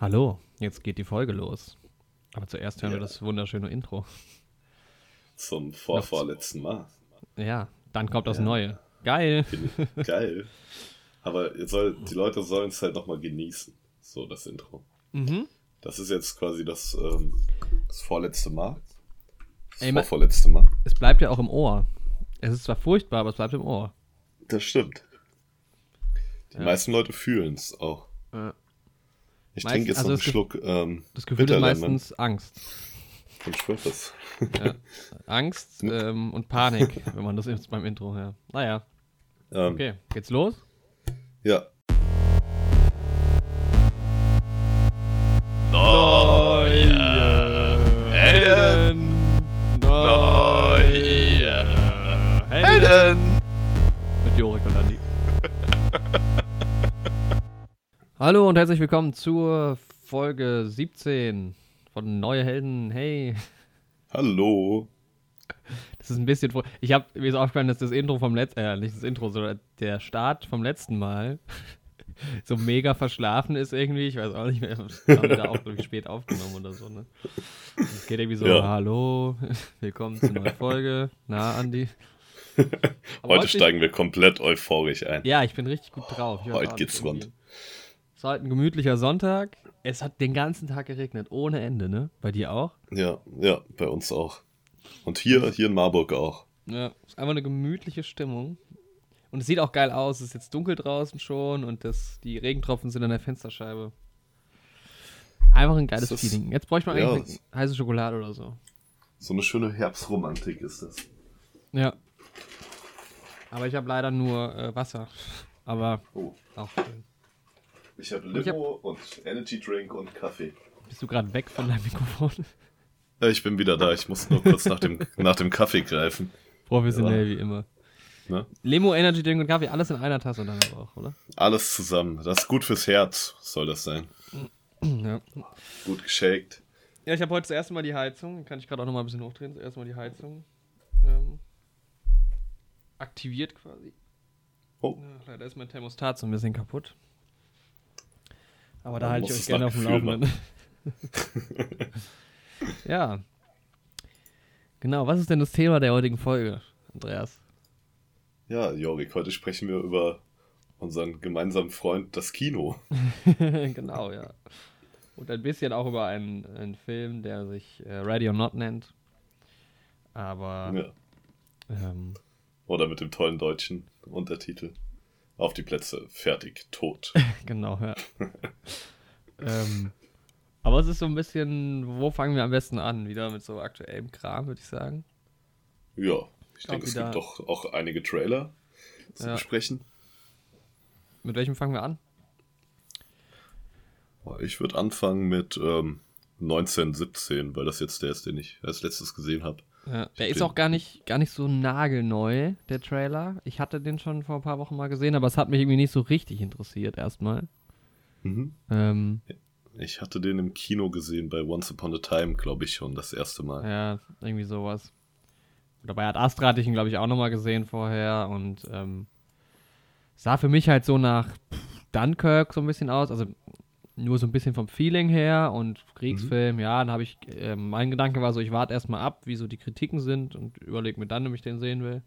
Hallo, jetzt geht die Folge los. Aber zuerst hören Ja. wir das wunderschöne Intro. Zum vorvorletzten Mal. Ja, dann kommt das Ja. Neue. Geil. Geil. Aber soll, die Leute sollen es halt nochmal genießen. So, das Intro. Mhm. Das ist jetzt quasi das, ähm, das vorletzte Mal. Das Ey, vorvorletzte Mal. Es bleibt ja auch im Ohr. Es ist zwar furchtbar, aber es bleibt im Ohr. Das stimmt. Die Ja. meisten Leute fühlen es auch. Ja. Ich Meist- trinke jetzt also noch einen Schluck ähm, Das Gefühl ist meistens Angst. und schwört das. Ja. Angst ähm, und Panik, wenn man das jetzt beim Intro hört. Naja, Ähm, okay. Geht's los? Ja. Helden! Hallo und herzlich willkommen zur Folge 17 von Neue Helden. Hey, Hallo. das ist ein bisschen. Ich habe mir ist aufgefallen, dass das Intro vom letzten, äh, nicht das Intro, sondern der Start vom letzten Mal so mega verschlafen ist irgendwie. Ich weiß auch nicht mehr. Haben wir da auch ich, spät aufgenommen oder so, ne? Es geht irgendwie so: Ja. Hallo, willkommen zur neuen Folge. Na, Andi. Heute nicht- steigen wir komplett euphorisch ein. Ja, ich bin richtig gut drauf. Ich Heute geht's irgendwie. rund. Es war heute ein gemütlicher Sonntag. Es hat den ganzen Tag geregnet, ohne Ende, ne? Bei dir auch? Ja, ja, bei uns auch. Und hier, hier in Marburg auch. Ja, ist einfach eine gemütliche Stimmung. Und es sieht auch geil aus. Es ist jetzt dunkel draußen schon und das, die Regentropfen sind an der Fensterscheibe. Einfach ein geiles Das Feeling. Jetzt bräuchte man ja, eigentlich heiße Schokolade oder so. So eine schöne Herbstromantik ist das. Ja. Aber ich habe leider nur äh, Wasser. Aber Oh, auch schön. Ich habe ich hab- Limo und Energy Drink und Kaffee. Bist du gerade weg von deinem Mikrofon? Ja, ich bin wieder da. Ich muss nur kurz nach dem, nach dem Kaffee greifen. Professionell wie immer. Ne? Limo, Energy Drink und Kaffee, alles in einer Tasse dann aber auch, oder? Alles zusammen. Das ist gut fürs Herz, soll das sein. Ja. Gut geshakt. Ja, ich habe heute das erste Mal die Heizung, kann ich gerade auch noch mal ein bisschen hochdrehen, das erste Mal die Heizung ähm, aktiviert quasi. Oh. Ja, leider ist mein Thermostat so ein bisschen kaputt. Aber da halte ich euch gerne auf dem Laufenden. ja. Genau, was ist denn das Thema der heutigen Folge, Andreas? Ja, Jorik, heute sprechen wir über unseren gemeinsamen Freund, das Kino. genau, ja. Und ein bisschen auch über einen, einen Film, der sich äh, Ready or Not nennt. Aber Ja. ähm, Oder mit dem tollen deutschen Untertitel. Auf die Plätze, fertig, tot. Genau, ja. ähm, aber es ist so ein bisschen, wo fangen wir am besten an? Wieder mit so aktuellem Kram, würde ich sagen. Ja, ich Glaub denke, es gibt doch auch einige Trailer zu Ja. besprechen. Mit welchem fangen wir an? Ich würde anfangen mit ähm, 1917, weil das jetzt der ist, den ich als letztes gesehen habe. Ja, der ist auch gar nicht, gar nicht so nagelneu, der Trailer. Ich hatte den schon vor ein paar Wochen mal gesehen, aber es hat mich irgendwie nicht so richtig interessiert erstmal. Mhm. Ähm, Ich hatte den im Kino gesehen bei Once Upon a Time, glaube ich schon, das erste Mal. ja, irgendwie sowas. Oder bei Ad Astra hatte ich ihn, glaube ich, auch nochmal gesehen vorher und ähm, sah für mich halt so nach Dunkirk so ein bisschen aus, also nur so ein bisschen vom Feeling her und Kriegsfilm, ja, dann habe ich, äh, mein Gedanke war so, ich warte erstmal ab, wie so die Kritiken sind und überlege mir dann, ob ich den sehen will.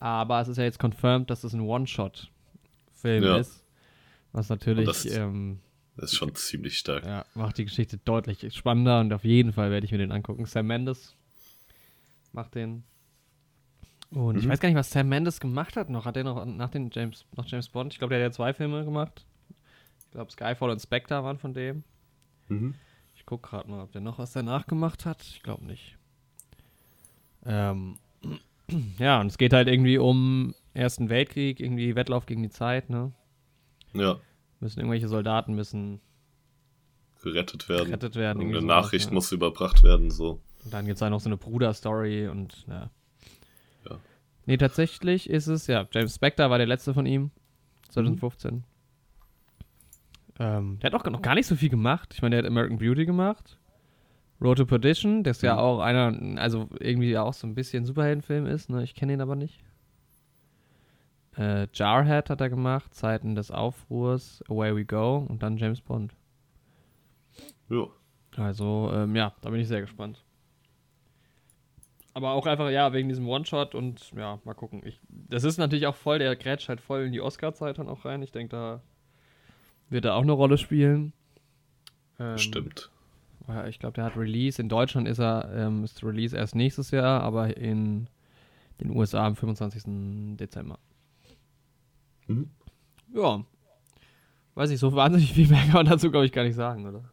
Aber es ist ja jetzt confirmed, dass es ein One-Shot-Film Ja. ist. Was natürlich das- ähm, Das ist schon ziemlich stark. ja, macht die Geschichte deutlich spannender und auf jeden Fall werde ich mir den angucken. Sam Mendes macht den. Und ich Mhm. weiß gar nicht, was Sam Mendes gemacht hat noch. Hat er noch nach den James, noch James Bond? Ich glaube, der hat ja zwei Filme gemacht. Ich glaube, Skyfall und Spectre waren von dem. Mhm. Ich gucke gerade mal, ob der noch was danach gemacht hat. Ich glaube nicht. Ähm, ja, und es geht halt irgendwie um Ersten Weltkrieg, irgendwie Wettlauf gegen die Zeit, ne? Ja, Müssen irgendwelche Soldaten müssen gerettet werden. gerettet werden. Irgendeine irgendwie sowas, Nachricht ja. muss überbracht werden, so. Und dann gibt es halt noch so eine Bruder-Story und ja. Ja. Nee, tatsächlich ist es, ja, James Spector war der letzte von ihm, 2015. Ähm, der hat auch noch gar nicht so viel gemacht. Ich meine, der hat American Beauty gemacht. Road to Perdition, das ja Mhm. auch einer, also irgendwie auch so ein bisschen Superheldenfilm ist, ne? Ich kenne ihn aber nicht. Äh, Jarhead hat er gemacht, Zeiten des Aufruhrs, Away We Go und dann James Bond. Ja. Also, ähm, ja, da bin ich sehr gespannt. Aber auch einfach, ja, wegen diesem One-Shot und ja, mal gucken. Ich, das ist natürlich auch voll, der grätscht halt voll in die Oscar-Zeit dann auch rein. Ich denke, da wird er auch eine Rolle spielen. Ähm, Stimmt. Ich glaube, der hat Release. In Deutschland ist er, ähm, ist Release erst nächstes Jahr, aber in den USA am 25. Dezember. Mhm. Ja. Weiß ich, so wahnsinnig viel mehr kann man dazu, glaube ich, gar nicht sagen, oder?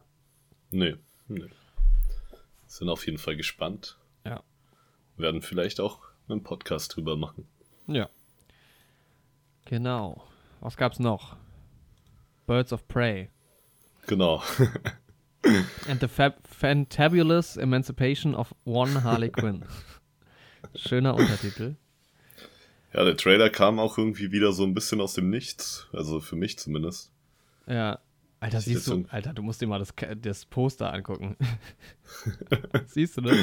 Nee, nee. Sind auf jeden Fall gespannt. Ja. Werden vielleicht auch einen Podcast drüber machen. Ja. Genau. Was gab's noch? Birds of Prey. Genau. And the Fantabulous Emancipation of One Harley Quinn. Schöner Untertitel. Ja, der Trailer kam auch irgendwie wieder so ein bisschen aus dem Nichts. Also für mich zumindest. Ja. Alter, siehst du, Alter, du musst dir mal das, das Poster angucken. siehst du das?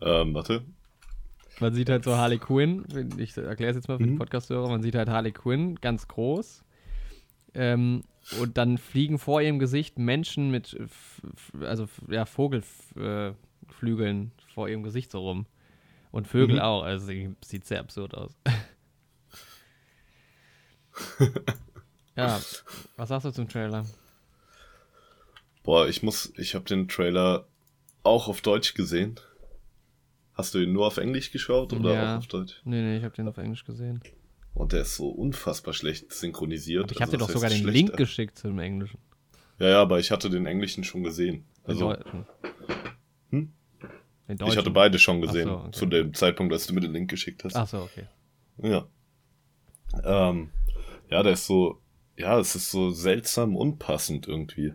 Ähm, warte. Man sieht halt so Harley Quinn, ich erkläre es jetzt mal für mhm. die Podcast-Hörer, man sieht halt Harley Quinn ganz groß. Ähm, und dann fliegen vor ihrem Gesicht Menschen mit, also ja, Vogelflügeln äh, vor ihrem Gesicht so rum. Und Vögel mhm. auch, also sieht sehr absurd aus. ja, was sagst du zum Trailer? Boah, ich muss, ich habe den Trailer auch auf Deutsch gesehen. Hast du ihn nur auf Englisch geschaut oder ja. auch auf Deutsch? Nee, nee, ich habe den auf Englisch gesehen. Und der ist so unfassbar schlecht synchronisiert. Und ich habe also, dir doch sogar den schlechter. Link geschickt zum Englischen. Ja, ja, aber ich hatte den Englischen schon gesehen. Also, hm? Ich hatte beide schon gesehen, so, okay. zu dem Zeitpunkt, als du mir den Link geschickt hast. Ach so, okay. Ja. Ähm, ja, der ist so, ja, es ist so seltsam unpassend irgendwie.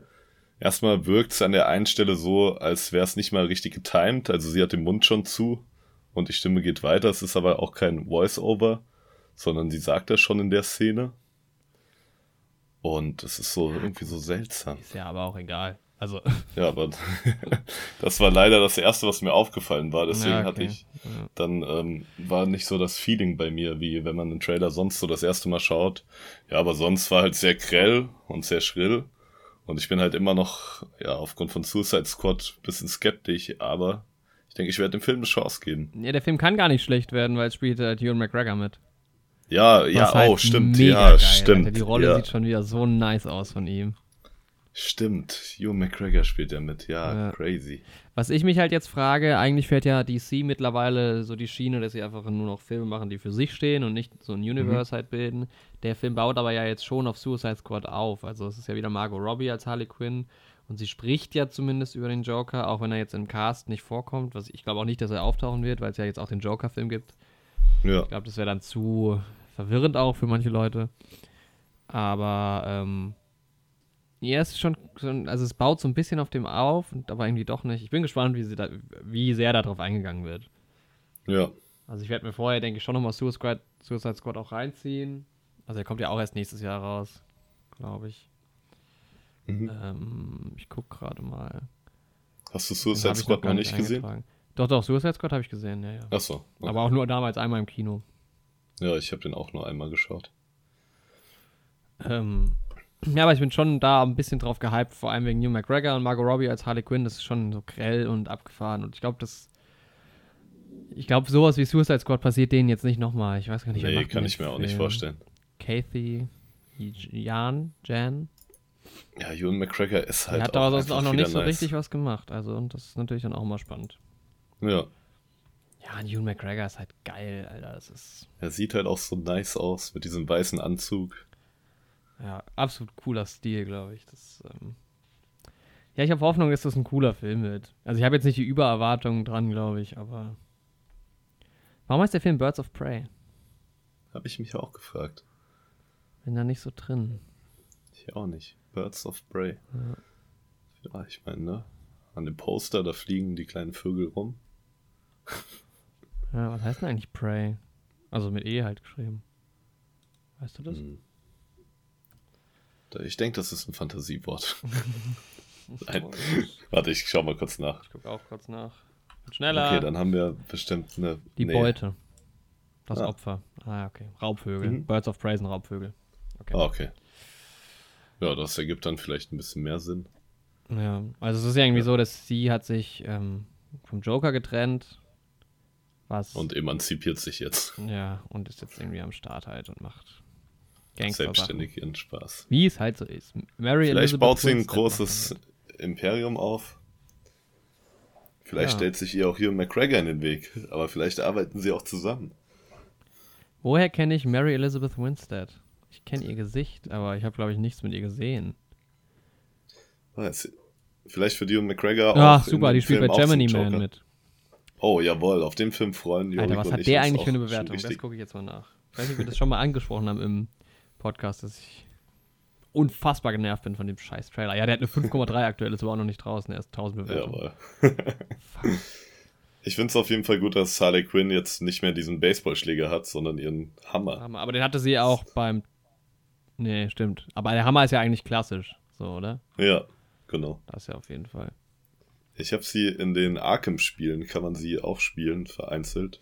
Erstmal wirkt es an der einen Stelle so, als wäre es nicht mal richtig getimed. Also sie hat den Mund schon zu und die Stimme geht weiter. Es ist aber auch kein Voice-Over, sondern sie sagt das schon in der Szene. Und es ist so irgendwie so seltsam. Ist ja aber auch egal. Also. Ja, aber das war leider das erste, was mir aufgefallen war. Deswegen ja, okay. hatte ich dann ähm, war nicht so das Feeling bei mir, wie wenn man den Trailer sonst so das erste Mal schaut. Ja, aber sonst war halt sehr grell und sehr schrill. Und ich bin halt immer noch, ja, aufgrund von Suicide Squad ein bisschen skeptisch, aber ich denke, ich werde dem Film eine Chance geben. Ja, der Film kann gar nicht schlecht werden, weil es spielt halt Ewan McGregor mit. Ja, Was ja, halt oh, stimmt, ja, geil, stimmt. Alter. Die Rolle ja. sieht schon wieder so nice aus von ihm. Stimmt, Ewan McGregor spielt ja mit, ja, ja, crazy. Was ich mich halt jetzt frage, eigentlich fährt ja DC mittlerweile so die Schiene, dass sie einfach nur noch Filme machen, die für sich stehen und nicht so ein Universe mhm. halt bilden. Der Film baut aber ja jetzt schon auf Suicide Squad auf. Also es ist ja wieder Margot Robbie als Harley Quinn und sie spricht ja zumindest über den Joker, auch wenn er jetzt im Cast nicht vorkommt. Was ich glaube auch nicht, dass er auftauchen wird, weil es ja jetzt auch den Joker-Film gibt. Ja. Ich glaube, das wäre dann zu verwirrend auch für manche Leute. Aber ähm, ja, es ist schon, also es baut so ein bisschen auf dem auf, aber irgendwie doch nicht. Ich bin gespannt, wie, sie da, wie sehr darauf eingegangen wird. Ja. Also ich werde mir vorher, denke ich, schon nochmal Suicide, Suicide Squad auch reinziehen. Also er kommt ja auch erst nächstes Jahr raus, glaube ich. Mhm. Ähm, ich gucke gerade mal. Hast du Suicide Squad noch nicht gesehen? Doch, doch, Suicide Squad habe ich gesehen, ja, ja. Ach so. Okay. Aber auch nur damals einmal im Kino. Ja, ich habe den auch nur einmal geschaut. Ähm, ja, aber ich bin schon da ein bisschen drauf gehypt, vor allem wegen New McGregor und Margot Robbie als Harley Quinn. Das ist schon so grell und abgefahren. Und ich glaube, das. Ich glaube, sowas wie Suicide Squad passiert denen jetzt nicht nochmal. Ich weiß gar nicht, Nee, kann ich mir auch nicht vorstellen. Kathy, Jan, Jan. Ja, Ewan McGregor ist halt. Er hat aber sonst auch noch nicht nice. so richtig was gemacht. Also, und das ist natürlich dann auch mal spannend. Ja. Ja, und Ewan McGregor ist halt geil, Alter. Das ist. Er sieht halt auch so nice aus mit diesem weißen Anzug. Ja, absolut cooler Stil, glaube ich. Das, ähm ja, ich habe Hoffnung, dass das ein cooler Film wird. Also ich habe jetzt nicht die Übererwartungen dran, glaube ich, aber. Warum heißt der Film Birds of Prey? Habe ich mich auch gefragt. Bin da nicht so drin. Ich auch nicht. Birds of Prey. Ja. ja ich meine, ne? An dem Poster, da fliegen die kleinen Vögel rum. Ja, was heißt denn eigentlich Prey? Also mit E halt geschrieben. Weißt du das? Hm. Ich denke, das ist ein Fantasiewort. Nein. Warte, ich schau mal kurz nach. Ich gucke auch kurz nach. Schneller. Okay, dann haben wir bestimmt eine. Die nee. Beute. Das ah. Opfer. Ah, okay. Raubvögel. Mhm. Birds of Prey sind Raubvögel. Okay. Ah, okay. Ja, das ergibt dann vielleicht ein bisschen mehr Sinn. Ja, also es ist ja irgendwie ja. so, dass sie hat sich ähm, vom Joker getrennt. Was und emanzipiert sich jetzt. Ja, und ist jetzt irgendwie am Start halt und macht Gangster Selbstständig ihren Spaß. Wie es halt so ist. Mary Vielleicht Elizabeth baut sie ein großes Imperium auf. Vielleicht ja. stellt sich ihr auch hier McGregor in den Weg, aber vielleicht arbeiten sie auch zusammen. Woher kenne ich Mary Elizabeth Winstead? Ich kenne ihr Gesicht, aber ich habe, glaube ich, nichts mit ihr gesehen. Vielleicht für die und McGregor Ach, auch. super, die spielt bei Gemini Man mit. Oh, jawohl, auf dem Film freuen die Alter, was hat der eigentlich für eine Bewertung? Das gucke ich jetzt mal nach. Ich weiß nicht, ob wir das schon mal angesprochen haben im Podcast, dass ich unfassbar genervt bin von dem scheiß Trailer. Ja, der hat eine 5,3 aktuell, ist aber auch noch nicht draußen, er ist 1000 Bewertungen. Jawohl. ich finde es auf jeden Fall gut, dass Harley Quinn jetzt nicht mehr diesen Baseballschläger hat, sondern ihren Hammer. Hammer. Aber den hatte sie auch beim. Nee, stimmt. Aber der Hammer ist ja eigentlich klassisch, so, oder? Ja, genau. Das ist ja auf jeden Fall. Ich habe sie in den Arkham-Spielen, kann man sie auch spielen, vereinzelt.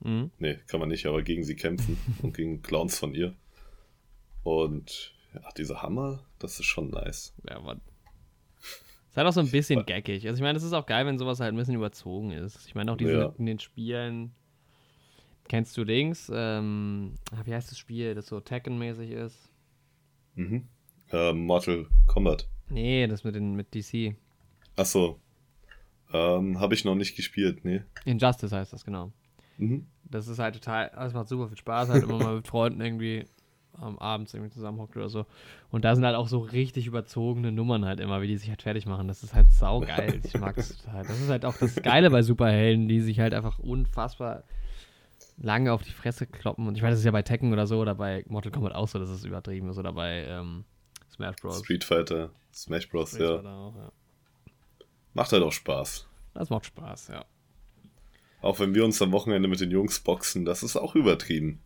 Mhm. Nee, kann man nicht, aber gegen sie kämpfen und gegen Clowns von ihr. Und ja, dieser Hammer, das ist schon nice. Ja, Mann. Ist halt auch so ein bisschen gackig. Also ich meine, es ist auch geil, wenn sowas halt ein bisschen überzogen ist. Ich meine auch diese ja. in den Spielen. Kennst du Dings? Ähm, ah, wie heißt das Spiel, das so Tekken-mäßig ist? Mhm. Uh, Mortal Kombat. Nee, das mit, den, mit DC. Achso. Ähm, Habe ich noch nicht gespielt, nee. Injustice heißt das, genau. Mhm. Das ist halt total, das macht super viel Spaß, halt immer mal mit Freunden irgendwie am Abend irgendwie zusammenhockt oder so. Und da sind halt auch so richtig überzogene Nummern halt immer, wie die sich halt fertig machen. Das ist halt saugeil. Ich mag es total. Das ist halt auch das Geile bei Superhelden, die sich halt einfach unfassbar lange auf die Fresse kloppen. Und ich meine, das ist ja bei Tekken oder so oder bei Mortal Kombat auch so, dass es übertrieben ist. Oder bei ähm, Smash Bros. Street Fighter, Smash Bros, Street ja. Auch, ja. Macht halt auch Spaß. Das macht Spaß, ja. Auch wenn wir uns am Wochenende mit den Jungs boxen, das ist auch übertrieben.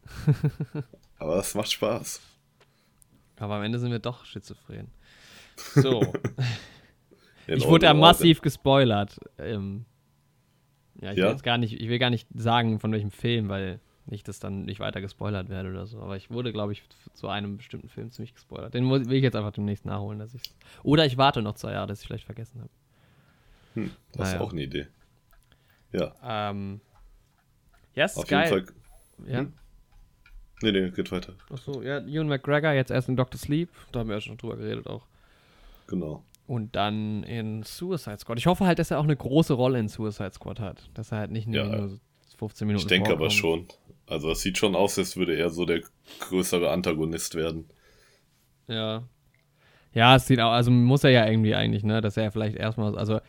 Aber das macht Spaß. Aber am Ende sind wir doch schizophren. So. ich wurde ja massiv gespoilert. Ähm, ja, ich, ja? Will jetzt gar nicht, ich will gar nicht sagen, von welchem Film, weil nicht, dass dann nicht weiter gespoilert werde oder so. Aber ich wurde, glaube ich, zu einem bestimmten Film ziemlich gespoilert. Den will ich jetzt einfach demnächst nachholen, dass ich Oder ich warte noch zwei Jahre, dass ich vielleicht vergessen habe. Hm, das naja. ist auch eine Idee. Ja. Ähm, ja, ist Auf geil. Jeden Fall. Ja. Hm? Nee, nee, geht weiter. Achso, ja, Ewan McGregor jetzt erst in Doctor Sleep. Da haben wir ja schon drüber geredet auch. Genau. Und dann in Suicide Squad. Ich hoffe halt, dass er auch eine große Rolle in Suicide Squad hat. Dass er halt nicht ja, nur 15 Minuten Ich denke vorkommt. aber schon. Also es sieht schon aus, als würde er so der größere Antagonist werden. Ja. Ja, es sieht auch, also muss er ja irgendwie eigentlich, ne, dass er vielleicht erstmal, also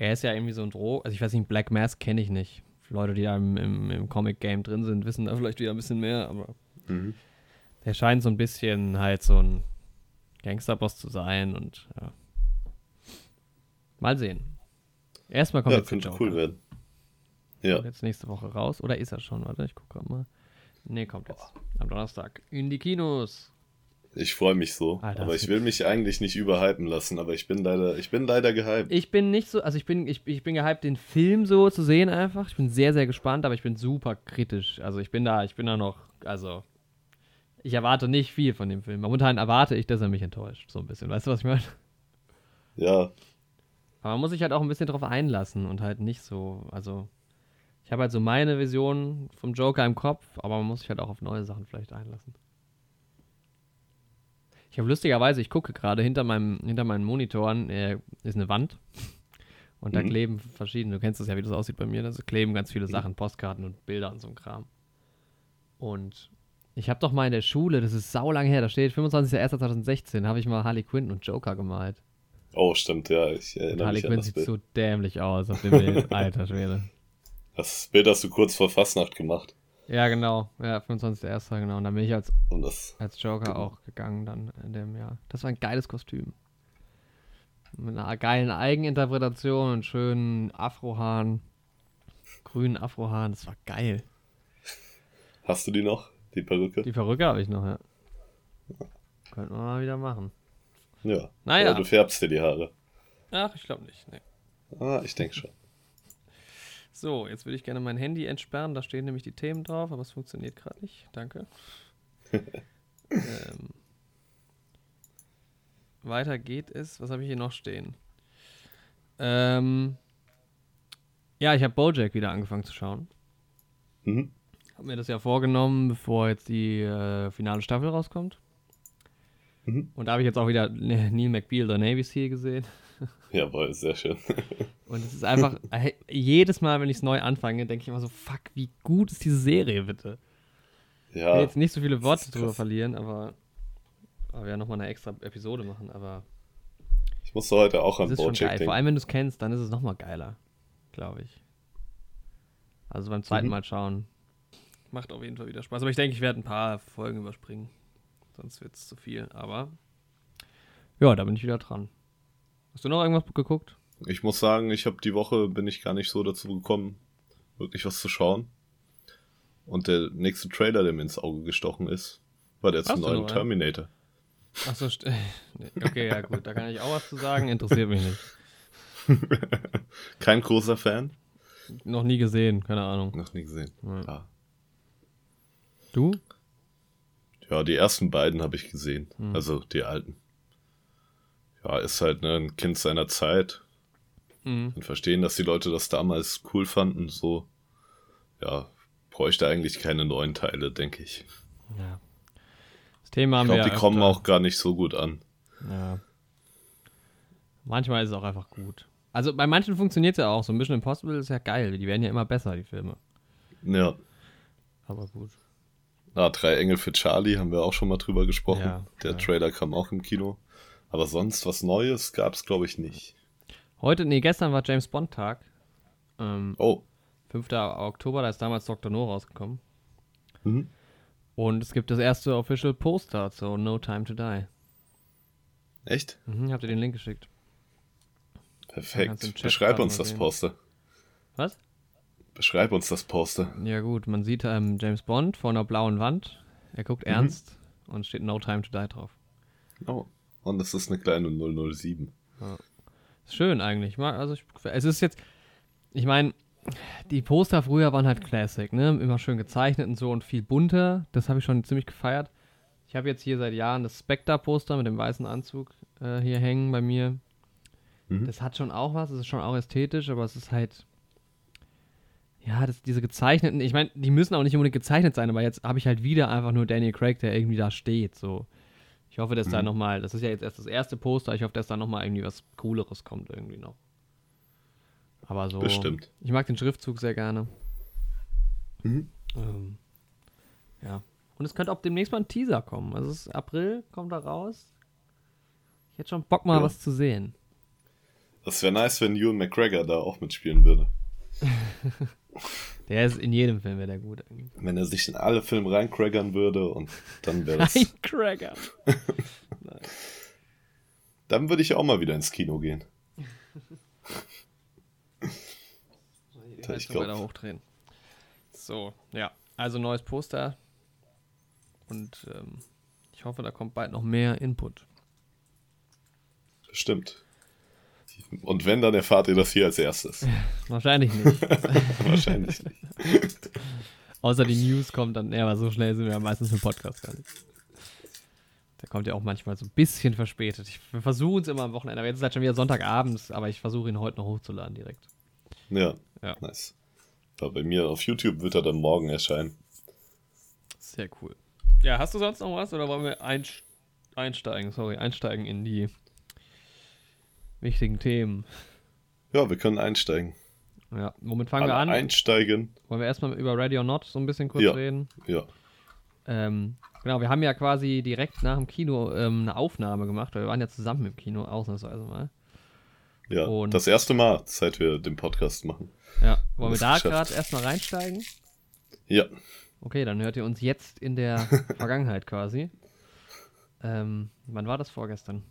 er ist ja irgendwie so ein Droh, also ich weiß nicht, Black Mask kenne ich nicht. Leute, die da im, im, im Comic-Game drin sind, wissen da vielleicht wieder ein bisschen mehr, aber mhm. der scheint so ein bisschen halt so ein Gangsterboss zu sein und ja. Mal sehen. Erstmal kommt ja, jetzt könnte cool werden. Ja. Kommt jetzt nächste Woche raus. Oder ist er schon? Warte, ich gucke gerade mal. Nee, kommt jetzt. Am Donnerstag. In die Kinos. Ich freue mich so. Alter, aber ich will mich eigentlich nicht überhypen lassen, aber ich bin leider, ich bin leider gehypt. Ich bin nicht so, also ich bin, ich, ich bin gehypt, den Film so zu sehen einfach. Ich bin sehr, sehr gespannt, aber ich bin super kritisch. Also ich bin da, ich bin da noch, also ich erwarte nicht viel von dem Film. Momentan erwarte ich, dass er mich enttäuscht, so ein bisschen. Weißt du, was ich meine? Ja. Aber man muss sich halt auch ein bisschen drauf einlassen und halt nicht so, also ich habe halt so meine Vision vom Joker im Kopf, aber man muss sich halt auch auf neue Sachen vielleicht einlassen. Ich habe lustigerweise, ich gucke gerade hinter meinem, hinter meinen Monitoren äh, ist eine Wand. Und da mhm. kleben verschiedene, du kennst das ja, wie das aussieht bei mir, da kleben ganz viele mhm. Sachen, Postkarten und Bilder und so ein Kram. Und ich habe doch mal in der Schule, das ist sau lang her, da steht 25.01.2016, habe ich mal Harley Quinn und Joker gemalt. Oh, stimmt, ja, ich erinnere Harley mich Quinn an das sieht Bild. so dämlich aus auf dem Bild. Alter Schwede. Das Bild hast du kurz vor Fastnacht gemacht. Ja, genau. Ja, 25.01. genau. Und dann bin ich als, als Joker genau. auch gegangen dann in dem Jahr. Das war ein geiles Kostüm. Mit einer geilen Eigeninterpretation und schönen Afrohaaren. Grünen Afrohaaren. Das war geil. Hast du die noch? Die Perücke? Die Perücke habe ich noch, ja. Könnten wir mal wieder machen. Ja. Naja. Aber du färbst dir die Haare. Ach, ich glaube nicht. Nee. Ah, ich denke schon. So, jetzt würde ich gerne mein Handy entsperren. Da stehen nämlich die Themen drauf, aber es funktioniert gerade nicht. Danke. ähm, weiter geht es. Was habe ich hier noch stehen? Ähm, ja, ich habe Bojack wieder angefangen zu schauen. Mhm. Hab mir das ja vorgenommen, bevor jetzt die äh, finale Staffel rauskommt. Mhm. Und da habe ich jetzt auch wieder Neil McBeal, der Navy Seal, gesehen. Jawohl, sehr schön. Und es ist einfach, jedes Mal, wenn ich es neu anfange, denke ich immer so, fuck, wie gut ist diese Serie, bitte. Ja. Ich will jetzt nicht so viele Worte drüber verlieren, aber, aber wir ja nochmal eine extra Episode machen, aber. Ich musste heute auch an Bojack denken. Vor allem, wenn du es kennst, dann ist es nochmal geiler, glaube ich. Also beim zweiten mhm. Mal schauen. Macht auf jeden Fall wieder Spaß. Aber ich denke, ich werde ein paar Folgen überspringen. Sonst wird es zu viel. Aber ja, da bin ich wieder dran. Hast du noch irgendwas geguckt? Ich muss sagen, ich habe die Woche bin ich gar nicht so dazu gekommen, wirklich was zu schauen. Und der nächste Trailer, der mir ins Auge gestochen ist, war der zum neuen Terminator. Achso, okay, ja gut, da kann ich auch was zu sagen, interessiert mich nicht. Kein großer Fan? Noch nie gesehen, keine Ahnung. Noch nie gesehen. Ja. Ah. Du? Ja, die ersten beiden habe ich gesehen. Hm. Also die alten. Ja, ist halt ne, ein Kind seiner Zeit. Mhm. Und verstehen, dass die Leute das damals cool fanden. So, ja, bräuchte eigentlich keine neuen Teile, denke ich. Ja. Das Thema haben ich glaube, die öfter. kommen auch gar nicht so gut an. Ja. Manchmal ist es auch einfach gut. Also bei manchen funktioniert es ja auch. So Mission Impossible ist ja geil. Die werden ja immer besser, die Filme. Ja. Aber gut. Ah, Drei Engel für Charlie haben wir auch schon mal drüber gesprochen. Ja, Der ja. Trailer kam auch im Kino. Aber sonst was Neues gab es, glaube ich, nicht. Heute, nee, gestern war James Bond Tag. Ähm, oh. 5. Oktober, da ist damals Dr. No rausgekommen. Mhm. Und es gibt das erste Official Poster zu No Time to Die. Echt? Mhm, habt ihr den Link geschickt. Perfekt. Beschreib uns das Poster. Was? Beschreib uns das Poster. Ja gut, man sieht ähm, James Bond vor einer blauen Wand. Er guckt mhm. ernst und steht No Time to Die drauf. Oh, und es ist eine kleine 007. Ja. Schön eigentlich. Also ich, es ist jetzt, ich meine, die Poster früher waren halt Classic, ne? Immer schön gezeichnet und so und viel bunter. Das habe ich schon ziemlich gefeiert. Ich habe jetzt hier seit Jahren das Spectre-Poster mit dem weißen Anzug äh, hier hängen bei mir. Mhm. Das hat schon auch was, es ist schon auch ästhetisch, aber es ist halt. Ja, das, diese gezeichneten, ich meine, die müssen auch nicht unbedingt gezeichnet sein, aber jetzt habe ich halt wieder einfach nur Daniel Craig, der irgendwie da steht. So. Ich hoffe, dass mhm. da nochmal, das ist ja jetzt erst das erste Poster, ich hoffe, dass da nochmal irgendwie was Cooleres kommt irgendwie noch. Aber so. Bestimmt. Ich mag den Schriftzug sehr gerne. Mhm. Ähm, ja. Und es könnte auch demnächst mal ein Teaser kommen. Also es ist April, kommt da raus. Ich hätte schon Bock mal ja. was zu sehen. Das wäre nice, wenn Ewan McGregor da auch mitspielen würde. der ist in jedem Film wäre der gut. Eigentlich. Wenn er sich in alle Filme reincraggern würde und dann wäre das. Reincraggern. dann würde ich auch mal wieder ins Kino gehen. ich glaube. hochdrehen. So, ja. Also neues Poster. Und ähm, ich hoffe, da kommt bald noch mehr Input. Stimmt. Und wenn, dann erfahrt ihr das hier als erstes. Wahrscheinlich nicht. Wahrscheinlich nicht. Außer die News kommt dann, ja, aber so schnell sind wir ja meistens im Podcast gar nicht. Der kommt ja auch manchmal so ein bisschen verspätet. Ich, wir versuchen es immer am Wochenende, aber jetzt ist halt schon wieder Sonntagabends, aber ich versuche ihn heute noch hochzuladen direkt. Ja, ja. nice. Ja, bei mir auf YouTube wird er dann morgen erscheinen. Sehr cool. Ja, hast du sonst noch was oder wollen wir einsteigen, sorry, einsteigen in die wichtigen Themen. Ja, wir können einsteigen. Ja, womit fangen Alle wir an? Einsteigen. Wollen wir erstmal über Ready or Not so ein bisschen kurz ja. reden? Ja. Ähm, genau, wir haben ja quasi direkt nach dem Kino ähm, eine Aufnahme gemacht, weil wir waren ja zusammen im Kino, ausnahmsweise mal. Ja, Und das erste Mal, seit wir den Podcast machen. Ja, wollen wir da gerade erstmal reinsteigen? Ja. Okay, dann hört ihr uns jetzt in der Vergangenheit quasi. Ähm, wann war das vorgestern?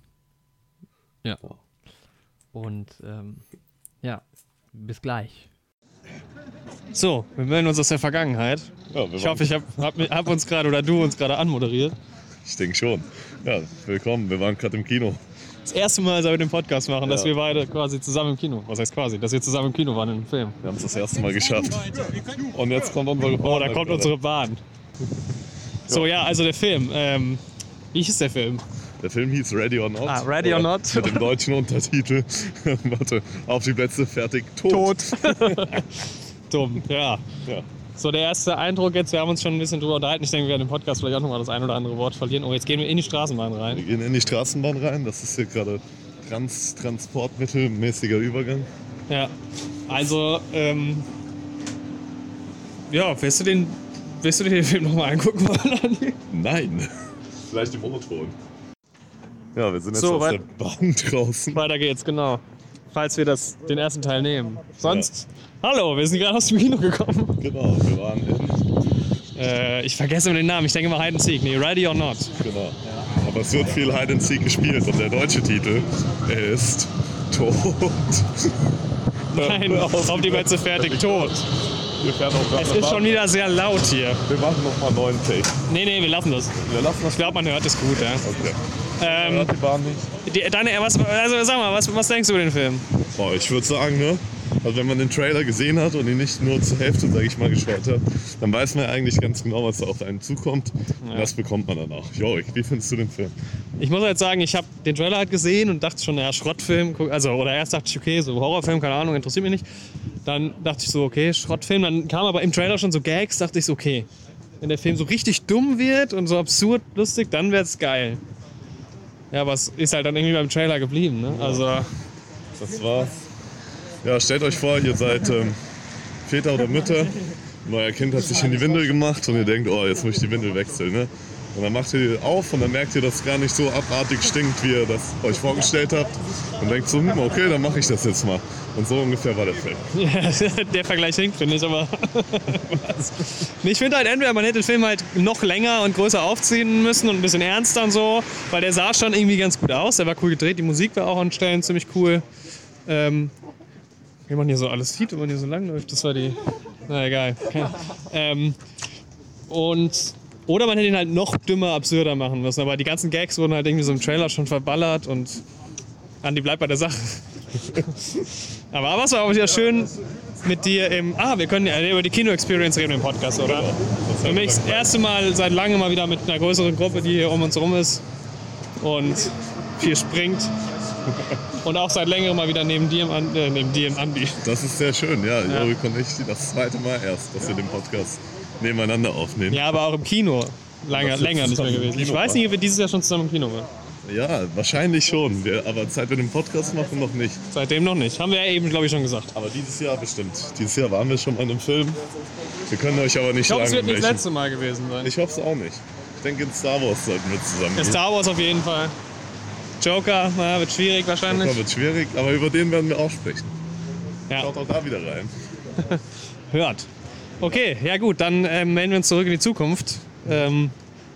Ja. Und ähm, ja, bis gleich. So, wir melden uns aus der Vergangenheit. Ja, ich hoffe, ich habe hab, hab uns gerade oder du uns gerade anmoderiert. Ich denke schon. Ja, willkommen. Wir waren gerade im Kino. Das erste Mal, seit wir den Podcast machen, ja. dass wir beide quasi zusammen im Kino. Was heißt quasi? Dass wir zusammen im Kino waren in einem Film. Wir haben es das erste Mal geschafft. Und jetzt kommt unsere Bahn. Oh, da kommt unsere Bahn. So, ja, also der Film. Ähm, wie hieß der Film? Der Film hieß Ready or Not. Ah, Ready or Not. Mit dem deutschen Untertitel. Warte, auf die Plätze, fertig, tot. Tot. Dumm, ja. ja. So, der erste Eindruck jetzt, wir haben uns schon ein bisschen drüber unterhalten. Ich denke, wir werden im Podcast vielleicht auch nochmal das ein oder andere Wort verlieren. Oh, jetzt gehen wir in die Straßenbahn rein. Wir gehen in die Straßenbahn rein. Das ist hier gerade Trans Transportmittelmäßiger Übergang. Ja, also, ähm, ja, wirst du den, wirst du den Film nochmal angucken wollen? Nein. Vielleicht im O-Ton. Ja, wir sind jetzt so, aus der Bahn draußen. Weiter geht's, genau. Falls wir das, den ersten Teil nehmen. Sonst, ja. hallo, wir sind gerade aus dem Kino gekommen. Genau, wir waren in. Äh, ich vergesse immer den Namen, ich denke immer Hide and Seek. Nee, Ready or Not. Genau. Ja. Aber es wird viel Hide and Seek gespielt und der deutsche Titel ist Tot. Nein, auf die Metze fertig, tot. Es ist schon wieder sehr laut hier. Wir machen nochmal einen neuen Take. Nee, nee, wir lassen das. Wir lassen das. Ich glaube, man hört es gut, ja. Okay. Ähm, die Bahn nicht. Die, deine, was, also sag mal, was, was denkst du über den Film? Boah, ich würde sagen, ne? Also wenn man den Trailer gesehen hat und ihn nicht nur zur Hälfte, sage ich mal, geschaut hat, dann weiß man eigentlich ganz genau, was da auf einen zukommt. Ja. Und das bekommt man dann auch. Jorik, wie findest du den Film? Ich muss halt sagen, ich habe den Trailer halt gesehen und dachte schon, ja, Schrottfilm. Also, oder erst dachte ich, okay, so Horrorfilm, keine Ahnung, interessiert mich nicht. Dann dachte ich so, okay, Schrottfilm. Dann kam aber im Trailer schon so Gags, dachte ich so, okay, wenn der Film so richtig dumm wird und so absurd lustig, dann wird's geil. Ja, aber es ist halt dann irgendwie beim Trailer geblieben, ne? Also. Das war's. Ja, stellt euch vor, ihr seid ähm, Väter oder Mütter euer Kind hat sich in die Windel gemacht und ihr denkt, oh, jetzt muss ich die Windel wechseln, ne? Und dann macht ihr die auf und dann merkt ihr, dass es gar nicht so abartig stinkt, wie ihr das euch vorgestellt habt. Und denkt so, hm, okay, dann mache ich das jetzt mal. Und so ungefähr war der Film. Ja, der Vergleich hinkt, finde ich, aber. ich finde halt entweder, man hätte den Film halt noch länger und größer aufziehen müssen und ein bisschen ernster und so, weil der sah schon irgendwie ganz gut aus. Der war cool gedreht, die Musik war auch an Stellen ziemlich cool. Ähm, wie man hier so alles sieht, wenn man hier so lang läuft, das war die. Na egal. ähm, und oder man hätte ihn halt noch dümmer, absurder machen müssen. Aber die ganzen Gags wurden halt irgendwie so im Trailer schon verballert und Andi bleibt bei der Sache. aber, es war auch wieder schön mit dir im. Ah, wir können ja über die Kino-Experience reden im Podcast, oder? Für mich das erste Mal seit langem mal wieder mit einer größeren Gruppe, die hier um uns rum ist und viel springt. Und auch seit längerem mal wieder neben dir im, äh, neben dir im Andi. Das ist sehr schön, ja. ja. Jorik und ich das zweite Mal erst, dass wir den Podcast nebeneinander aufnehmen. Ja, aber auch im Kino. Lange, länger nicht mehr gewesen. Ich weiß nicht, ob wir dieses Jahr schon zusammen im Kino waren. Ja, wahrscheinlich schon. aber seit wir den Podcast machen, noch nicht. Seitdem noch nicht. Haben wir ja eben, glaube ich, schon gesagt. Aber dieses Jahr bestimmt. Dieses Jahr waren wir schon mal in einem Film. Wir können euch aber nicht ich sagen. Ich hoffe, es wird nicht das letzte Mal gewesen sein. Ich hoffe es auch nicht. Ich denke, in Star Wars sollten wir zusammen. In Star Wars auf jeden Fall. Joker, na, wird schwierig wahrscheinlich. Joker wird schwierig, aber über den werden wir auch sprechen. Ja. Schaut auch da wieder rein. Hört. Okay, ja gut, dann ähm, melden wir uns zurück in die Zukunft. Ähm,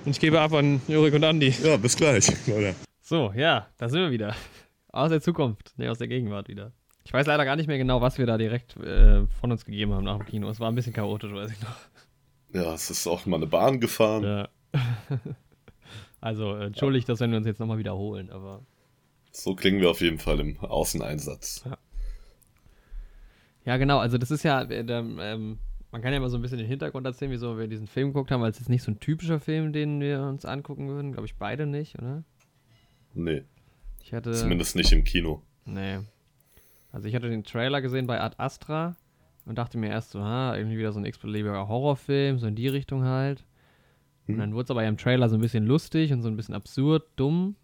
und ich gebe ab an Jurik und Andi. Ja, bis gleich, Leute. So, ja, da sind wir wieder. Aus der Zukunft, ne, aus der Gegenwart wieder. Ich weiß leider gar nicht mehr genau, was wir da direkt äh, von uns gegeben haben nach dem Kino. Es war ein bisschen chaotisch, weiß ich noch. Ja, es ist auch mal eine Bahn gefahren. Ja. also, äh, entschuldigt, ja. dass wir uns jetzt nochmal wiederholen, aber. So klingen wir auf jeden Fall im Außeneinsatz. Ja, ja genau, also das ist ja, äh, ähm, man kann ja mal so ein bisschen den Hintergrund erzählen, wieso wir diesen Film geguckt haben, weil es ist nicht so ein typischer Film, den wir uns angucken würden. Glaube ich beide nicht, oder? Nee. Ich hatte, Zumindest nicht im Kino. Nee. Also ich hatte den Trailer gesehen bei Ad Astra und dachte mir erst so, ha, irgendwie wieder so ein x-beliebiger Horrorfilm, so in die Richtung halt. Und hm. dann wurde es aber im Trailer so ein bisschen lustig und so ein bisschen absurd, dumm.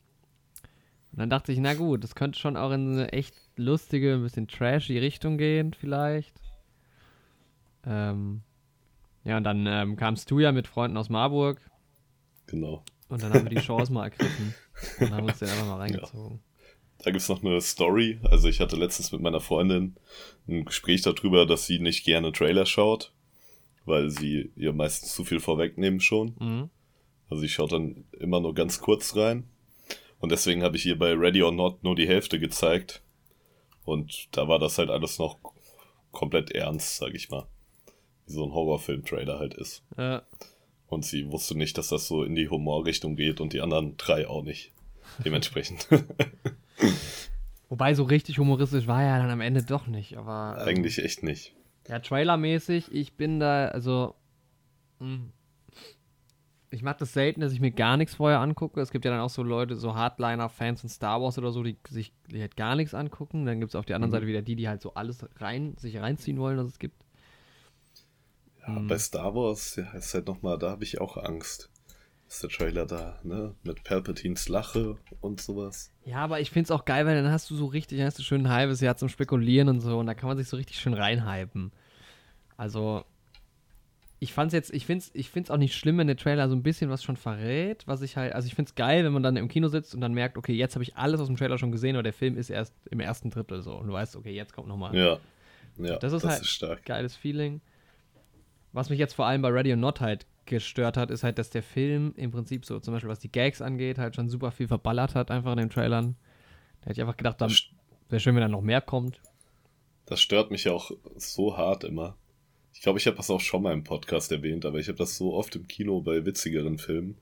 Und dann dachte ich, na gut, das könnte schon auch in eine echt lustige, ein bisschen trashy Richtung gehen, vielleicht. Ähm, ja, und dann ähm, kamst du ja mit Freunden aus Marburg. Genau. Und dann haben wir die Chance mal ergriffen und haben uns den einfach mal reingezogen. Ja. Da gibt es noch eine Story. Also ich hatte letztens mit meiner Freundin ein Gespräch darüber, dass sie nicht gerne Trailer schaut, weil sie ihr meistens zu viel vorwegnehmen schon. Mhm. Also ich schaue dann immer nur ganz kurz rein. Und deswegen habe ich ihr bei Ready or Not nur die Hälfte gezeigt. Und da war das halt alles noch komplett ernst, sag ich mal wie so ein Horrorfilm-Trailer halt ist. Ja. Und sie wusste nicht, dass das so in die Humorrichtung geht und die anderen drei auch nicht. Dementsprechend. Wobei so richtig humoristisch war er dann am Ende doch nicht, aber. Ähm, Eigentlich echt nicht. Ja, trailermäßig, ich bin da, also. Mh. Hm. ich mache das selten, dass ich mir gar nichts vorher angucke. Es gibt ja dann auch so Leute, so Hardliner-Fans von Star Wars oder so, die sich die halt gar nichts angucken. Dann gibt es auf der anderen mhm. Seite wieder die, die halt so alles rein, sich reinziehen wollen, was es gibt. Ja, mhm. bei Star Wars ja, ist halt nochmal, da habe ich auch Angst. Ist der Trailer da, ne? Mit Palpatines Lache und sowas. Ja, aber ich finde es auch geil, weil dann hast du so richtig, dann hast du schön ein halbes Jahr zum Spekulieren und so und da kann man sich so richtig schön reinhypen. Also, ich fand's jetzt, ich find's, ich find's auch nicht schlimm, wenn der Trailer so ein bisschen was schon verrät, was ich halt, also ich find's geil, wenn man dann im Kino sitzt und dann merkt, okay, jetzt habe ich alles aus dem Trailer schon gesehen, oder der Film ist erst im ersten Drittel so und du weißt, okay, jetzt kommt nochmal. Ja. Ja, das ist das halt ist stark. geiles Feeling. Was mich jetzt vor allem bei Ready or Not halt gestört hat, ist halt, dass der Film im Prinzip so, zum Beispiel was die Gags angeht, halt schon super viel verballert hat, einfach in den Trailern. Da hätte ich einfach gedacht, wäre schön, wenn da noch mehr kommt. Das stört mich ja auch so hart immer. Ich glaube, ich habe das auch schon mal im Podcast erwähnt, aber ich habe das so oft im Kino bei witzigeren Filmen,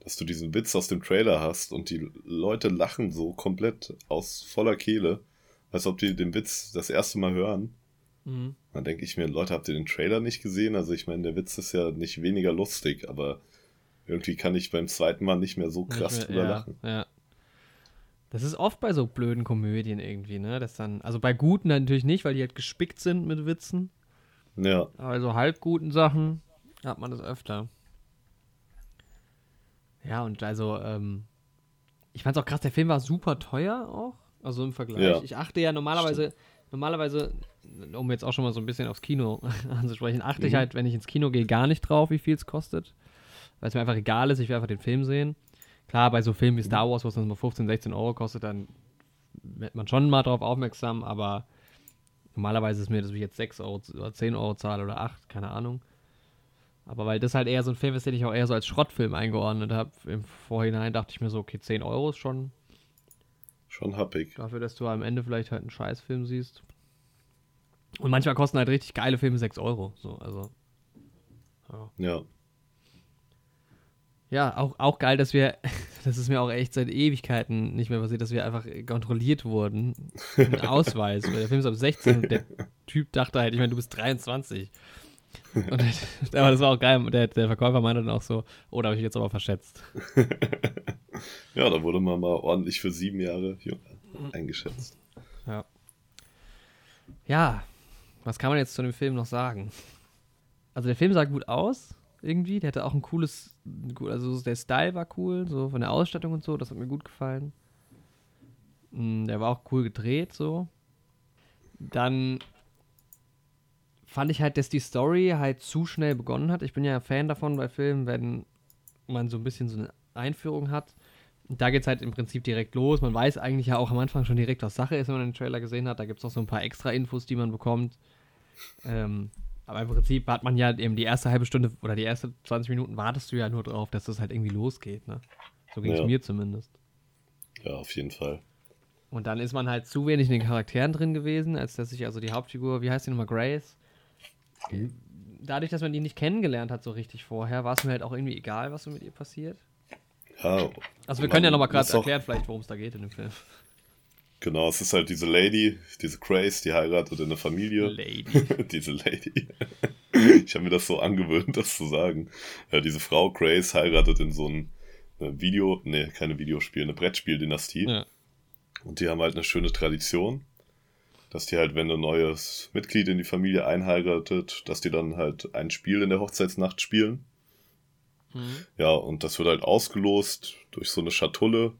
dass du diesen Witz aus dem Trailer hast und die Leute lachen so komplett aus voller Kehle, als ob die den Witz das erste Mal hören. Mhm. Dann denke ich mir, Leute, habt ihr den Trailer nicht gesehen? Also ich meine, der Witz ist ja nicht weniger lustig, aber irgendwie kann ich beim zweiten Mal nicht mehr so krass mehr, drüber ja, lachen. Ja. Das ist oft bei so blöden Komödien irgendwie, ne? Das dann, also bei guten natürlich nicht, weil die halt gespickt sind mit Witzen. Ja. Also halb guten Sachen hat man das öfter. Ja, und also, ähm, ich fand's auch krass, der Film war super teuer auch. Also im Vergleich. Ja. Ich achte ja normalerweise, Stimmt. normalerweise, um jetzt auch schon mal so ein bisschen aufs Kino anzusprechen, achte mhm. ich halt, wenn ich ins Kino gehe, gar nicht drauf, wie viel es kostet. Weil es mir einfach egal ist, ich will einfach den Film sehen. Klar, bei so Filmen wie Star Wars, wo es dann mal 15, 16 Euro kostet, dann wird man schon mal drauf aufmerksam, aber Normalerweise ist mir, dass ich jetzt 6 Euro oder 10 Euro zahle oder 8, keine Ahnung. Aber weil das halt eher so ein Film ist, den ich auch eher so als Schrottfilm eingeordnet habe. Im Vorhinein dachte ich mir so, okay, 10 Euro ist schon. Schon happig. Dafür, dass du am Ende vielleicht halt einen Scheißfilm siehst. Und manchmal kosten halt richtig geile Filme 6 Euro. So, also. Ja. ja. Ja, auch, auch geil, dass wir, das ist mir auch echt seit Ewigkeiten nicht mehr passiert, dass wir einfach kontrolliert wurden. Ein Ausweis. der Film ist ab 16 und der Typ dachte halt, ich meine, du bist 23. Und, aber das war auch geil. Der, der Verkäufer meinte dann auch so, oh, da habe ich jetzt aber verschätzt. ja, da wurde man mal ordentlich für sieben Jahre jünger eingeschätzt. Ja. Ja, was kann man jetzt zu dem Film noch sagen? Also der Film sah gut aus irgendwie. Der hatte auch ein cooles, also der Style war cool, so von der Ausstattung und so, das hat mir gut gefallen. Mm, der war auch cool gedreht, so. Dann fand ich halt, dass die Story halt zu schnell begonnen hat. Ich bin ja Fan davon bei Filmen, wenn man so ein bisschen so eine Einführung hat. Und da geht es halt im Prinzip direkt los. Man weiß eigentlich ja auch am Anfang schon direkt, was Sache ist, wenn man den Trailer gesehen hat. Da gibt es noch so ein paar extra Infos, die man bekommt. Ähm, aber im Prinzip hat man ja eben die erste halbe Stunde oder die erste 20 Minuten wartest du ja nur drauf, dass das halt irgendwie losgeht, ne? So ging es ja. mir zumindest. Ja, auf jeden Fall. Und dann ist man halt zu wenig in den Charakteren drin gewesen, als dass sich also die Hauptfigur, wie heißt die nochmal, Grace? Mhm. Dadurch, dass man die nicht kennengelernt hat so richtig vorher, war es mir halt auch irgendwie egal, was so mit ihr passiert. Ja. Also wir können ja nochmal gerade erklären, vielleicht, worum es da geht in dem Film. Genau, es ist halt diese Lady, diese Grace, die heiratet in eine Familie. Lady. diese Lady. ich habe mir das so angewöhnt, das zu sagen. Ja, diese Frau Grace heiratet in so ein Video, nee, keine Videospiel, eine Brettspieldynastie. Ja. Und die haben halt eine schöne Tradition, dass die halt, wenn ein neues Mitglied in die Familie einheiratet, dass die dann halt ein Spiel in der Hochzeitsnacht spielen. Mhm. Ja, und das wird halt ausgelost durch so eine Schatulle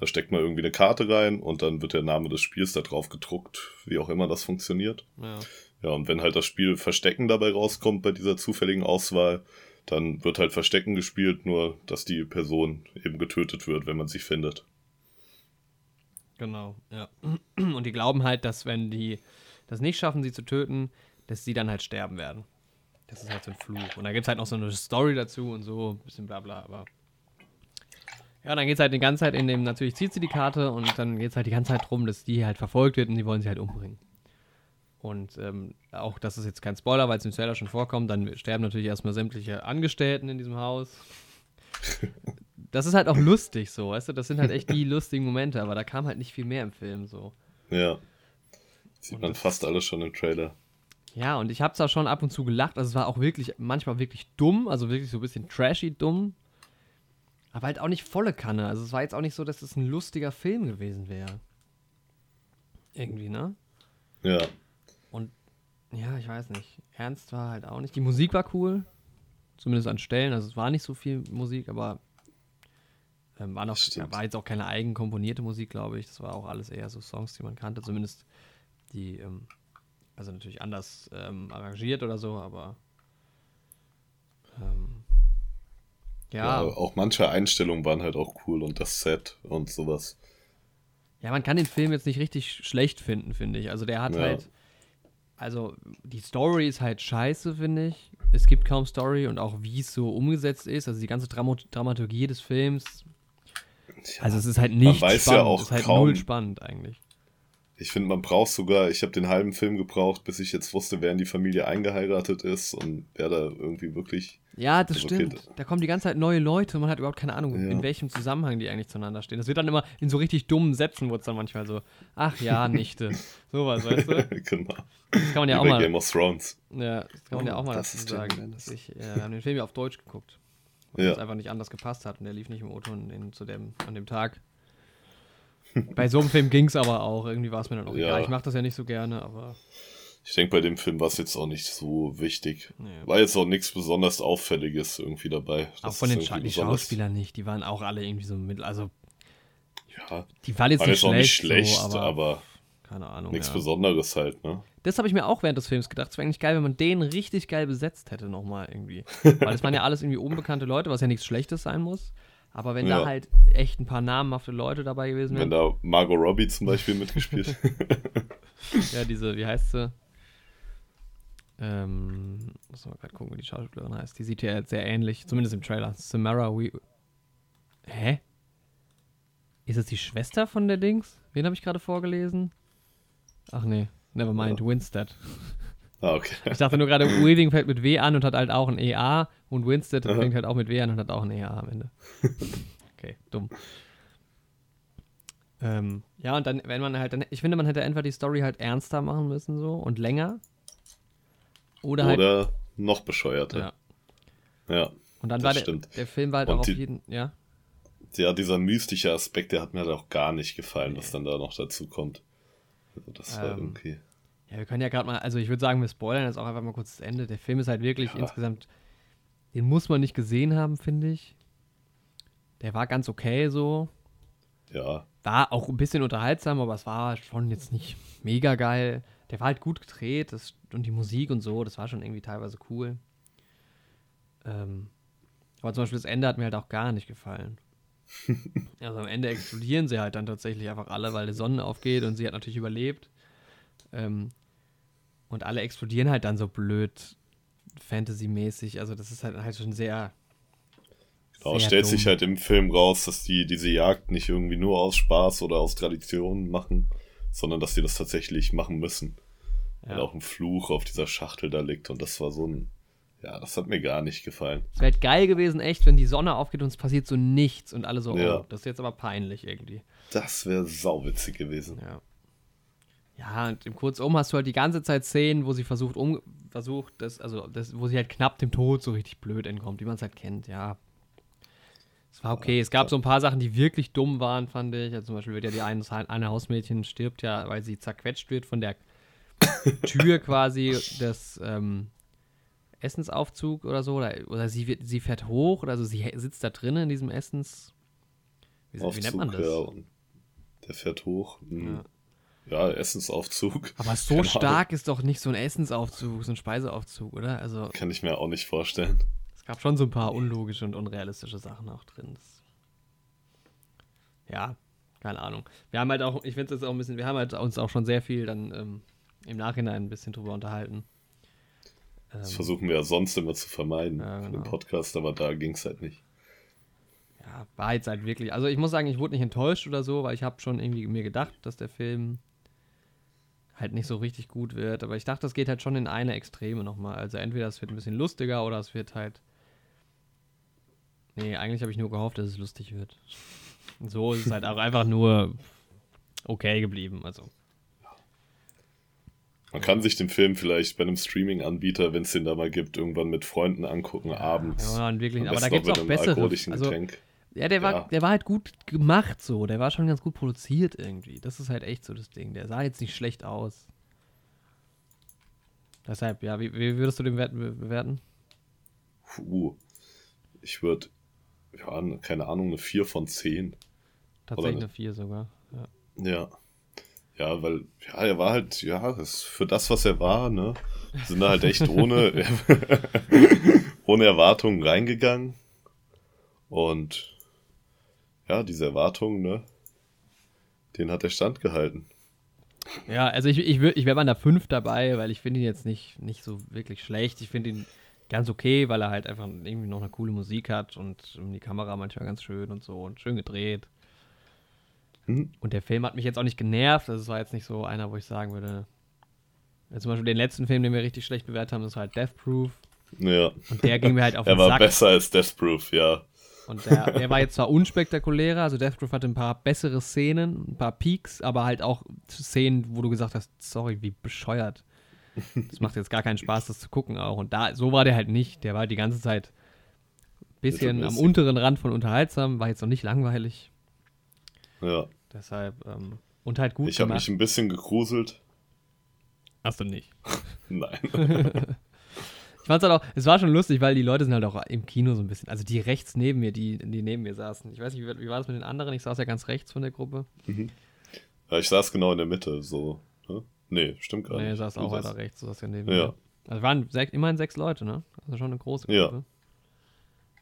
da steckt man irgendwie eine Karte rein und dann wird der Name des Spiels da drauf gedruckt, wie auch immer das funktioniert. Ja. Ja, und wenn halt das Spiel Verstecken dabei rauskommt bei dieser zufälligen Auswahl, dann wird halt Verstecken gespielt, nur dass die Person eben getötet wird, wenn man sie findet. Genau, ja. Und die glauben halt, dass wenn die das nicht schaffen, sie zu töten, dass sie dann halt sterben werden. Das ist halt so ein Fluch. Und da gibt es halt noch so eine Story dazu und so, ein bisschen bla bla, aber ja, dann geht es halt die ganze Zeit in dem, natürlich zieht sie die Karte und dann geht es halt die ganze Zeit drum, dass die halt verfolgt wird und die wollen sie halt umbringen. Und ähm, auch, das ist jetzt kein Spoiler, weil es im Trailer schon vorkommt, dann sterben natürlich erstmal sämtliche Angestellten in diesem Haus. Das ist halt auch lustig so, weißt du, das sind halt echt die lustigen Momente, aber da kam halt nicht viel mehr im Film so. Ja. Sieht und man fast alles schon im Trailer. Ja, und ich hab's da schon ab und zu gelacht, also es war auch wirklich, manchmal wirklich dumm, also wirklich so ein bisschen trashy dumm, Aber halt auch nicht volle Kanne. Also es war jetzt auch nicht so, dass es ein lustiger Film gewesen wäre. Irgendwie, ne? Ja. Und ja, ich weiß nicht. Ernst war halt auch nicht. Die Musik war cool. Zumindest an Stellen. Also es war nicht so viel Musik, aber ähm, war, noch, war jetzt auch keine eigen komponierte Musik, glaube ich. Das war auch alles eher so Songs, die man kannte. Zumindest die, ähm, also natürlich anders ähm, arrangiert oder so, aber ähm, ja. ja. Auch manche Einstellungen waren halt auch cool und das Set und sowas. Ja, man kann den Film jetzt nicht richtig schlecht finden, finde ich. Also der hat ja. halt, also die Story ist halt scheiße, finde ich. Es gibt kaum Story und auch wie es so umgesetzt ist, also die ganze Dramat Dramaturgie des Films. Ja, also es ist halt nicht spannend, ja auch es ist halt kaum, null spannend eigentlich. Ich finde, man braucht sogar, ich habe den halben Film gebraucht, bis ich jetzt wusste, wer in die Familie eingeheiratet ist und wer da irgendwie wirklich. Ja, das also stimmt. Okay, da kommen die ganze Zeit neue Leute und man hat überhaupt keine Ahnung, ja. in welchem Zusammenhang die eigentlich zueinander stehen. Das wird dann immer in so richtig dummen Sätzen, wo es dann manchmal so, ach ja, Nichte. Sowas, weißt du? genau. Das kann man ja Über auch mal. Game of Thrones. Ja, das kann man oh, ja auch mal dazu sagen. Ich, äh, wir haben den Film ja auf Deutsch geguckt. Weil ja. es einfach nicht anders gepasst hat und der lief nicht im Auto zu dem, an dem Tag. Bei so einem Film ging es aber auch. Irgendwie war es mir dann auch ja. egal. Ich mache das ja nicht so gerne, aber. Ich denke, bei dem Film war es jetzt auch nicht so wichtig. Nee. War jetzt auch nichts besonders Auffälliges irgendwie dabei. Auch von den Scha die Schauspielern nicht. Die waren auch alle irgendwie so mittel. Also. Ja. Die waren jetzt, war nicht, jetzt schlecht, nicht schlecht, so, aber, aber. Keine Ahnung. Nichts ja. Besonderes halt, ne? Das habe ich mir auch während des Films gedacht. Es wäre eigentlich geil, wenn man den richtig geil besetzt hätte, nochmal irgendwie. Weil es waren ja alles irgendwie unbekannte Leute, was ja nichts Schlechtes sein muss. Aber wenn ja. da halt echt ein paar namenhafte Leute dabei gewesen wären. Wenn da Margot Robbie zum Beispiel mitgespielt. ja, diese, wie heißt sie? Ähm, muss mal gerade gucken, wie die Schauspielerin heißt. Die sieht ja sehr ähnlich, zumindest im Trailer. Samara We. Hä? Ist das die Schwester von der Dings? Wen habe ich gerade vorgelesen? Ach nee, never mind, ja. Winstead. Ah, okay. Ich dachte nur gerade, Weaving fällt mit W an und hat halt auch ein EA und Winstead Aha. fängt halt auch mit W an und hat auch ein EA am Ende. Okay, dumm. Ähm, ja, und dann, wenn man halt, dann, ich finde, man hätte entweder die Story halt ernster machen müssen so und länger. Oder, halt, oder noch bescheuerter. Ja. Ja. Und dann war der, der Film war halt und auch die, auf jeden, ja. Ja, dieser mystische Aspekt, der hat mir halt auch gar nicht gefallen, nee. was dann da noch dazu kommt. Also das ähm, war irgendwie. Ja, wir können ja gerade mal, also ich würde sagen, wir spoilern jetzt auch einfach mal kurz das Ende. Der Film ist halt wirklich ja. insgesamt, den muss man nicht gesehen haben, finde ich. Der war ganz okay so. Ja. War auch ein bisschen unterhaltsam, aber es war schon jetzt nicht mega geil. Der war halt gut gedreht das, und die Musik und so, das war schon irgendwie teilweise cool. Ähm, aber zum Beispiel das Ende hat mir halt auch gar nicht gefallen. also am Ende explodieren sie halt dann tatsächlich einfach alle, weil die Sonne aufgeht und sie hat natürlich überlebt. Ähm, und alle explodieren halt dann so blöd Fantasy-mäßig. Also das ist halt, halt schon sehr. Genau, sehr stellt dumm. sich halt im Film raus, dass die diese Jagd nicht irgendwie nur aus Spaß oder aus Tradition machen, sondern dass die das tatsächlich machen müssen. Ja. Weil auch ein Fluch auf dieser Schachtel da liegt und das war so ein. Ja, das hat mir gar nicht gefallen. Es wäre halt geil gewesen, echt, wenn die Sonne aufgeht und es passiert so nichts und alle so, ja. oh, das ist jetzt aber peinlich irgendwie. Das wäre sauwitzig gewesen. Ja. Ja, und im Kurzum hast du halt die ganze Zeit Szenen, wo sie versucht, um, versucht, das, also das, wo sie halt knapp dem Tod so richtig blöd entkommt, wie man es halt kennt, ja. Es war okay. Es gab so ein paar Sachen, die wirklich dumm waren, fand ich. Also zum Beispiel wird ja die eine, eine Hausmädchen stirbt ja, weil sie zerquetscht wird von der Tür quasi des ähm, Essensaufzug oder so. Oder, oder sie, wird, sie fährt hoch oder so, sie sitzt da drinnen in diesem Essens. Wie, wie nennt man das? Ja, der fährt hoch. Mhm. Ja ja, Essensaufzug. Aber so Keine stark Ahnung. ist doch nicht so ein Essensaufzug, so ein Speiseaufzug, oder? Also, Kann ich mir auch nicht vorstellen. Gab schon so ein paar unlogische und unrealistische Sachen auch drin. Das, ja, keine Ahnung. Wir haben halt auch, ich finde es auch ein bisschen, wir haben halt uns auch schon sehr viel dann ähm, im Nachhinein ein bisschen drüber unterhalten. Das ähm, versuchen wir ja sonst immer zu vermeiden ja, genau. im Podcast, aber da ging es halt nicht ja, war jetzt halt wirklich. Also ich muss sagen, ich wurde nicht enttäuscht oder so, weil ich habe schon irgendwie mir gedacht, dass der Film halt nicht so richtig gut wird. Aber ich dachte, das geht halt schon in eine Extreme nochmal. Also entweder es wird ein bisschen lustiger oder es wird halt. Nee, eigentlich habe ich nur gehofft, dass es lustig wird. So ist es halt auch einfach nur okay geblieben. Also. Man kann sich den Film vielleicht bei einem Streaming-Anbieter, wenn es den da mal gibt, irgendwann mit Freunden angucken, abends. Ja, wirklich. Aber da gibt es auch bessere. Also, Ja, der war, ja. der war halt gut gemacht so. Der war schon ganz gut produziert irgendwie. Das ist halt echt so das Ding. Der sah jetzt nicht schlecht aus. Deshalb, ja, wie, wie würdest du den bewerten? Puh. Ich würde, ja, keine Ahnung, eine 4 von 10. Tatsächlich eine 4 sogar. Ja. ja. Ja, weil, ja, er war halt, ja, das, für das, was er war, ne, sind halt echt ohne, ohne Erwartungen reingegangen. Und ja, diese Erwartungen, ne, den hat er standgehalten. Ja, also ich, ich, ich wäre bei einer 5 dabei, weil ich finde ihn jetzt nicht, nicht so wirklich schlecht. Ich finde ihn ganz okay, weil er halt einfach irgendwie noch eine coole Musik hat und die Kamera manchmal ganz schön und so und schön gedreht. Mhm. Und der Film hat mich jetzt auch nicht genervt. Also es war jetzt nicht so einer, wo ich sagen würde. Ja, zum Beispiel den letzten Film, den wir richtig schlecht bewertet haben, war halt Death Proof. Ja. Und der ging mir halt auf den Sack. Er war besser als Death Proof, ja. Und der, der, war jetzt zwar unspektakulärer, also Death Proof hatte ein paar bessere Szenen, ein paar Peaks, aber halt auch Szenen, wo du gesagt hast, sorry, wie bescheuert. Das macht jetzt gar keinen Spaß, das zu gucken auch. Und da, so war der halt nicht. Der war die ganze Zeit ein bisschen am unteren Rand von unterhaltsam, war jetzt noch nicht langweilig. Ja. Deshalb, ähm, und halt gut. Ich habe mich ein bisschen gegruselt. Hast du nicht? Nein. ich fand's halt auch, es war schon lustig, weil die Leute sind halt auch im Kino so ein bisschen, also die rechts neben mir, die, die neben mir saßen. Ich weiß nicht, wie, wie war das mit den anderen? Ich saß ja ganz rechts von der Gruppe. Mhm. Ja, ich saß genau in der Mitte, so. Ne? Nee, stimmt gar nee, nicht. Nee, saß auch weiter rechts, du saß ja neben ja. mir. Also waren sech, immerhin sechs Leute, ne? Also schon eine große Gruppe. Ja.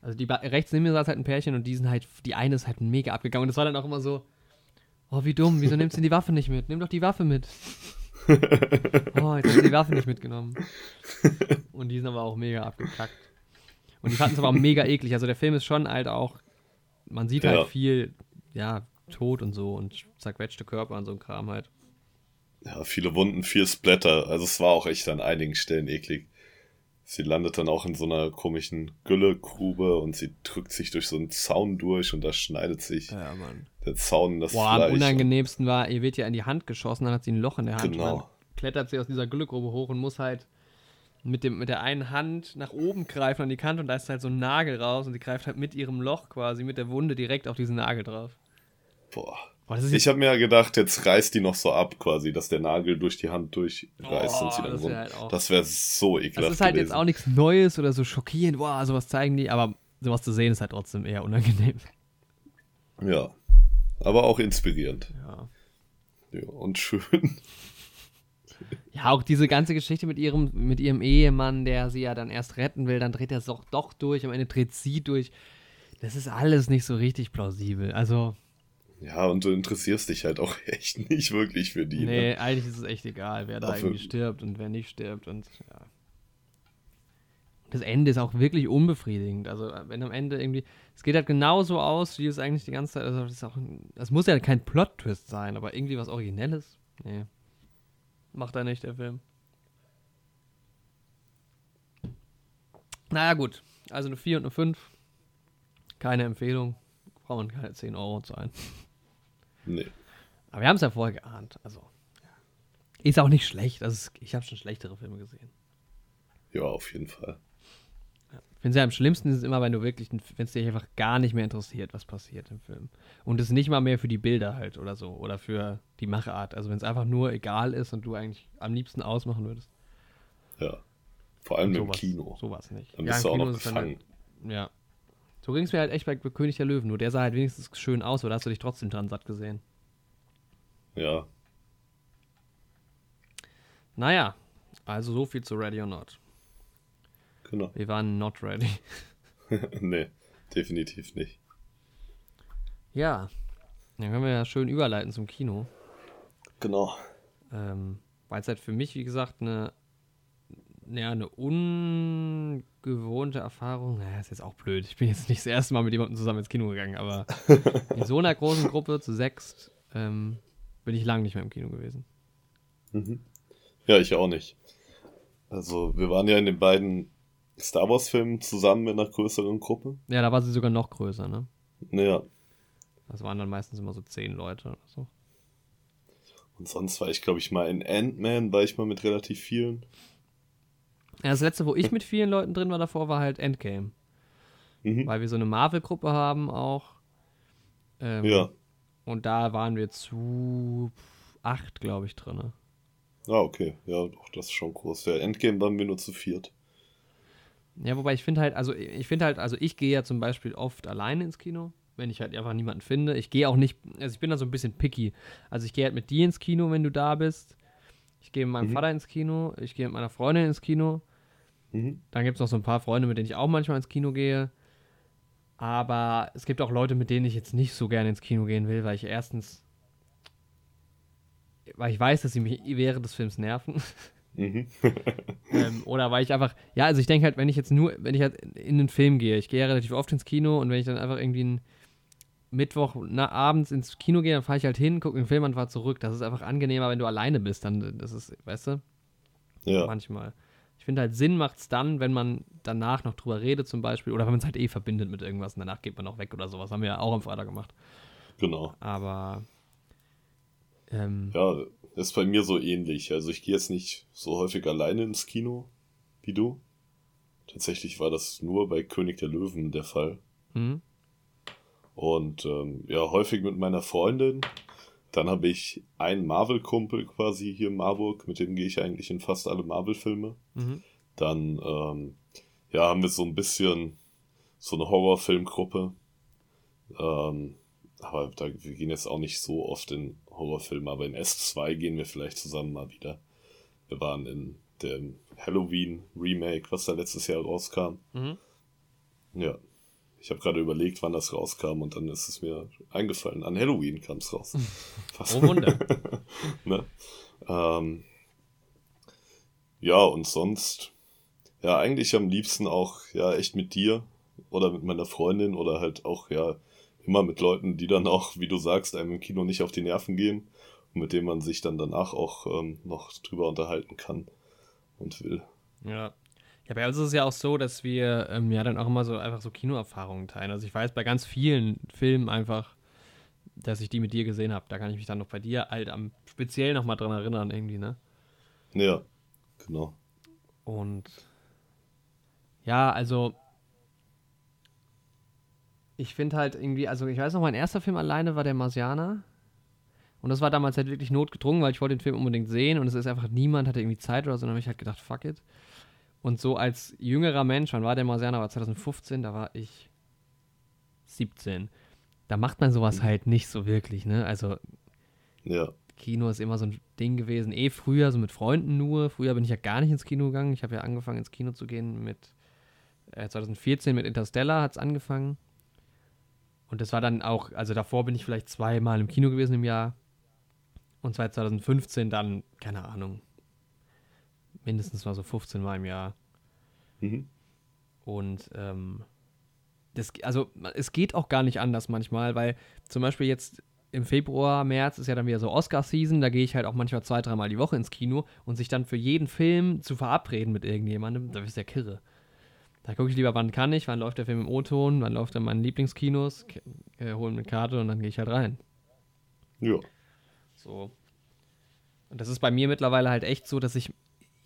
Also die rechts neben mir saß halt ein Pärchen und die sind halt, die eine ist halt mega abgegangen. Und das war dann auch immer so, Oh, wie dumm, wieso nimmst du die Waffe nicht mit? Nimm doch die Waffe mit. oh, jetzt hast du die Waffe nicht mitgenommen. Und die sind aber auch mega abgekackt. Und die fanden es aber auch mega eklig. Also der Film ist schon halt auch, man sieht halt viel, ja, Tod und so und zerquetschte Körper und so ein Kram halt. Ja, viele Wunden, viel Splatter. Also es war auch echt an einigen Stellen eklig. Sie landet dann auch in so einer komischen Güllegrube und sie drückt sich durch so einen Zaun durch und da schneidet sich ja, Mann. der Zaun in das Boah, Fleisch. am unangenehmsten war, ihr wird ja in die Hand geschossen, dann hat sie ein Loch in der Hand. Genau. Und dann klettert sie aus dieser Güllegrube hoch und muss halt mit, dem, mit der einen Hand nach oben greifen an die Kante und da ist halt so ein Nagel raus und sie greift halt mit ihrem Loch quasi, mit der Wunde direkt auf diesen Nagel drauf. Boah. Boah ich habe mir ja gedacht, jetzt reißt die noch so ab quasi, dass der Nagel durch die Hand durchreißt oh, und sie dann das wäre halt Das wäre so ekelhaft. Das ist halt gewesen. jetzt auch nichts Neues oder so schockierend, boah, sowas zeigen die, aber sowas zu sehen ist halt trotzdem eher unangenehm. Ja. Aber auch inspirierend. Ja. Ja, und schön. Ja, auch diese ganze Geschichte mit ihrem, mit ihrem Ehemann, der sie ja dann erst retten will, dann dreht er es doch, doch durch, am Ende dreht sie durch. Das ist alles nicht so richtig plausibel. Also, ja, und du interessierst dich halt auch echt nicht wirklich für die. Nee, ne? eigentlich ist es echt egal, wer da irgendwie stirbt und wer nicht stirbt. Und ja. Das Ende ist auch wirklich unbefriedigend. Also, wenn am Ende irgendwie. Es geht halt genauso aus, wie es eigentlich die ganze Zeit. Also, das, ist auch, das muss ja kein Plot-Twist sein, aber irgendwie was Originelles. Nee. Macht er nicht, der Film. Naja, gut. Also eine 4 und eine 5. Keine Empfehlung. Braucht man keine 10 Euro zahlen. Nee. Aber wir haben es ja vorher geahnt. Also, ist auch nicht schlecht. Also, ich habe schon schlechtere Filme gesehen. Ja, auf jeden Fall. Ich finde es ja am schlimmsten ist es immer, wenn du wirklich, wenn es dich einfach gar nicht mehr interessiert, was passiert im Film. Und es nicht mal mehr für die Bilder halt oder so oder für die Machart. Also wenn es einfach nur egal ist und du eigentlich am liebsten ausmachen würdest. Ja. Vor allem sowas, im Kino. Sowas nicht. Dann bist ja, du auch noch gefangen. Dann, ja. So ging es mir halt echt bei König der Löwen. Nur der sah halt wenigstens schön aus, oder hast du dich trotzdem dran satt gesehen? Ja. Naja, also so viel zu Ready or Not. Genau. Wir waren not ready. nee, definitiv nicht. Ja, dann können wir ja schön überleiten zum Kino. Genau. Ähm, Weil es halt für mich, wie gesagt, eine ja, eine ungewohnte Erfahrung. Naja, ist jetzt auch blöd. Ich bin jetzt nicht das erste Mal mit jemandem zusammen ins Kino gegangen, aber in so einer großen Gruppe zu sechst ähm, bin ich lange nicht mehr im Kino gewesen. Mhm. Ja, ich auch nicht. Also, wir waren ja in den beiden Star Wars-Filmen zusammen mit einer größeren Gruppe. Ja, da war sie sogar noch größer, ne? Ja. Das waren dann meistens immer so zehn Leute oder so. Und sonst war ich, glaube ich, mal in Ant-Man, war ich mal mit relativ vielen. Ja, das letzte, wo ich mit vielen Leuten drin war davor, war halt Endgame. Mhm. Weil wir so eine Marvel-Gruppe haben auch. Ähm, Ja. Und da waren wir zu acht, glaube ich, drin. Ah, okay. Ja, doch, das ist schon groß. Der Endgame waren wir nur zu viert. Ja, wobei ich finde halt, also ich finde halt, also ich gehe ja zum Beispiel oft alleine ins Kino, wenn ich halt einfach niemanden finde. Ich gehe auch nicht, also ich bin da so ein bisschen picky. Also ich gehe halt mit dir ins Kino, wenn du da bist. Ich gehe mit meinem Mhm. Vater ins Kino, ich gehe mit meiner Freundin ins Kino. Mhm. Dann gibt es noch so ein paar Freunde, mit denen ich auch manchmal ins Kino gehe. Aber es gibt auch Leute, mit denen ich jetzt nicht so gerne ins Kino gehen will, weil ich erstens, weil ich weiß, dass sie mich während des Films nerven. Mhm. ähm, oder weil ich einfach, ja, also ich denke halt, wenn ich jetzt nur, wenn ich halt in einen Film gehe, ich gehe ja relativ oft ins Kino und wenn ich dann einfach irgendwie einen Mittwoch na, abends ins Kino gehe, dann fahre ich halt hin, gucke den Film an, fahre zurück. Das ist einfach angenehmer, wenn du alleine bist, dann, das ist, weißt du, Ja. manchmal. Ich finde halt Sinn macht es dann, wenn man danach noch drüber redet zum Beispiel oder wenn man es halt eh verbindet mit irgendwas und danach geht man noch weg oder sowas. Haben wir ja auch am Freitag gemacht. Genau. Aber ähm, Ja, ist bei mir so ähnlich. Also ich gehe jetzt nicht so häufig alleine ins Kino wie du. Tatsächlich war das nur bei König der Löwen der Fall. hm? Und ähm, ja, häufig mit meiner Freundin. Dann habe ich einen Marvel-Kumpel quasi hier in Marburg, mit dem gehe ich eigentlich in fast alle Marvel-Filme. Mhm. Dann ähm, ja, haben wir so ein bisschen so eine Horrorfilmgruppe. Ähm, aber da, wir gehen jetzt auch nicht so oft in Horrorfilme, aber in S2 gehen wir vielleicht zusammen mal wieder. Wir waren in dem Halloween Remake, was da letztes Jahr rauskam. Mhm. Ja. Ich habe gerade überlegt, wann das rauskam und dann ist es mir eingefallen. An Halloween kam es raus. Oh Wunder. ne? ähm, ja, und sonst, ja, eigentlich am liebsten auch, ja, echt mit dir oder mit meiner Freundin oder halt auch, ja, immer mit Leuten, die dann auch, wie du sagst, einem im Kino nicht auf die Nerven gehen und mit denen man sich dann danach auch ähm, noch drüber unterhalten kann und will. Ja. Ja, bei uns ist es ja auch so, dass wir ähm, ja dann auch immer so einfach so Kinoerfahrungen teilen. Also ich weiß bei ganz vielen Filmen einfach, dass ich die mit dir gesehen habe. Da kann ich mich dann noch bei dir halt am speziell noch mal dran erinnern irgendwie, ne? Ja, genau. Und ja, also ich finde halt irgendwie, also ich weiß noch, mein erster Film alleine war der Marsianer. Und das war damals halt wirklich notgedrungen, weil ich wollte den Film unbedingt sehen und es ist einfach niemand hatte irgendwie Zeit oder so. Und dann habe ich halt gedacht, fuck it. Und so als jüngerer Mensch, wann war der Marsianer? War 2015, da war ich 17. Da macht man sowas halt nicht so wirklich, ne? Also Ja, Kino ist immer so ein Ding gewesen. Eh früher, so mit Freunden nur. Früher bin ich ja gar nicht ins Kino gegangen. Ich habe ja angefangen ins Kino zu gehen mit äh, 2014 mit Interstellar hat es angefangen. Und das war dann auch, also davor bin ich vielleicht zweimal im Kino gewesen im Jahr. Und seit 2015 dann, keine Ahnung, mindestens mal so 15 Mal im Jahr. mhm. Und ähm, das, also es geht auch gar nicht anders manchmal, weil zum Beispiel jetzt im Februar, März ist ja dann wieder so Oscar-Season, da gehe ich halt auch manchmal zwei, dreimal die Woche ins Kino und sich dann für jeden Film zu verabreden mit irgendjemandem, da ist ja kirre. Da gucke ich lieber, wann kann ich, wann läuft der Film im O-Ton, wann läuft er in meinen Lieblingskinos, äh, hole mir eine Karte und dann gehe ich halt rein. ja, So. Und das ist bei mir mittlerweile halt echt so, dass ich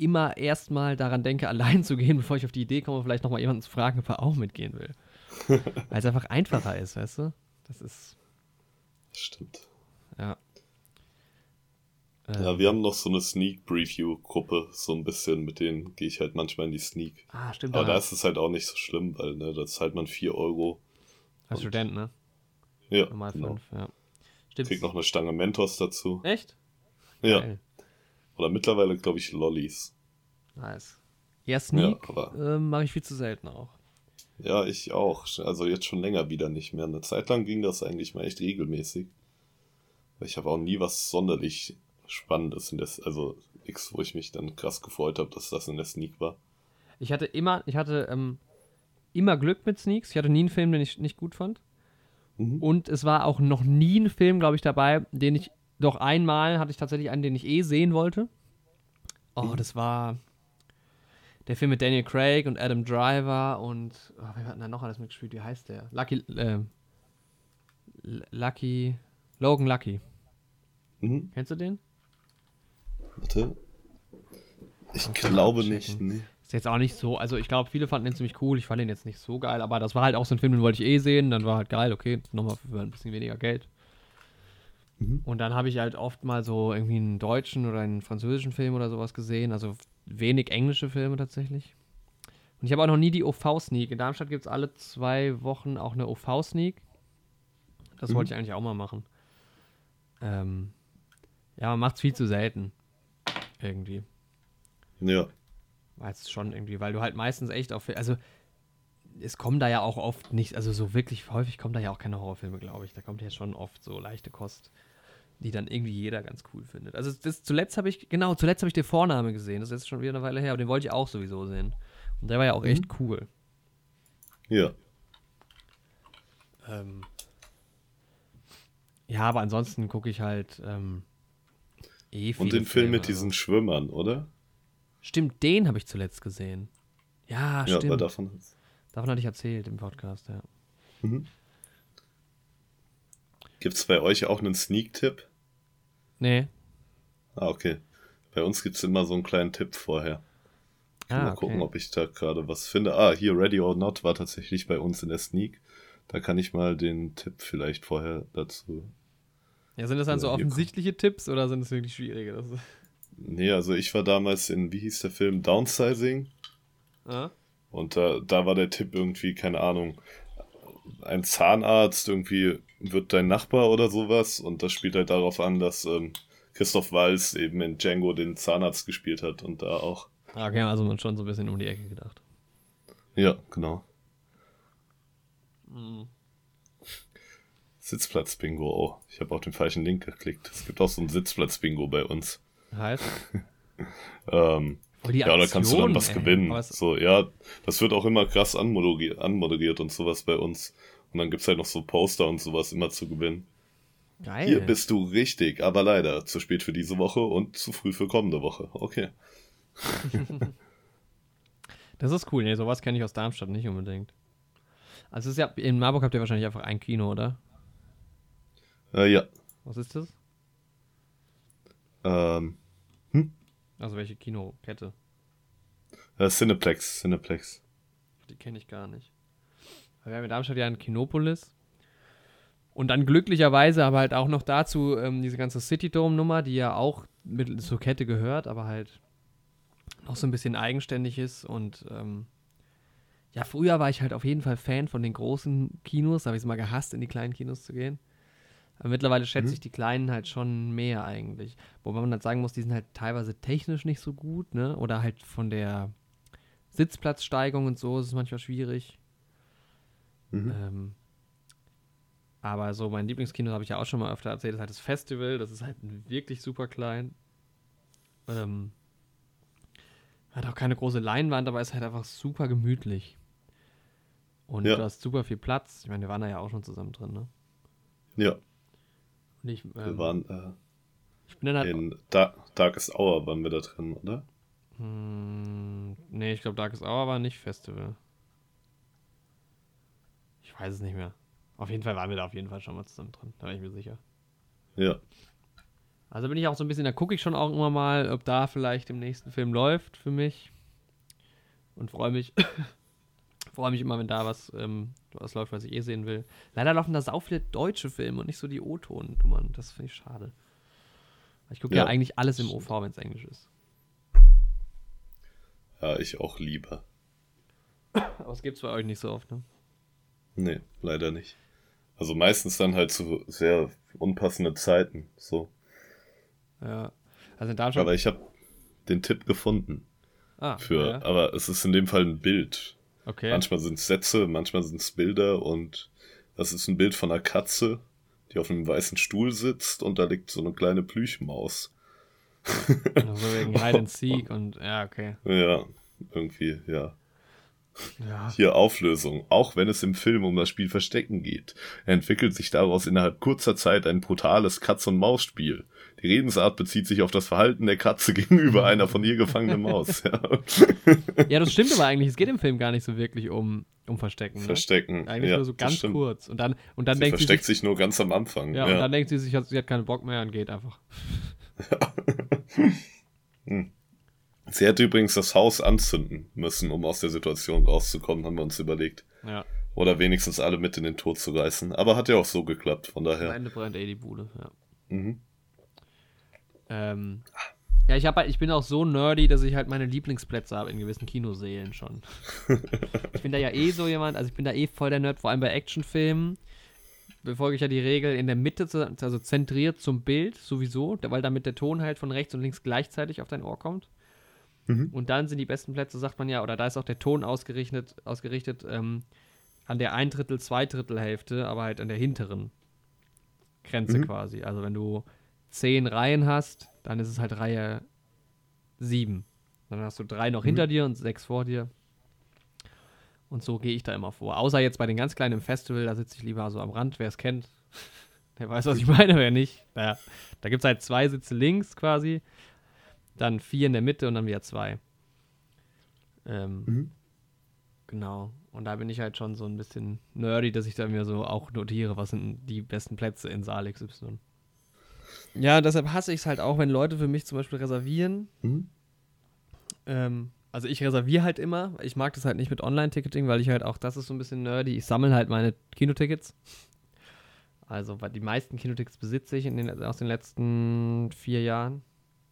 immer erstmal daran denke, allein zu gehen, bevor ich auf die Idee komme, vielleicht nochmal jemanden zu fragen, ob er auch mitgehen will. Weil es einfach einfacher ist, weißt du? Das ist, stimmt. ja. Ja, wir haben noch so eine Sneak-Preview-Gruppe, so ein bisschen, mit denen gehe ich halt manchmal in die Sneak. ah, stimmt. Aber da ist es halt auch nicht so schlimm, weil, ne, da zahlt man 4 Euro. Als Student, ne? Ja, Normal genau. fünf, ja. Stimmt. Kriegt noch eine Stange Mentos dazu. Echt? Ja, Geil. Oder mittlerweile, glaube ich, Lollis. Nice. Ja, Sneak Ja, ähm, mache ich viel zu selten auch. Ja, ich auch. Also jetzt schon länger wieder nicht mehr. Eine Zeit lang ging das eigentlich mal echt regelmäßig. Ich habe auch nie was sonderlich Spannendes in der, also nichts, wo ich mich dann krass gefreut habe, dass das in der Sneak war. Ich hatte immer, ich hatte ähm, immer Glück mit Sneaks. Ich hatte nie einen Film, den ich nicht gut fand. Mhm. Und es war auch noch nie ein Film, glaube ich, dabei, den ich, doch einmal hatte ich tatsächlich einen, den ich eh sehen wollte. Oh, das war der Film mit Daniel Craig und Adam Driver und, oh, wer hat denn da noch alles mitgespielt? Wie heißt der? Lucky, äh, Lucky, Logan Lucky. Mhm. Kennst du den? Warte. Ich man glaube nicht, nee. Ist Ist jetzt auch nicht so, also ich glaube, viele fanden den ziemlich cool, ich fand den jetzt nicht so geil, aber das war halt auch so ein Film, den wollte ich eh sehen, dann war halt geil, okay, nochmal für ein bisschen weniger Geld. Mhm. Und dann habe ich halt oft mal so irgendwie einen deutschen oder einen französischen Film oder sowas gesehen, also wenig englische Filme tatsächlich. Und ich habe auch noch nie die OV-Sneak. In Darmstadt gibt es alle zwei Wochen auch eine OV-Sneak. Das mhm. wollte ich eigentlich auch mal machen. Ähm, ja, man macht es viel zu selten. Irgendwie. Ja. Weil es schon irgendwie, weil du halt meistens echt auf. Also, es kommen da ja auch oft nicht, also so wirklich häufig kommen da ja auch keine Horrorfilme, glaube ich. Da kommt ja schon oft so leichte Kost, die dann irgendwie jeder ganz cool findet. Also das zuletzt habe ich, genau, zuletzt habe ich den Vorname gesehen. Das ist jetzt schon wieder eine Weile her, aber den wollte ich auch sowieso sehen. Und der war ja auch mhm. echt cool. Ja. Ähm, ja, aber ansonsten gucke ich halt ähm, eh Und den Film mit diesen Schwimmern, oder? Stimmt, den habe ich zuletzt gesehen. Ja, ja stimmt. Aber davon, davon hatte ich erzählt im Podcast, ja. Mhm. Gibt es bei euch auch einen Sneak-Tipp? Nee. Ah, okay. Bei uns gibt es immer so einen kleinen Tipp vorher. Ah, mal gucken, okay. ob ich da gerade was finde. Ah, hier Ready or Not war tatsächlich bei uns in der Sneak. Da kann ich mal den Tipp vielleicht vorher dazu. Ja, sind das dann so offensichtliche Tipps oder sind das wirklich schwierige? Das nee, also ich war damals in, wie hieß der Film? Downsizing. Ah. Und da, da war der Tipp irgendwie, keine Ahnung, ein Zahnarzt irgendwie wird dein Nachbar oder sowas. Und das spielt halt darauf an, dass ähm, Christoph Walz eben in Django den Zahnarzt gespielt hat und da auch Ah, okay, also man schon so ein bisschen um die Ecke gedacht. Ja, genau. Mhm. Sitzplatz-Bingo. Oh, ich habe auf den falschen Link geklickt. Es gibt auch so ein Sitzplatz-Bingo bei uns. Heißt? ähm, oh, ja, da kannst du dann was ey. gewinnen. So, ja, das wird auch immer krass anmoderiert, anmoderiert und sowas bei uns. Und dann gibt es halt noch so Poster und sowas immer zu gewinnen. Geil. Hier bist du richtig, aber leider zu spät für diese Woche und zu früh für kommende Woche. Okay. das ist cool. Nee, sowas kenne ich aus Darmstadt nicht unbedingt. Also ist ja, in Marburg habt ihr wahrscheinlich einfach ein Kino, oder? Äh, ja. Was ist das? Ähm. Hm? Also welche Kinokette? Äh, Cineplex, Cineplex. Die kenne ich gar nicht. Wir haben in Darmstadt ja ein Kinopolis. Und dann glücklicherweise aber halt auch noch dazu ähm, diese ganze City Dome-Nummer, die ja auch mit zur Kette gehört, aber halt noch so ein bisschen eigenständig ist. Und ähm, ja, früher war ich halt auf jeden Fall Fan von den großen Kinos. Da habe ich es mal gehasst, in die kleinen Kinos zu gehen. Aber mittlerweile schätze mhm. ich die kleinen halt schon mehr eigentlich. Wobei man halt sagen muss, die sind halt teilweise technisch nicht so gut, ne? Oder halt von der Sitzplatzsteigung und so ist es manchmal schwierig. Mhm. Ähm, aber so mein Lieblingskino habe ich ja auch schon mal öfter erzählt, ist halt das Festival. Das ist halt wirklich super klein. Ähm, hat auch keine große Leinwand, aber ist halt einfach super gemütlich. Und ja. du hast super viel Platz. Ich meine, wir waren da ja auch schon zusammen drin, ne? Ja. Und ich, ähm, wir waren äh, ich bin dann halt in da Darkest Hour waren wir da drin, oder? Hm, nee, ich glaube Darkest Hour war nicht Festival. Ich weiß es nicht mehr. Auf jeden Fall waren wir da auf jeden Fall schon mal zusammen drin, da bin ich mir sicher. Ja. Also bin ich auch so ein bisschen, da gucke ich schon auch immer mal, ob da vielleicht im nächsten Film läuft für mich. Und freue mich. freue mich immer, wenn da was, ähm, was läuft, was ich eh sehen will. Leider laufen da sau viele deutsche Filme und nicht so die O-Ton-Nummern. Das finde ich schade. Ich gucke ja. ja. eigentlich alles im OV, wenn es Englisch ist. Ja, ich auch lieber. Aber es gibt es bei euch nicht so oft, ne? Nee, leider nicht. Also meistens dann halt zu sehr unpassende Zeiten. So. Ja. Also da schon. Aber ich habe den Tipp gefunden. Ah, für, ja. aber es ist in dem Fall ein Bild. Okay. Manchmal sind es Sätze, manchmal sind es Bilder und das ist ein Bild von einer Katze, die auf einem weißen Stuhl sitzt und da liegt so eine kleine Plüschmaus. Also wegen Hide and Seek und ja, okay. Ja, irgendwie, ja. Ja. Hier Auflösung. Auch wenn es im Film um das Spiel Verstecken geht, entwickelt sich daraus innerhalb kurzer Zeit ein brutales Katz-und-Maus-Spiel. Die Redensart bezieht sich auf das Verhalten der Katze gegenüber einer von ihr gefangenen Maus. Ja. ja, das stimmt aber eigentlich. Es geht im Film gar nicht so wirklich um, um Verstecken. Ne? Verstecken. Eigentlich ja, nur so ganz kurz. Und dann, und dann sie denkt versteckt sie sich, sich nur ganz am Anfang. Ja, ja, und dann denkt sie sich, sie hat keinen Bock mehr und geht einfach. Ja. hm. Sie hätte übrigens das Haus anzünden müssen, um aus der Situation rauszukommen, haben wir uns überlegt. Ja. Oder wenigstens alle mit in den Tod zu reißen. Aber hat ja auch so geklappt, von daher. Am Ende brennt eh die Bude, ja. Mhm. Ähm, ja, ich, hab, halt, ich bin auch so nerdy, dass ich halt meine Lieblingsplätze habe in gewissen Kinoseelen schon. ich bin da ja eh so jemand, also ich bin da eh voll der Nerd, vor allem bei Actionfilmen befolge ich ja die Regel in der Mitte, also zentriert zum Bild sowieso, weil damit der Ton halt von rechts und links gleichzeitig auf dein Ohr kommt. Mhm. Und dann sind die besten Plätze, sagt man ja, oder da ist auch der Ton ausgerichtet, ausgerichtet ähm, an der ein Drittel, zwei Drittel Hälfte, aber halt an der hinteren Grenze mhm. quasi. Also wenn du zehn Reihen hast, dann ist es halt Reihe sieben. Dann hast du drei noch mhm. hinter dir und sechs vor dir. Und so gehe ich da immer vor. Außer jetzt bei den ganz kleinen im Festival, da sitze ich lieber so am Rand, wer es kennt. Der weiß, was ich meine, wer nicht. Da, da gibt es halt zwei Sitze links quasi, dann vier in der Mitte und dann wieder zwei. Ähm, mhm. Genau. Und da bin ich halt schon so ein bisschen nerdy, dass ich da mir so auch notiere, was sind die besten Plätze in Saal XY. Ja, deshalb hasse ich es halt auch, wenn Leute für mich zum Beispiel reservieren. Mhm. Ähm, also ich reserviere halt immer. Ich mag das halt nicht mit Online-Ticketing, weil ich halt auch, das ist so ein bisschen nerdy. Ich sammle halt meine Kinotickets. Also, weil die meisten Kinotickets besitze ich in den, aus den letzten vier Jahren.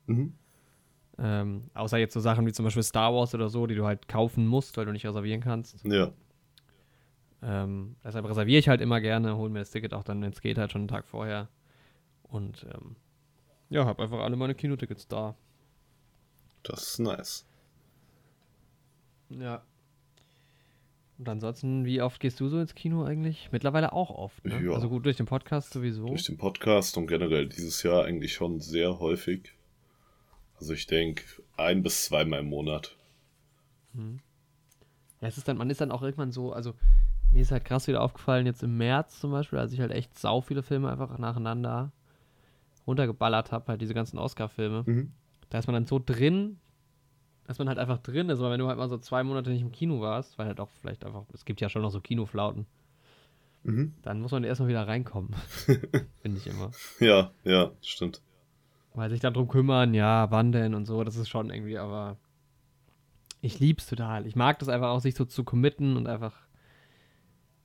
Mhm. Ähm, außer jetzt so Sachen wie zum Beispiel Star Wars oder so, die du halt kaufen musst, weil du nicht reservieren kannst. Ja. Ähm, deshalb reserviere ich halt immer gerne, hole mir das Ticket auch dann, wenn es geht, halt schon einen Tag vorher. Und ähm, ja, habe einfach alle meine Kinotickets da. Das ist nice. Ja. Und ansonsten, wie oft gehst du so ins Kino eigentlich? Mittlerweile auch oft. Ne? Ja. Also gut, durch den Podcast sowieso. Durch den Podcast und generell dieses Jahr eigentlich schon sehr häufig. Also ich denke ein bis zweimal im Monat. Hm. Ja, es ist dann, man ist dann auch irgendwann so, also mir ist halt krass wieder aufgefallen, jetzt im März zum Beispiel, als ich halt echt sau viele Filme einfach nacheinander runtergeballert habe, halt diese ganzen Oscar-Filme. Mhm. Da ist man dann so drin, dass man halt einfach drin ist, weil wenn du halt mal so zwei Monate nicht im Kino warst, weil halt auch vielleicht einfach, es gibt ja schon noch so Kinoflauten, mhm. dann muss man erstmal wieder reinkommen. Finde ich immer. Ja, ja, stimmt. Weil sich darum kümmern, ja, wann denn und so, das ist schon irgendwie, aber ich lieb's total. Ich mag das einfach auch, sich so zu committen und einfach,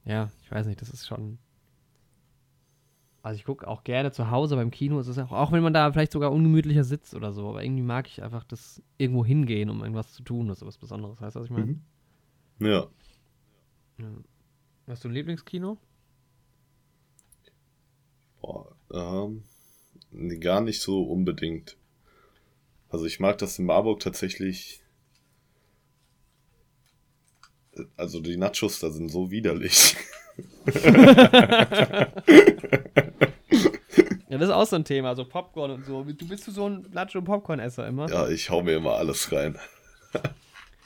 ja, ich weiß nicht, das ist schon, also ich gucke auch gerne zu Hause beim Kino. Es ist auch, auch wenn man da vielleicht sogar ungemütlicher sitzt oder so, aber irgendwie mag ich einfach das irgendwo hingehen, um irgendwas zu tun, das ist was Besonderes. Heißt, was ich meine? Mhm. Ja. ja. Hast du ein Lieblingskino? Boah, ähm, gar nicht so unbedingt. Also ich mag das in Marburg tatsächlich. Also die Nachos da sind so widerlich. Ja, das ist auch so ein Thema, so Popcorn und so. Du bist du so ein Nacho- und Popcorn-Esser immer? Ja, ich hau mir immer alles rein.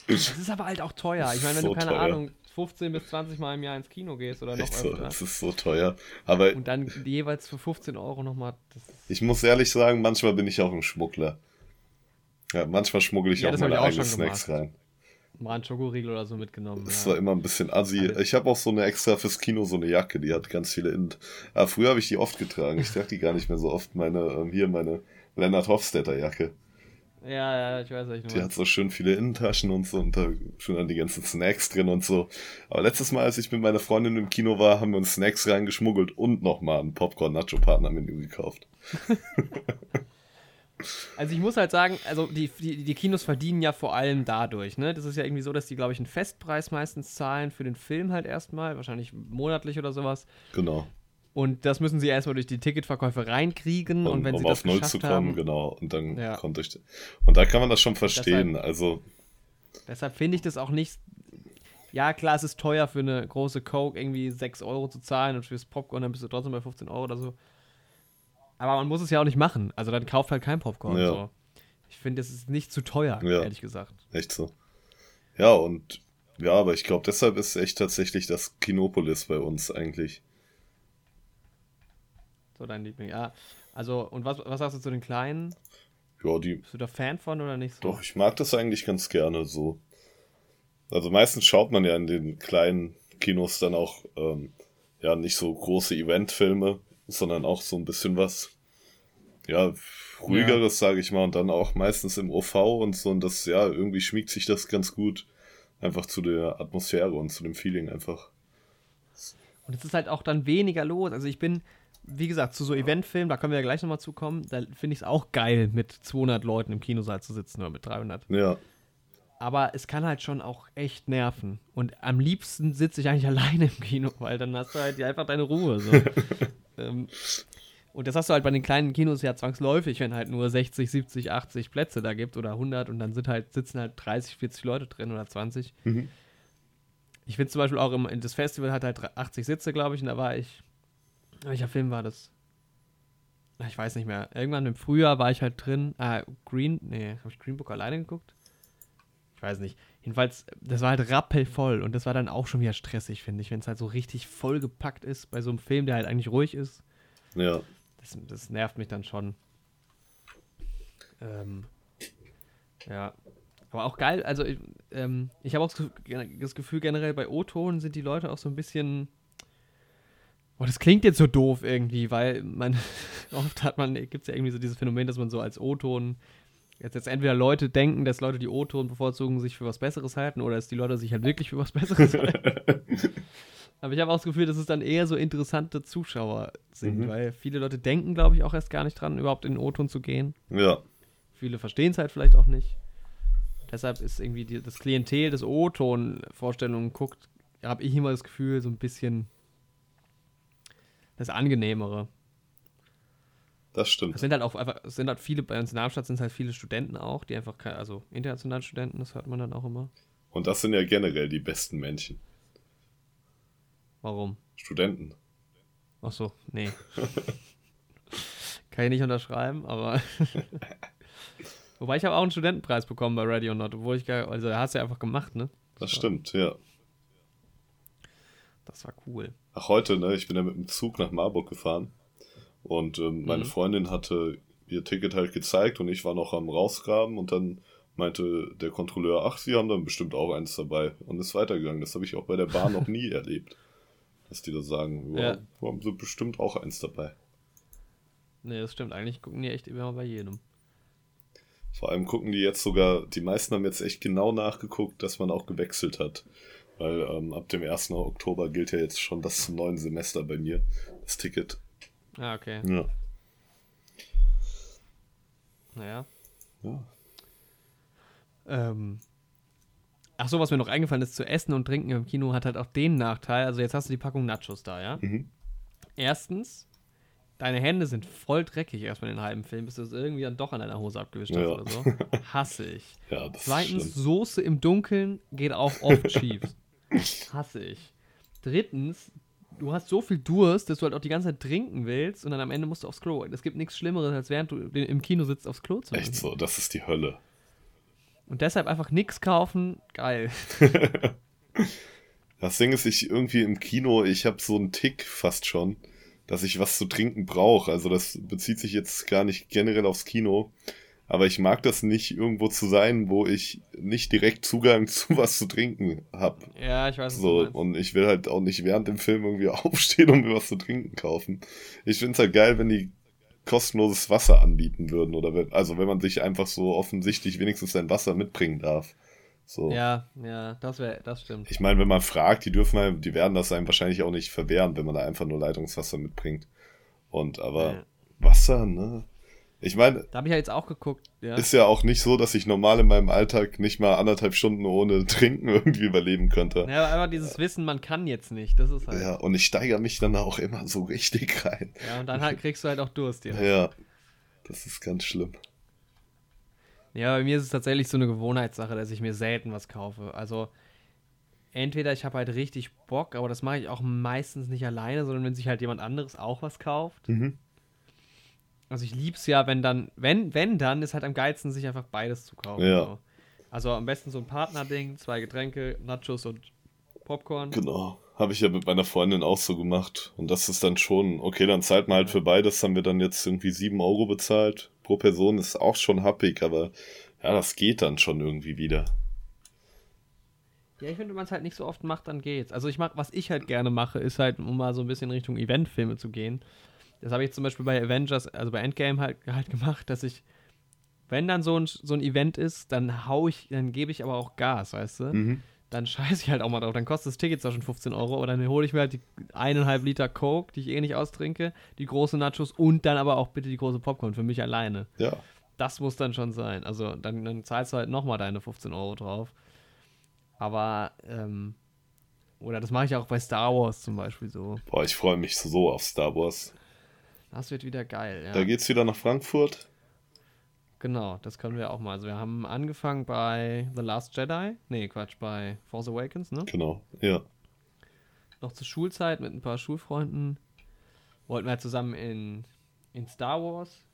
das ist aber halt auch teuer. Ich meine, wenn so du, keine teuer. Ahnung, 15 bis 20 Mal im Jahr ins Kino gehst oder noch Echt so, Das ist so teuer. Aber und dann jeweils für 15 Euro nochmal. Ich muss ehrlich sagen, manchmal bin ich auch ein Schmuggler. Ja, manchmal schmuggle ich ja, auch meine eigenen Snacks rein mal einen Schokoriegel oder so mitgenommen. Das ja. war immer ein bisschen assi. Ich habe auch so eine extra fürs Kino so eine Jacke, die hat ganz viele Innen. Aber früher habe ich die oft getragen. Ich trage die gar nicht mehr so oft. Meine, ähm, hier meine Leonard Hofstetter Jacke. Ja, ja, ich weiß nicht. Die hat so schön viele Innentaschen und so und da schon dann die ganzen Snacks drin und so. Aber letztes Mal, als ich mit meiner Freundin im Kino war, haben wir uns Snacks reingeschmuggelt und nochmal ein Popcorn-Nacho-Partner-Menü gekauft. Also ich muss halt sagen, also die, die, die, Kinos verdienen ja vor allem dadurch, ne? Das ist ja irgendwie so, dass die, glaube ich, einen Festpreis meistens zahlen für den Film halt erstmal, wahrscheinlich monatlich oder sowas. Genau. Und das müssen sie erstmal durch die Ticketverkäufe reinkriegen und, und wenn um sie das auf Null zu kommen, haben, genau. Und dann ja. kommt durch. Und da kann man das schon verstehen. Deshalb, also. Deshalb finde ich das auch nicht. Ja, klar, es ist teuer für eine große Coke irgendwie 6 Euro zu zahlen und fürs Popcorn dann bist du trotzdem bei 15 Euro oder so. Aber man muss es ja auch nicht machen. Also dann kauft halt kein Popcorn. Ja. So. Ich finde, es ist nicht zu teuer, ja. ehrlich gesagt. Echt so. Ja, und ja, aber ich glaube, deshalb ist echt tatsächlich das Kinopolis bei uns eigentlich. So dein Liebling, ja. Also, und was, was sagst du zu den Kleinen? Ja, die. Bist du da Fan von oder nicht so? Doch, ich mag das eigentlich ganz gerne so. Also meistens schaut man ja in den kleinen Kinos dann auch ähm, ja nicht so große Eventfilme, sondern auch so ein bisschen was, ja, ruhigeres, ja. sage ich mal, und dann auch meistens im OV und so. Und das, ja, irgendwie schmiegt sich das ganz gut einfach zu der Atmosphäre und zu dem Feeling einfach. Und es ist halt auch dann weniger los. Also ich bin, wie gesagt, zu so Eventfilmen, da können wir ja gleich nochmal zukommen, da finde ich es auch geil, mit 200 Leuten im Kinosaal zu sitzen oder mit 300. Ja. Aber es kann halt schon auch echt nerven. Und am liebsten sitze ich eigentlich alleine im Kino, weil dann hast du halt einfach deine Ruhe. So. ähm, und das hast du halt bei den kleinen Kinos ja zwangsläufig, wenn halt nur 60, 70, 80 Plätze da gibt oder 100 und dann sind halt, sitzen halt 30, 40 Leute drin oder 20. Mhm. Ich finde zum Beispiel auch, im, das Festival hat halt 80 Sitze, glaube ich, und da war ich, welcher Film war das? Ich weiß nicht mehr. Irgendwann im Frühjahr war ich halt drin. Ah, Green, nee, habe ich Green Book alleine geguckt? Ich weiß nicht. Jedenfalls, das war halt rappelvoll und das war dann auch schon wieder stressig, finde ich, wenn es halt so richtig vollgepackt ist bei so einem Film, der halt eigentlich ruhig ist. Ja. Das, das nervt mich dann schon. Ähm, ja. Aber auch geil, also ich, ähm, ich habe auch das Gefühl, generell bei O-Ton sind die Leute auch so ein bisschen. Boah, das klingt jetzt so doof irgendwie, weil man oft hat man, gibt es ja irgendwie so dieses Phänomen, dass man so als O-Ton jetzt, jetzt entweder Leute denken, dass Leute, die O-Ton bevorzugen, sich für was Besseres halten oder dass die Leute sich halt wirklich für was Besseres halten. Aber ich habe auch das Gefühl, dass es dann eher so interessante Zuschauer sind, mhm. weil viele Leute denken, glaube ich, auch erst gar nicht dran, überhaupt in den O-Ton zu gehen. Ja. Viele verstehen es halt vielleicht auch nicht. Deshalb ist irgendwie die, das Klientel des O-Ton-Vorstellungen guckt, habe ich immer das Gefühl, so ein bisschen das Angenehmere. Das stimmt. Es sind halt auch einfach, sind halt viele, bei uns in Darmstadt sind es halt viele Studenten auch, die einfach, also internationale Studenten, das hört man dann auch immer. Und das sind ja generell die besten Menschen. Warum? Studenten. Ach so, nee. Kann ich nicht unterschreiben, aber. Wobei ich habe auch einen Studentenpreis bekommen bei Radio Not, obwohl ich gar, also hast du ja einfach gemacht, ne? Das, das stimmt, ja. Das war cool. Ach, heute, ne? Ich bin ja mit dem Zug nach Marburg gefahren und ähm, meine mhm. Freundin hatte ihr Ticket halt gezeigt und ich war noch am rausgraben und dann meinte der Kontrolleur, ach, Sie haben dann bestimmt auch eins dabei und ist weitergegangen. Das habe ich auch bei der Bahn noch nie erlebt dass die da sagen, ja, ja. haben sie bestimmt auch eins dabei. Nee, das stimmt. Eigentlich gucken die echt immer bei jedem. Vor allem gucken die jetzt sogar, die meisten haben jetzt echt genau nachgeguckt, dass man auch gewechselt hat. Weil ähm, ab dem 1. Oktober gilt ja jetzt schon das zum neuen Semester bei mir, das Ticket. Ah, okay. Ja. Naja. Ja. Ähm, Ach so, was mir noch eingefallen ist, zu essen und trinken im Kino hat halt auch den Nachteil. Also jetzt hast du die Packung Nachos da, ja? Mhm. Erstens, deine Hände sind voll dreckig erstmal den halben Film, bis du es irgendwie dann doch an deiner Hose abgewischt hast ja. oder so. Hasse ich. Ja, Zweitens, Soße im Dunkeln geht auch oft schief. Hasse ich. Drittens, du hast so viel Durst, dass du halt auch die ganze Zeit trinken willst und dann am Ende musst du aufs Klo. Es gibt nichts Schlimmeres, als während du im Kino sitzt, aufs Klo zu müssen. Echt so, das ist die Hölle. Und deshalb einfach nichts kaufen, geil. das Ding ist, ich irgendwie im Kino, ich habe so einen Tick fast schon, dass ich was zu trinken brauche. Also das bezieht sich jetzt gar nicht generell aufs Kino. Aber ich mag das nicht, irgendwo zu sein, wo ich nicht direkt Zugang zu was zu trinken habe. Ja, ich weiß so Und ich will halt auch nicht während dem Film irgendwie aufstehen und mir was zu trinken kaufen. Ich finde es halt geil, wenn die kostenloses Wasser anbieten würden. Oder wenn, also wenn man sich einfach so offensichtlich wenigstens sein Wasser mitbringen darf. So. Ja, ja, das wäre, das stimmt. Ich meine, wenn man fragt, die dürfen halt, die werden das einem wahrscheinlich auch nicht verwehren, wenn man da einfach nur Leitungswasser mitbringt. Und aber ja. Wasser, ne? Ich meine. Da habe ich ja jetzt auch geguckt. Ja. Ist ja auch nicht so, dass ich normal in meinem Alltag nicht mal anderthalb Stunden ohne Trinken irgendwie überleben könnte. Ja, aber einfach dieses Wissen, man kann jetzt nicht. Das ist halt. Ja, und ich steigere mich dann auch immer so richtig rein. Ja, und dann halt kriegst du halt auch Durst. Ja. ja, das ist ganz schlimm. Ja, bei mir ist es tatsächlich so eine Gewohnheitssache, dass ich mir selten was kaufe. Also entweder ich habe halt richtig Bock, aber das mache ich auch meistens nicht alleine, sondern wenn sich halt jemand anderes auch was kauft. Mhm. Also ich lieb's ja, wenn dann, wenn, wenn dann, ist halt am geilsten, sich einfach beides zu kaufen. Ja. So. Also am besten so ein Partnerding, zwei Getränke, Nachos und Popcorn. Genau. Habe ich ja mit meiner Freundin auch so gemacht. Und das ist dann schon, okay, dann zahlt man halt für beides, haben wir dann jetzt irgendwie sieben Euro bezahlt. Pro Person ist auch schon happig, aber ja, das geht dann schon irgendwie wieder. Ja, ich finde, wenn man es halt nicht so oft macht, dann geht's. Also ich mag, was ich halt gerne mache, ist halt, um mal so ein bisschen Richtung Eventfilme zu gehen, Das habe ich zum Beispiel bei Avengers, also bei Endgame halt, halt gemacht, dass ich, wenn dann so ein, so ein Event ist, dann hau ich, dann gebe ich aber auch Gas, weißt du? Mhm. Dann scheiße ich halt auch mal drauf. Dann kostet das Ticket zwar schon 15 Euro, aber dann hole ich mir halt die eineinhalb Liter Coke, die ich eh nicht austrinke, die große Nachos und dann aber auch bitte die große Popcorn für mich alleine. Ja. Das muss dann schon sein. Also dann, dann zahlst du halt nochmal deine 15 Euro drauf. Aber, ähm, oder das mache ich auch bei Star Wars zum Beispiel so. Boah, ich freue mich so auf Star Wars. Das wird wieder geil, ja. Da geht's wieder nach Frankfurt. Genau, das können wir auch mal. Also wir haben angefangen bei The Last Jedi. Nee, Quatsch, bei Force Awakens, ne? Genau, ja. Noch zur Schulzeit mit ein paar Schulfreunden. Wollten wir halt zusammen in, in Star Wars.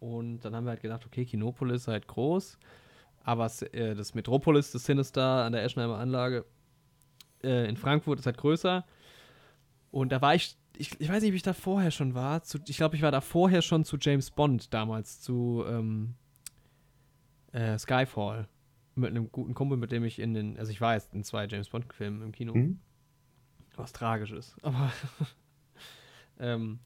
Und dann haben wir halt gedacht, okay, Kinopolis ist halt groß. Aber äh, das Metropolis, das Sinister an der Eschenheimer Anlage äh, in Frankfurt ist halt größer. Und da war ich ich, ich weiß nicht, wie ich da vorher schon war. Zu, ich glaube, ich war da vorher schon zu James Bond damals, zu ähm, äh, Skyfall. Mit einem guten Kumpel, mit dem ich in den, also ich war jetzt in zwei James Bond-Filmen im Kino. Mhm. Was Tragisches. Aber ähm,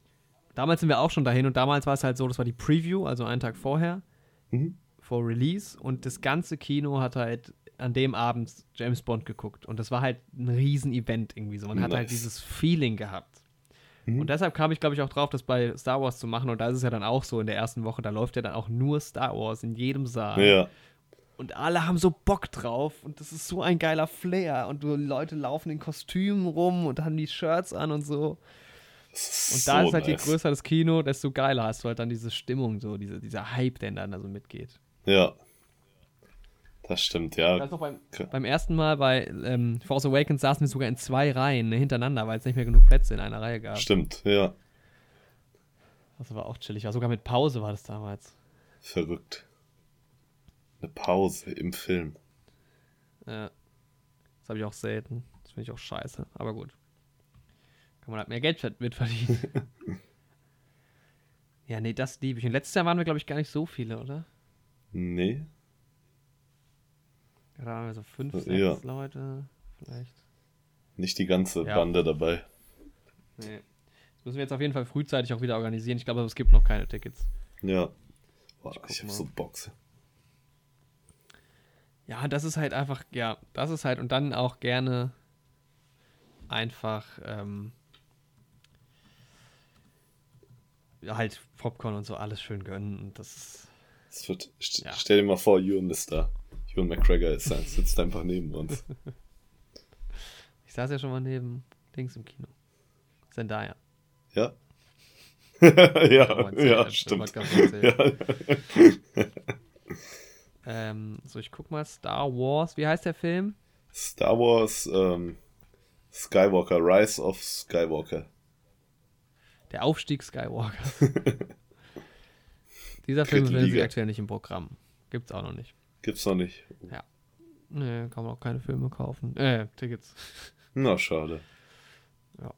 damals sind wir auch schon dahin und damals war es halt so, das war die Preview, also einen Tag vorher, mhm. vor Release. Und das ganze Kino hat halt an dem Abend James Bond geguckt. Und das war halt ein Riesen-Event irgendwie so. Man nice. hat halt dieses Feeling gehabt. Mhm. Und deshalb kam ich, glaube ich, auch drauf, das bei Star Wars zu machen. Und da ist es ja dann auch so in der ersten Woche, da läuft ja dann auch nur Star Wars in jedem Saal. Ja. Und alle haben so Bock drauf und das ist so ein geiler Flair. Und die Leute laufen in Kostümen rum und haben die Shirts an und so. Und da so ist halt, nice. je größer das Kino, desto geiler hast du halt dann diese Stimmung, so diese, dieser Hype, der dann da so mitgeht. Ja. Das stimmt, ja. Das beim, beim, ersten Mal bei ähm, Force Awakens saßen wir sogar in zwei Reihen ne, hintereinander, weil es nicht mehr genug Plätze in einer Reihe gab. Stimmt, ja. Das war auch chillig. Auch sogar mit Pause war das damals. Verrückt. Eine Pause im Film. Ja. Das habe ich auch selten. Das finde ich auch scheiße. Aber gut. Kann man halt mehr Geld mitverdienen. ja, nee, das liebe ich. Und letztes Jahr waren wir, glaube ich, gar nicht so viele, oder? Nee. Waren wir so fünf, sechs ja. Leute, vielleicht. Nicht die ganze ja. Bande dabei. Nee. Das müssen wir jetzt auf jeden Fall frühzeitig auch wieder organisieren. Ich glaube, es gibt noch keine Tickets. Ja. Boah, ich, ich hab so Box. Ja, das ist halt einfach, ja, das ist halt, und dann auch gerne einfach, ähm, halt Popcorn und so alles schön gönnen. Und das ist. Das wird, st ja. Stell dir mal vor, Ewan ist da. Ewan McGregor ist, sitzt einfach neben uns. Ich saß ja schon mal neben Dings im Kino. Zendaya. Ja. ja, ja, stimmt. Ja. ähm, so, ich guck mal, Star Wars, wie heißt der Film? Star Wars ähm, Skywalker, Rise of Skywalker. Der Aufstieg Skywalker. Dieser Film sich aktuell nicht im Programm. Gibt's auch noch nicht. Gibt's noch nicht. Ja. Nee, kann man auch keine Filme kaufen. Äh, Tickets. Na, schade. Ja.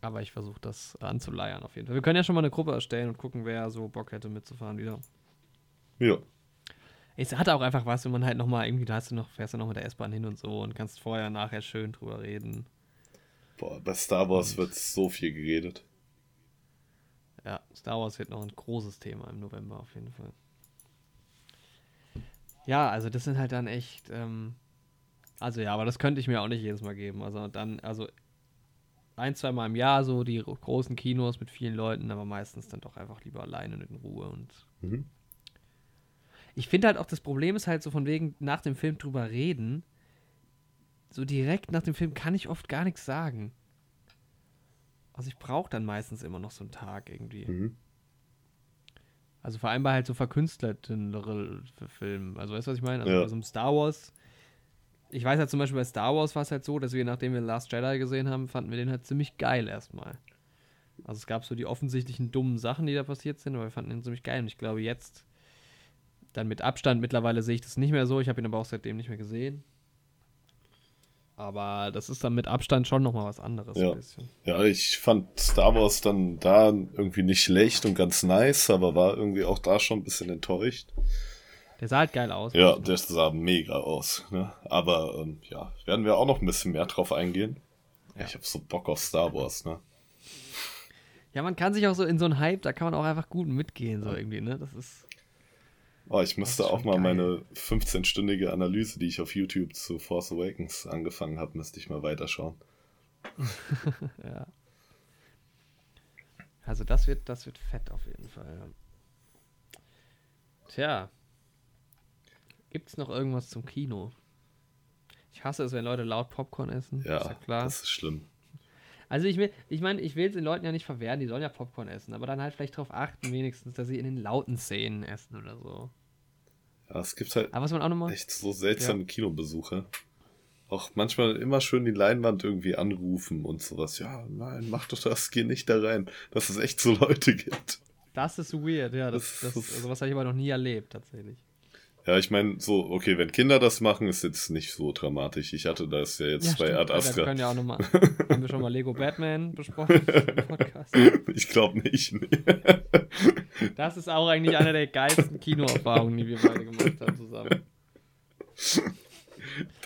Aber ich versuche das anzuleiern auf jeden Fall. Wir können ja schon mal eine Gruppe erstellen und gucken, wer so Bock hätte mitzufahren wieder. Ja. Es hat auch einfach was, wenn man halt nochmal irgendwie, da hast du noch, fährst du noch mit der S-Bahn hin und so und kannst vorher, nachher schön drüber reden. Boah, bei Star Wars wird so viel geredet. Ja, Star Wars wird noch ein großes Thema im November auf jeden Fall. Ja, also das sind halt dann echt, ähm, also ja, aber das könnte ich mir auch nicht jedes Mal geben. Also dann, also ein, zwei Mal im Jahr so die großen Kinos mit vielen Leuten, aber meistens dann doch einfach lieber alleine und in Ruhe und. Mhm. Ich finde halt auch, das Problem ist halt so von wegen nach dem Film drüber reden. So direkt nach dem Film kann ich oft gar nichts sagen. Also ich brauche dann meistens immer noch so einen Tag irgendwie. Mhm. Also vor allem bei halt so verkünstelten Filmen. Also weißt du, was ich meine? Also ja. bei so einem Star Wars. Ich weiß halt zum Beispiel bei Star Wars war es halt so, dass wir, nachdem wir Last Jedi gesehen haben, fanden wir den halt ziemlich geil erstmal. Also es gab so die offensichtlichen dummen Sachen, die da passiert sind, aber wir fanden ihn ziemlich geil. Und ich glaube jetzt, dann mit Abstand, mittlerweile sehe ich das nicht mehr so. Ich habe ihn aber auch seitdem nicht mehr gesehen. Aber das ist dann mit Abstand schon nochmal was anderes. Ja. ja, ich fand Star Wars dann da irgendwie nicht schlecht und ganz nice, aber war irgendwie auch da schon ein bisschen enttäuscht. Der sah halt geil aus. Ja, der sah mega aus. Ne? Aber ähm, ja, werden wir auch noch ein bisschen mehr drauf eingehen. Ja. Ich habe so Bock auf Star Wars, ne? Ja, man kann sich auch so in so einen Hype, da kann man auch einfach gut mitgehen, so irgendwie, ne? Das ist. Oh, ich müsste auch mal geil. meine 15-stündige Analyse, die ich auf YouTube zu Force Awakens angefangen habe, müsste ich mal weiterschauen. ja. Also das wird, das wird fett auf jeden Fall. Tja. Gibt es noch irgendwas zum Kino? Ich hasse es, wenn Leute laut Popcorn essen. Ja, ist ja klar. das ist schlimm. Also ich will, ich meine, ich will es den Leuten ja nicht verwehren, die sollen ja Popcorn essen, aber dann halt vielleicht darauf achten, wenigstens, dass sie in den lauten Szenen essen oder so. Ja, es gibt halt aber was man auch noch mal, echt so seltsame ja. Kinobesuche. Auch manchmal immer schön die Leinwand irgendwie anrufen und sowas. Ja, nein, mach doch das, geh nicht da rein. Dass es echt so Leute gibt. Das ist weird, ja. Das, das, das also was habe ich aber noch nie erlebt, tatsächlich. Ja, ich meine, so, okay, wenn Kinder das machen, ist jetzt nicht so dramatisch. Ich hatte das ja jetzt ja, bei Ad Astra. Wir können ja auch nochmal. haben wir schon mal Lego Batman besprochen im Podcast? Ich glaube nicht. Nee. Das ist auch eigentlich eine der geilsten Kinoerfahrungen, die wir beide gemacht haben zusammen.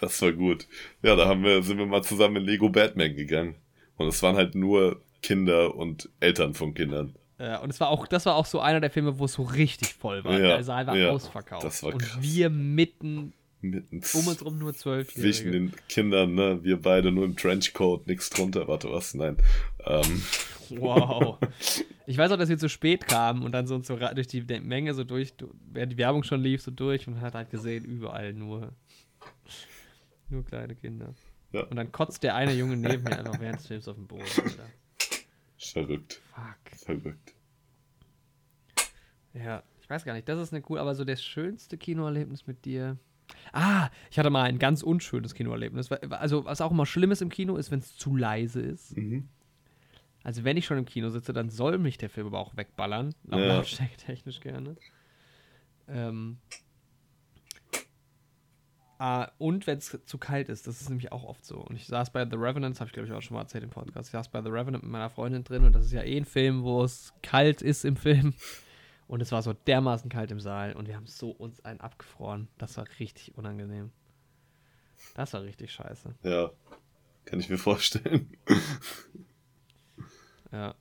Das war gut. Ja, da haben wir, sind wir mal zusammen in Lego Batman gegangen. Und es waren halt nur Kinder und Eltern von Kindern. Ja, und es war auch, das war auch so einer der Filme, wo es so richtig voll war. Ja, der Saal war ja, ausverkauft. Das war krass. Und wir mitten, mitten um uns rum nur zwölf Zwischen den Kindern, ne? Wir beide nur im Trenchcoat, nichts drunter. Warte, was? Nein. Ähm. Wow. Ich weiß auch, dass wir zu spät kamen und dann so, so durch die Menge so durch, während die Werbung schon lief, so durch und hat halt gesehen, überall nur, nur kleine Kinder. Ja. Und dann kotzt der eine Junge neben mir einfach während des Films auf dem Boden. Alter. Verrückt. Fuck. Verrückt. Ja, ich weiß gar nicht. Das ist eine cool, aber so das schönste Kinoerlebnis mit dir. Ah, ich hatte mal ein ganz unschönes Kinoerlebnis. Also, was auch immer schlimm ist im Kino, ist, wenn es zu leise ist. Mhm. Also, wenn ich schon im Kino sitze, dann soll mich der Film aber auch wegballern. Auch ja. lautstärketechnisch gerne. Ähm, Uh, und wenn es zu kalt ist, das ist nämlich auch oft so. Und ich saß bei The Revenant, das habe ich glaube ich auch schon mal erzählt im Podcast. Ich saß bei The Revenant mit meiner Freundin drin und das ist ja eh ein Film, wo es kalt ist im Film. Und es war so dermaßen kalt im Saal und wir haben so uns einen abgefroren. Das war richtig unangenehm. Das war richtig scheiße. Ja, kann ich mir vorstellen. ja.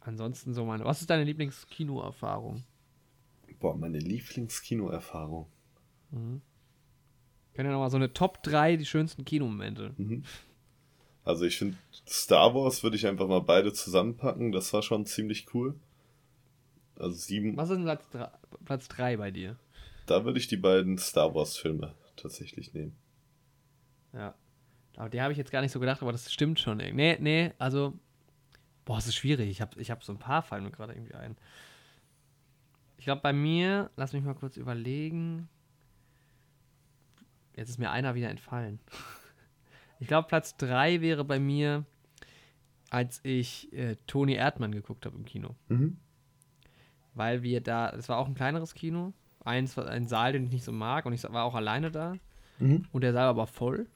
Ansonsten so meine. Was ist deine Lieblingskinoerfahrung? Boah, meine Lieblingskinoerfahrung. Mhm. Können ja nochmal so eine Top 3 die schönsten Kinomomente. Mhm. Also ich finde, Star Wars würde ich einfach mal beide zusammenpacken. Das war schon ziemlich cool. Also sieben. Was ist denn Platz 3, Platz 3 bei dir? Da würde ich die beiden Star Wars Filme tatsächlich nehmen. Ja. Aber die habe ich jetzt gar nicht so gedacht, aber das stimmt schon. Nee, nee, also. Boah, es ist schwierig. Ich habe ich hab so ein paar fallen mir gerade irgendwie ein. Ich glaube, bei mir, lass mich mal kurz überlegen. Jetzt ist mir einer wieder entfallen. Ich glaube, Platz 3 wäre bei mir, als ich äh, Toni Erdmann geguckt habe im Kino. Mhm. Weil wir da, es war auch ein kleineres Kino, eins, ein Saal, den ich nicht so mag und ich war auch alleine da. Mhm. Und der Saal war aber voll.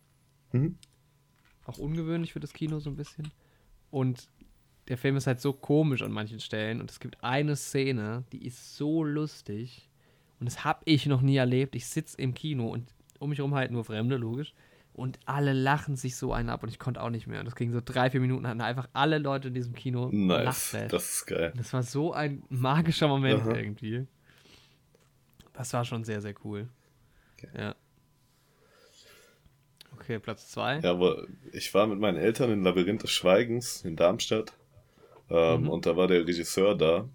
Mhm. Auch ungewöhnlich für das Kino so ein bisschen. Und der Film ist halt so komisch an manchen Stellen und es gibt eine Szene, die ist so lustig und das habe ich noch nie erlebt. Ich sitze im Kino und um mich herum halt nur Fremde, logisch. Und alle lachen sich so einen ab und ich konnte auch nicht mehr. Und das ging so drei, vier Minuten, hatten einfach alle Leute in diesem Kino nice. Das ist geil. Das war so ein magischer Moment Aha. irgendwie. Das war schon sehr, sehr cool. Okay. Ja. Okay, Platz zwei. Ja, aber ich war mit meinen Eltern in Labyrinth des Schweigens in Darmstadt. Ähm, mhm. Und da war der Regisseur da.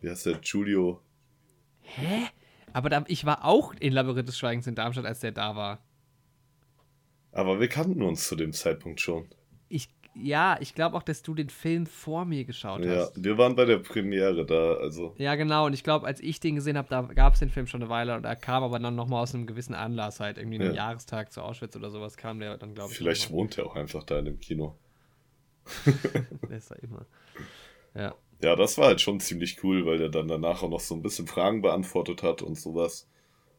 Wie heißt der? Julio. Hä? Aber da, ich war auch in Labyrinth des Schweigens in Darmstadt, als der da war. Aber wir kannten uns zu dem Zeitpunkt schon. Ich, ja, ich glaube auch, dass du den Film vor mir geschaut ja, hast. Ja, wir waren bei der Premiere da, also. Ja, genau. Und ich glaube, als ich den gesehen habe, da gab es den Film schon eine Weile und er kam aber dann nochmal aus einem gewissen Anlass, halt irgendwie einem ja. Jahrestag zu Auschwitz oder sowas, kam der dann, glaube ich. Vielleicht wohnt er auch einfach da in dem Kino. der ist da immer. Ja. Ja, das war halt schon ziemlich cool, weil der dann danach auch noch so ein bisschen Fragen beantwortet hat und sowas.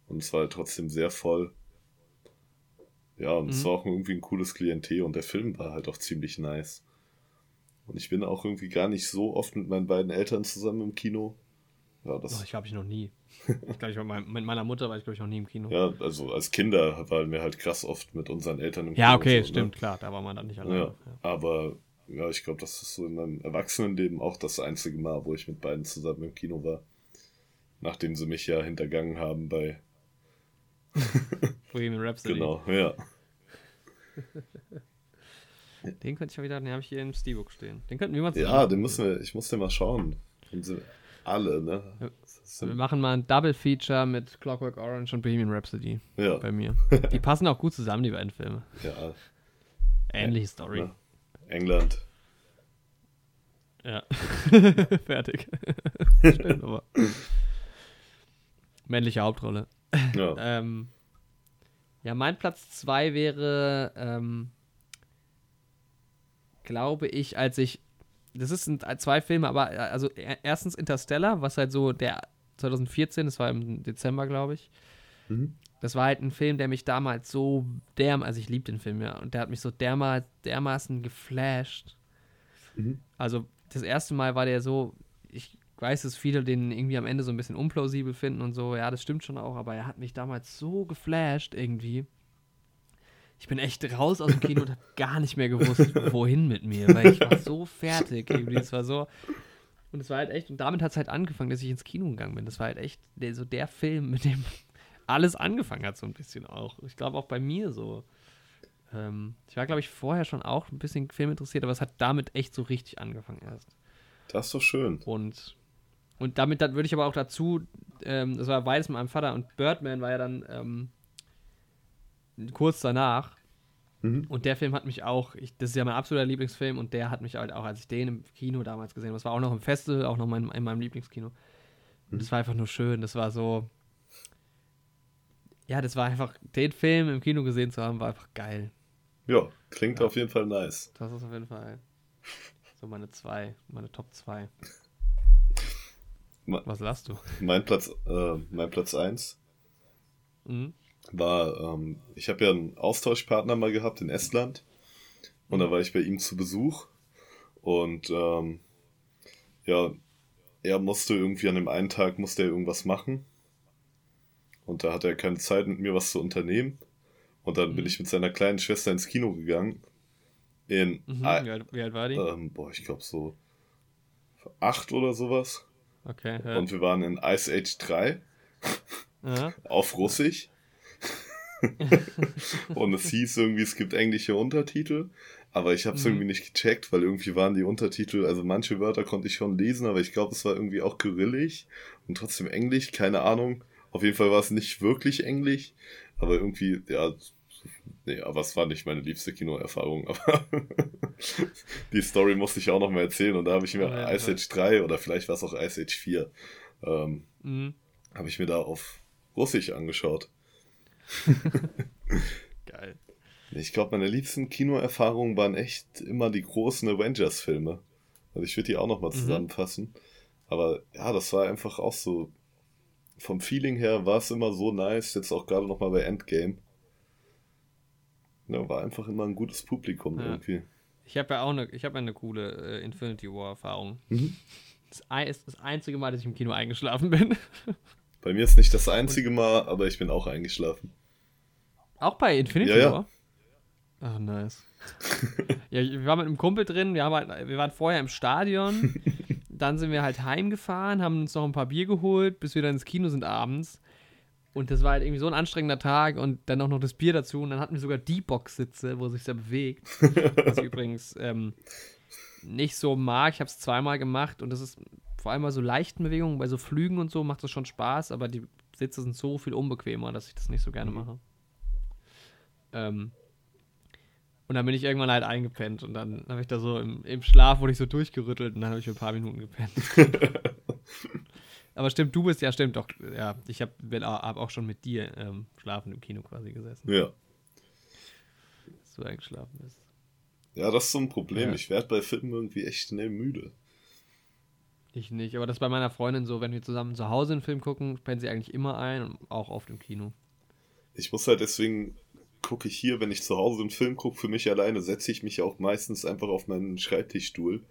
Und es war halt trotzdem sehr voll. Ja, und mhm. es war auch irgendwie ein cooles Klientel und der Film war halt auch ziemlich nice. Und ich bin auch irgendwie gar nicht so oft mit meinen beiden Eltern zusammen im Kino. Ja, das oh, ich glaube, ich noch nie. ich glaube, ich mit meiner Mutter war ich, glaube ich, noch nie im Kino. Ja, also als Kinder waren wir halt krass oft mit unseren Eltern im Kino. Ja, okay, so, ne? stimmt, ne? klar, da war man dann nicht alleine. Ja, ja. Aber ja, ich glaube, das ist so in meinem Erwachsenenleben auch das einzige Mal, wo ich mit beiden zusammen im Kino war. Nachdem sie mich ja hintergangen haben bei Bohemian Rhapsody. Genau, ja. Den könnte ich ja wieder, den habe ich hier im Steelbook stehen. Den könnten wir mal Ja, den müssen wir, ich muss den mal schauen. alle, ne? Wir machen mal ein Double Feature mit Clockwork Orange und Bohemian Rhapsody. Ja. Bei mir. Die passen auch gut zusammen, die beiden Filme. Ja. Ähnliche Story. Ne? England. Ja. Fertig. Aber. Männliche Hauptrolle. Ja. ähm, ja, mein Platz 2 wäre, ähm, glaube ich, als ich. Das sind zwei Filme, aber also erstens Interstellar, was halt so der 2014, das war im Dezember, glaube ich. Mhm. Das war halt ein Film, der mich damals so derm, also ich liebe den Film ja, und der hat mich so derma, dermaßen geflasht. Mhm. Also das erste Mal war der so, ich weiß, dass viele den irgendwie am Ende so ein bisschen unplausibel finden und so, ja, das stimmt schon auch, aber er hat mich damals so geflasht irgendwie. Ich bin echt raus aus dem Kino und habe gar nicht mehr gewusst, wohin mit mir, weil ich war so fertig irgendwie. Es war so. Und es war halt echt, und damit hat es halt angefangen, dass ich ins Kino gegangen bin. Das war halt echt der, so der Film, mit dem alles angefangen hat, so ein bisschen auch. Ich glaube auch bei mir so. Ähm, ich war, glaube ich, vorher schon auch ein bisschen Film interessiert, aber es hat damit echt so richtig angefangen erst. Das ist doch schön. Und, und damit würde ich aber auch dazu, ähm, das war beides mit meinem Vater und Birdman war ja dann ähm, kurz danach. Mhm. Und der Film hat mich auch, ich, das ist ja mein absoluter Lieblingsfilm und der hat mich halt auch, als ich den im Kino damals gesehen habe, das war auch noch im Festival, auch noch mein, in meinem Lieblingskino. Und mhm. das war einfach nur schön, das war so, ja, das war einfach, den Film im Kino gesehen zu haben, war einfach geil. Ja, klingt ja. auf jeden Fall nice. Das ist auf jeden Fall so meine zwei, meine Top 2. Was lasst du? Mein Platz, äh, mein Platz 1 mhm war, ähm, ich habe ja einen Austauschpartner mal gehabt in Estland und da mhm. war ich bei ihm zu Besuch und ähm, ja, er musste irgendwie an dem einen Tag musste er irgendwas machen und da hatte er keine Zeit mit mir was zu unternehmen und dann mhm. bin ich mit seiner kleinen Schwester ins Kino gegangen. In mhm, wie, alt, wie, alt, war die? Ähm, boah, ich glaube so acht oder sowas. Okay. Ja. Und wir waren in Ice Age 3 auf Russisch. und es hieß irgendwie, es gibt englische Untertitel, aber ich habe es mhm. irgendwie nicht gecheckt, weil irgendwie waren die Untertitel, also manche Wörter konnte ich schon lesen, aber ich glaube, es war irgendwie auch kyrillisch und trotzdem Englisch, keine Ahnung. Auf jeden Fall war es nicht wirklich Englisch, aber irgendwie, ja, nee, aber es war nicht meine liebste Kinoerfahrung, aber die Story musste ich auch noch mal erzählen und da habe ich mir oh, Ice Age 3 oder vielleicht war es auch Ice Age 4, ähm, mhm. habe ich mir da auf Russisch angeschaut. Geil. Ich glaube, meine liebsten Kinoerfahrungen waren echt immer die großen Avengers-Filme. Also ich würde die auch nochmal mhm. zusammenfassen. Mhm. Aber ja, das war einfach auch so. Vom Feeling her war es immer so nice, jetzt auch gerade nochmal bei Endgame. Ja, war einfach immer ein gutes Publikum ja. irgendwie. Ich habe ja auch eine, ich habe eine coole äh, Infinity War-Erfahrung. Mhm. Das ist das einzige Mal, dass ich im Kino eingeschlafen bin. Bei mir ist nicht das einzige Mal, aber ich bin auch eingeschlafen. Auch bei Infinity ja, War? Ach, nice. ja, wir waren mit einem Kumpel drin, wir, haben halt, wir waren vorher im Stadion, dann sind wir halt heimgefahren, haben uns noch ein paar Bier geholt, bis wir dann ins Kino sind abends. Und das war halt irgendwie so ein anstrengender Tag und dann auch noch das Bier dazu. Und dann hatten wir sogar die Box-Sitze, wo sich sehr bewegt. Was ich übrigens ähm, nicht so mag. Ich habe es zweimal gemacht und das ist vor allem bei so leichten Bewegungen, bei so Flügen und so macht das schon Spaß, aber die Sitze sind so viel unbequemer, dass ich das nicht so gerne mhm. mache. Ähm, und dann bin ich irgendwann halt eingepennt und dann habe ich da so im, im, Schlaf wurde ich so durchgerüttelt und dann habe ich für ein paar Minuten gepennt. Aber stimmt, du bist ja, stimmt doch. Ja, ich habe hab auch schon mit dir ähm, schlafen im Kino quasi gesessen. Ja. Dass du eingeschlafen bist. Ja, das ist so ein Problem. Ja. Ich werde bei Filmen irgendwie echt schnell müde. Ich nicht, aber das ist bei meiner Freundin so, wenn wir zusammen zu Hause einen Film gucken, pennt sie eigentlich immer ein und auch oft im Kino. Ich muss halt deswegen gucke ich hier, wenn ich zu Hause einen Film gucke, für mich alleine, setze ich mich auch meistens einfach auf meinen Schreibtischstuhl.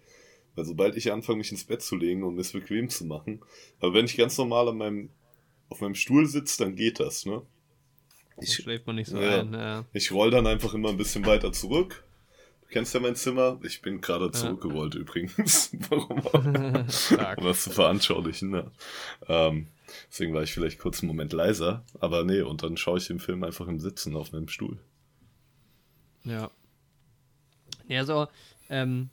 Weil sobald ich anfange, mich ins Bett zu legen und es bequem zu machen. Aber wenn ich ganz normal an meinem, auf meinem Stuhl sitze, dann geht das, ne? Ich, schläft man nicht so ja, ein, ja. Ich roll dann einfach immer ein bisschen weiter zurück. kennst ja mein Zimmer. Ich bin gerade zurückgerollt ja. übrigens. Warum auch? um das zu veranschaulichen. Ja. Ähm, deswegen war ich vielleicht kurz einen Moment leiser. Aber nee, und dann schaue ich den Film einfach im Sitzen auf meinem Stuhl. Ja. Ja, so, ähm,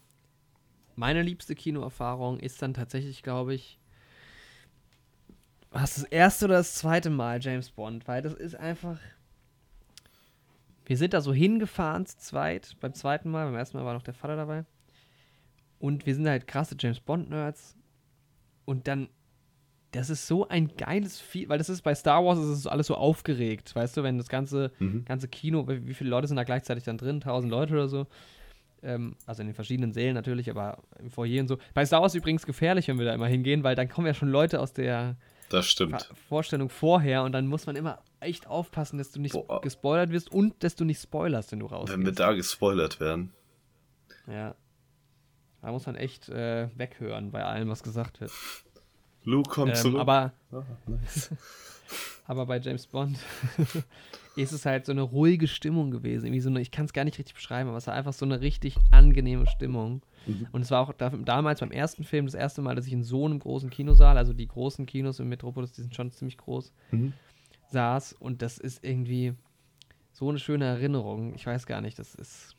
meine liebste Kinoerfahrung ist dann tatsächlich, glaube ich, was das erste oder das zweite Mal James Bond, weil das ist einfach. Wir sind da so hingefahren zweit, beim zweiten Mal, beim ersten Mal war noch der Vater dabei. Und wir sind halt krasse James Bond-Nerds. Und dann, das ist so ein geiles Vieh, weil das ist bei Star Wars ist es alles so aufgeregt, weißt du, wenn das ganze, mhm. ganze Kino, wie viele Leute sind da gleichzeitig dann drin? Tausend Leute oder so. Ähm, also in den verschiedenen Sälen natürlich, aber im Foyer und so. Bei Star Wars übrigens gefährlich, wenn wir da immer hingehen, weil dann kommen ja schon Leute aus der. Vorstellung vorher und dann muss man immer echt aufpassen, dass du nicht Boah. gespoilert wirst und dass du nicht spoilerst, wenn du rausgehst. Wenn wir da gespoilert werden. Ja. Da muss man echt äh, weghören bei allem, was gesagt wird. Luke kommt ähm, zurück. Aber, nice. aber bei James Bond ist es halt so eine ruhige Stimmung gewesen. Irgendwie so eine, ich kann es gar nicht richtig beschreiben, aber es war einfach so eine richtig angenehme Stimmung. Mhm. Und es war auch da, damals beim ersten Film das erste Mal, dass ich in so einem großen Kinosaal, also die großen Kinos im Metropolis, die sind schon ziemlich groß, mhm. saß. Und das ist irgendwie so eine schöne Erinnerung. Ich weiß gar nicht, das ist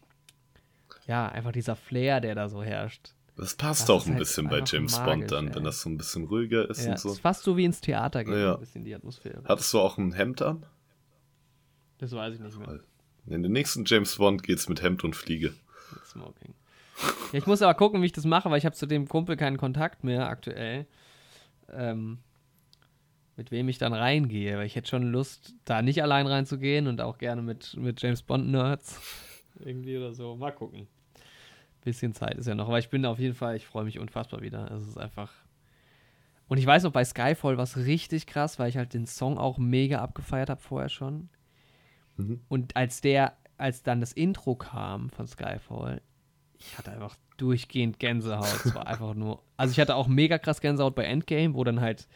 ja einfach dieser Flair, der da so herrscht. Das passt das auch ein halt bisschen bei James magisch, Bond dann, ey. wenn das so ein bisschen ruhiger ist ja, und so. ist fast so wie ins Theater gehen, ja. ein bisschen die Atmosphäre. Hattest du auch ein Hemd an? Das weiß ich nicht mehr. In den nächsten James Bond geht's mit Hemd und Fliege. Mit Smoking. Ja, ich muss aber gucken, wie ich das mache, weil ich habe zu dem Kumpel keinen Kontakt mehr aktuell. Ähm, mit wem ich dann reingehe, weil ich hätte schon Lust, da nicht allein reinzugehen und auch gerne mit, mit James Bond-Nerds. Irgendwie oder so. Mal gucken. Bisschen Zeit ist ja noch, aber ich bin auf jeden Fall, ich freue mich unfassbar wieder. Es ist einfach. Und ich weiß noch, bei Skyfall war es richtig krass, weil ich halt den Song auch mega abgefeiert habe vorher schon. Mhm. Und als der, als dann das Intro kam von Skyfall, ich hatte einfach durchgehend Gänsehaut. Es war einfach nur. Also ich hatte auch mega krass Gänsehaut bei Endgame, wo dann halt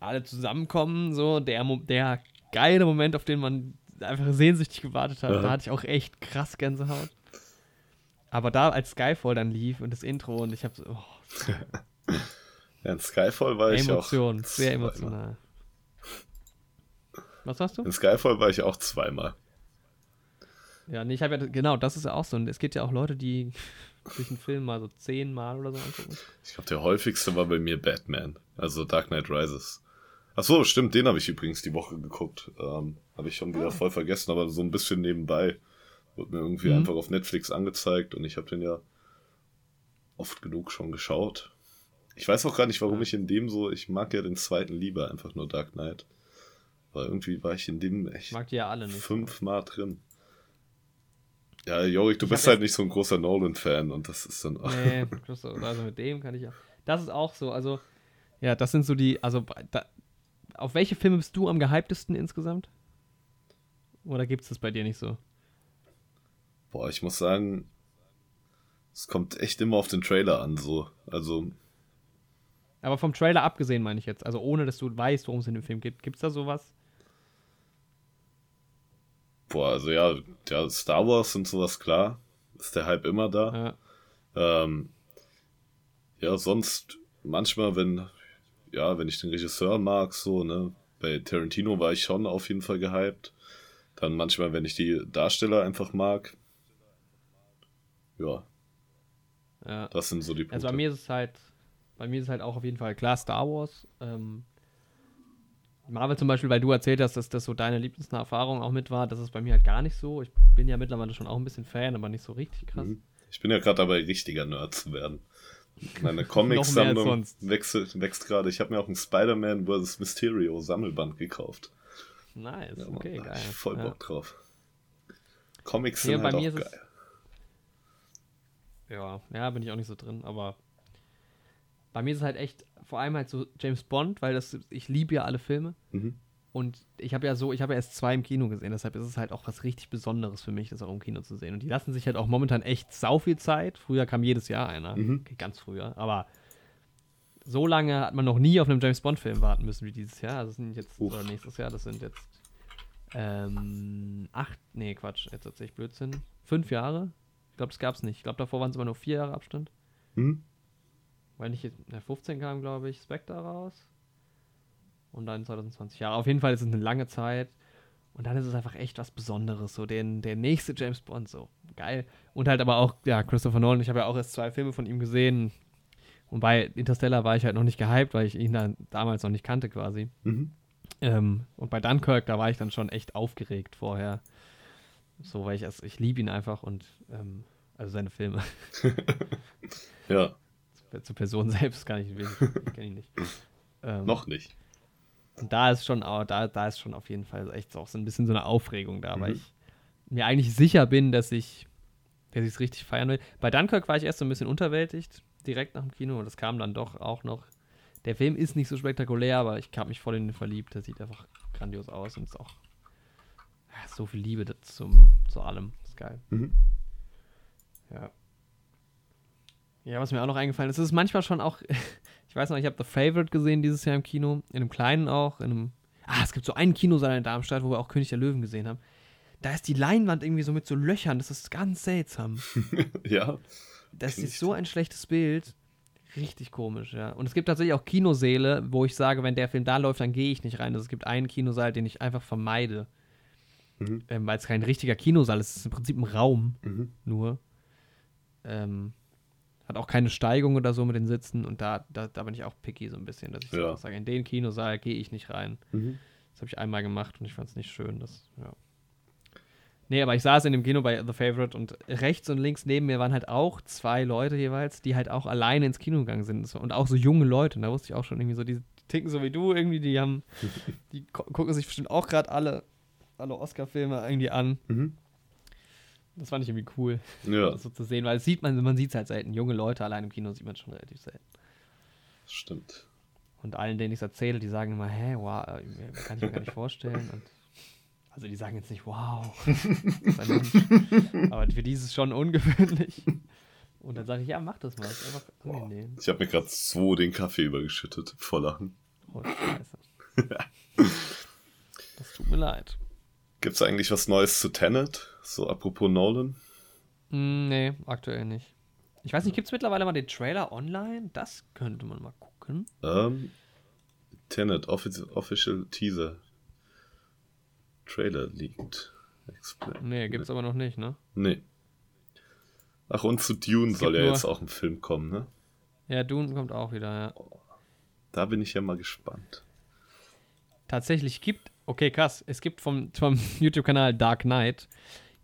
alle zusammenkommen, so der, der geile Moment, auf den man einfach sehnsüchtig gewartet hat. Ja. Da hatte ich auch echt krass Gänsehaut. Aber da als Skyfall dann lief und das Intro und ich habe so. Oh. ja, in Skyfall war Emotion, ich auch. sehr emotional. Was hast du? In Skyfall war ich auch zweimal. Ja, nee, ich habe ja, genau, das ist ja auch so. Und es gibt ja auch Leute, die sich einen Film mal so zehnmal oder so angucken. Ich glaube, der häufigste war bei mir Batman, also Dark Knight Rises. Achso, stimmt, den habe ich übrigens die Woche geguckt. Ähm, habe ich schon wieder ah. voll vergessen, aber so ein bisschen nebenbei. Wurde mir irgendwie mhm. einfach auf Netflix angezeigt und ich habe den ja oft genug schon geschaut. Ich weiß auch gar nicht, warum ich in dem so, ich mag ja den zweiten lieber, einfach nur Dark Knight. Weil irgendwie war ich in dem echt ja alle nicht, fünfmal drin. Ja, Jorik, du ich bist halt nicht so ein großer Nolan-Fan und das ist dann. Auch nee, also mit dem kann ich ja. Das ist auch so, also, ja, das sind so die, also, da, auf welche Filme bist du am gehyptesten insgesamt? Oder gibt es das bei dir nicht so? Boah, ich muss sagen, es kommt echt immer auf den Trailer an, so. Also. Aber vom Trailer abgesehen, meine ich jetzt. Also ohne, dass du weißt, worum es in dem Film geht. Gibt es da sowas? Boah, also ja, ja, Star Wars und sowas, klar. Ist der Hype immer da. Ja, ähm, ja sonst manchmal, wenn, ja, wenn ich den Regisseur mag, so, ne, bei Tarantino war ich schon auf jeden Fall gehypt. Dann manchmal, wenn ich die Darsteller einfach mag. Ja. Ja. Das sind so die Punkte. Also bei mir ist es halt, bei mir ist es halt auch auf jeden Fall klar Star Wars. Ähm, Marvel zum Beispiel, weil du erzählt hast, dass das so deine liebste Erfahrung auch mit war, das ist bei mir halt gar nicht so. Ich bin ja mittlerweile schon auch ein bisschen Fan, aber nicht so richtig krass. Mhm. Ich bin ja gerade dabei, richtiger Nerd zu werden. Meine Comic-Sammlung wächst, wächst gerade. Ich habe mir auch ein Spider-Man vs. Mysterio Sammelband gekauft. Nice, ja, okay, geil. Ich voll Bock ja. drauf. Comics sind ja, halt auch geil. Ja, ja, bin ich auch nicht so drin, aber bei mir ist es halt echt vor allem halt so James Bond, weil das ich liebe ja alle Filme. Mhm. Und ich habe ja so, ich habe ja erst zwei im Kino gesehen, deshalb ist es halt auch was richtig Besonderes für mich, das auch im Kino zu sehen. Und die lassen sich halt auch momentan echt sau viel Zeit. Früher kam jedes Jahr einer, mhm. okay, ganz früher, aber so lange hat man noch nie auf einem James Bond-Film warten müssen wie dieses Jahr. Also das sind jetzt, Uff. oder nächstes Jahr, das sind jetzt ähm, acht, nee, Quatsch, jetzt tatsächlich Blödsinn. Fünf Jahre, glaube, das gab es nicht. Ich glaube, davor waren es immer nur vier Jahre Abstand. Mhm. Weil nicht, jetzt, 15 kam, glaube ich, Spectre raus. Und dann 2020 Jahre. Auf jeden Fall ist es eine lange Zeit. Und dann ist es einfach echt was Besonderes. So den, der nächste James Bond, so geil. Und halt aber auch, ja, Christopher Nolan. Ich habe ja auch erst zwei Filme von ihm gesehen. Und bei Interstellar war ich halt noch nicht gehypt, weil ich ihn dann damals noch nicht kannte quasi. Mhm. Ähm, und bei Dunkirk, da war ich dann schon echt aufgeregt vorher. So, weil ich, also ich liebe ihn einfach und, ähm, also seine Filme. ja. Zur Person selbst kann ich, kenne ich nicht. Ähm, noch nicht. Und da ist schon, da, da ist schon auf jeden Fall echt auch so ein bisschen so eine Aufregung da, mhm. weil ich mir eigentlich sicher bin, dass ich dass ich es richtig feiern will. Bei Dunkirk war ich erst so ein bisschen unterwältigt, direkt nach dem Kino. Und das kam dann doch auch noch. Der Film ist nicht so spektakulär, aber ich habe mich voll in den verliebt. Der sieht einfach grandios aus und ist auch so viel Liebe zum, zu allem. Das ist geil. Mhm. Ja. Ja, was mir auch noch eingefallen ist, ist manchmal schon auch, ich weiß noch, ich habe The Favorite gesehen dieses Jahr im Kino, in einem kleinen auch, in einem, ah, es gibt so einen Kinosaal in Darmstadt, wo wir auch König der Löwen gesehen haben. Da ist die Leinwand irgendwie so mit so Löchern, das ist ganz seltsam. ja. Das ist so ein schlechtes Bild. Richtig komisch, ja. Und es gibt tatsächlich auch Kinosäle, wo ich sage, wenn der Film da läuft, dann gehe ich nicht rein. Also es gibt einen Kinosaal, den ich einfach vermeide. Mhm. Ähm, Weil es kein richtiger Kinosaal ist. Es ist im Prinzip ein Raum mhm. nur. Ähm, hat auch keine Steigung oder so mit den Sitzen. Und da, da, da bin ich auch picky so ein bisschen, dass ich ja. sage, in den Kinosaal gehe ich nicht rein. Mhm. Das habe ich einmal gemacht und ich fand es nicht schön. Das, ja. Nee, aber ich saß in dem Kino bei The Favorite und rechts und links neben mir waren halt auch zwei Leute jeweils, die halt auch alleine ins Kino gegangen sind. Und auch so junge Leute. Und da wusste ich auch schon irgendwie so, die ticken so wie du irgendwie, die haben, die gucken sich bestimmt auch gerade alle, alle Oscar-Filme irgendwie an. Mhm. Das fand ich irgendwie cool, ja. das so zu sehen, weil es sieht man, man sieht es halt selten. Junge Leute allein im Kino sieht man schon relativ selten. Das stimmt. Und allen, denen ich es erzähle, die sagen immer, hä, wow, kann ich mir gar nicht vorstellen. Und also die sagen jetzt nicht, wow. aber für die ist es schon ungewöhnlich. Und dann sage ich, ja, mach das mal. Das ist einfach angenehm. Ich habe mir gerade so den Kaffee übergeschüttet. Vor Lachen. Oh, scheiße. das tut mir leid. Gibt es eigentlich was Neues zu Tenet? So apropos Nolan? Mm, nee, aktuell nicht. Ich weiß nicht, gibt es mittlerweile mal den Trailer online? Das könnte man mal gucken. Ähm, Tenet, Official Teaser. Trailer liegt. Explain. Nee, gibt's aber noch nicht, ne? Nee. Ach, und zu Dune soll ja jetzt auch ein Film kommen, ne? Ja, Dune kommt auch wieder, ja. Da bin ich ja mal gespannt. Tatsächlich gibt, okay, krass, es gibt vom, vom YouTube-Kanal Dark Knight,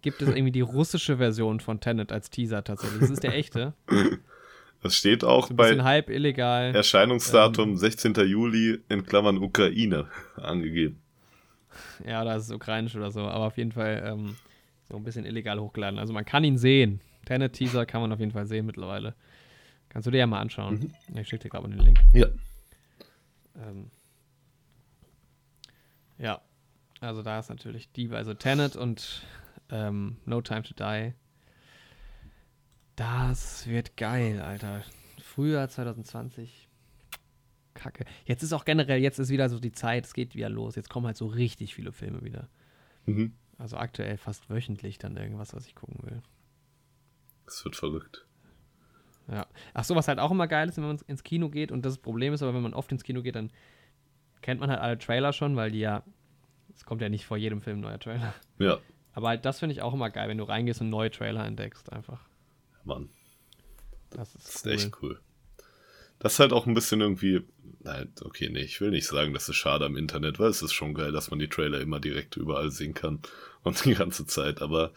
gibt es irgendwie die russische Version von Tenet als Teaser tatsächlich. Das ist der echte. Das steht auch so bei halb illegal. Erscheinungsdatum ähm, 16. Juli in Klammern Ukraine angegeben. Ja, da ist es ukrainisch oder so, aber auf jeden Fall ähm, so ein bisschen illegal hochgeladen. Also man kann ihn sehen. Tenet-Teaser kann man auf jeden Fall sehen mittlerweile. Kannst du dir ja mal anschauen. Mhm. Ich schicke dir gerade den Link. Ja. Ähm, ja, also da ist natürlich die, also Tenet und ähm, No Time to Die. Das wird geil, Alter. Frühjahr 2020 kacke. Jetzt ist auch generell, jetzt ist wieder so die Zeit, es geht wieder los. Jetzt kommen halt so richtig viele Filme wieder. Mhm. Also aktuell fast wöchentlich dann irgendwas, was ich gucken will. Es wird verrückt. Ja. Ach so, was halt auch immer geil ist, wenn man ins Kino geht und das Problem ist, aber wenn man oft ins Kino geht, dann kennt man halt alle Trailer schon, weil die ja, es kommt ja nicht vor jedem Film ein neuer Trailer. Ja. Aber halt, das finde ich auch immer geil, wenn du reingehst und neue Trailer entdeckst, einfach. Ja, Mann. Das ist, das ist cool. echt cool. Das ist halt auch ein bisschen irgendwie, nein, okay, nee, ich will nicht sagen, das ist schade am Internet, weil es ist schon geil, dass man die Trailer immer direkt überall sehen kann und die ganze Zeit, aber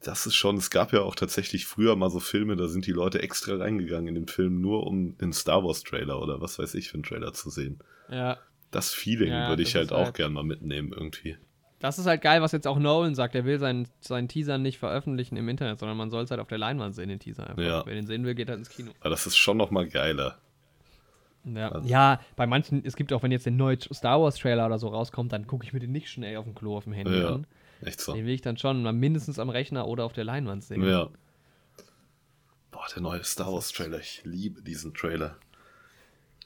das ist schon, es gab ja auch tatsächlich früher mal so Filme, da sind die Leute extra reingegangen in den Film, nur um den Star Wars Trailer oder was weiß ich für einen Trailer zu sehen. Ja. Das Feeling ja, würde ich halt auch halt gern mal mitnehmen irgendwie. Das ist halt geil, was jetzt auch Nolan sagt. Er will seinen, seinen Teaser nicht veröffentlichen im Internet, sondern man soll es halt auf der Leinwand sehen, den Teaser einfach. Ja. Wer den sehen will, geht halt ins Kino. Aber das ist schon nochmal geiler. Ja. Also. ja, bei manchen, es gibt auch, wenn jetzt der neue Star Wars Trailer oder so rauskommt, dann gucke ich mir den nicht schnell auf dem Klo auf dem Handy ja, an. Echt so. Den will ich dann schon mal mindestens am Rechner oder auf der Leinwand sehen. Ja. Boah, der neue Star Wars Trailer, ich liebe diesen Trailer.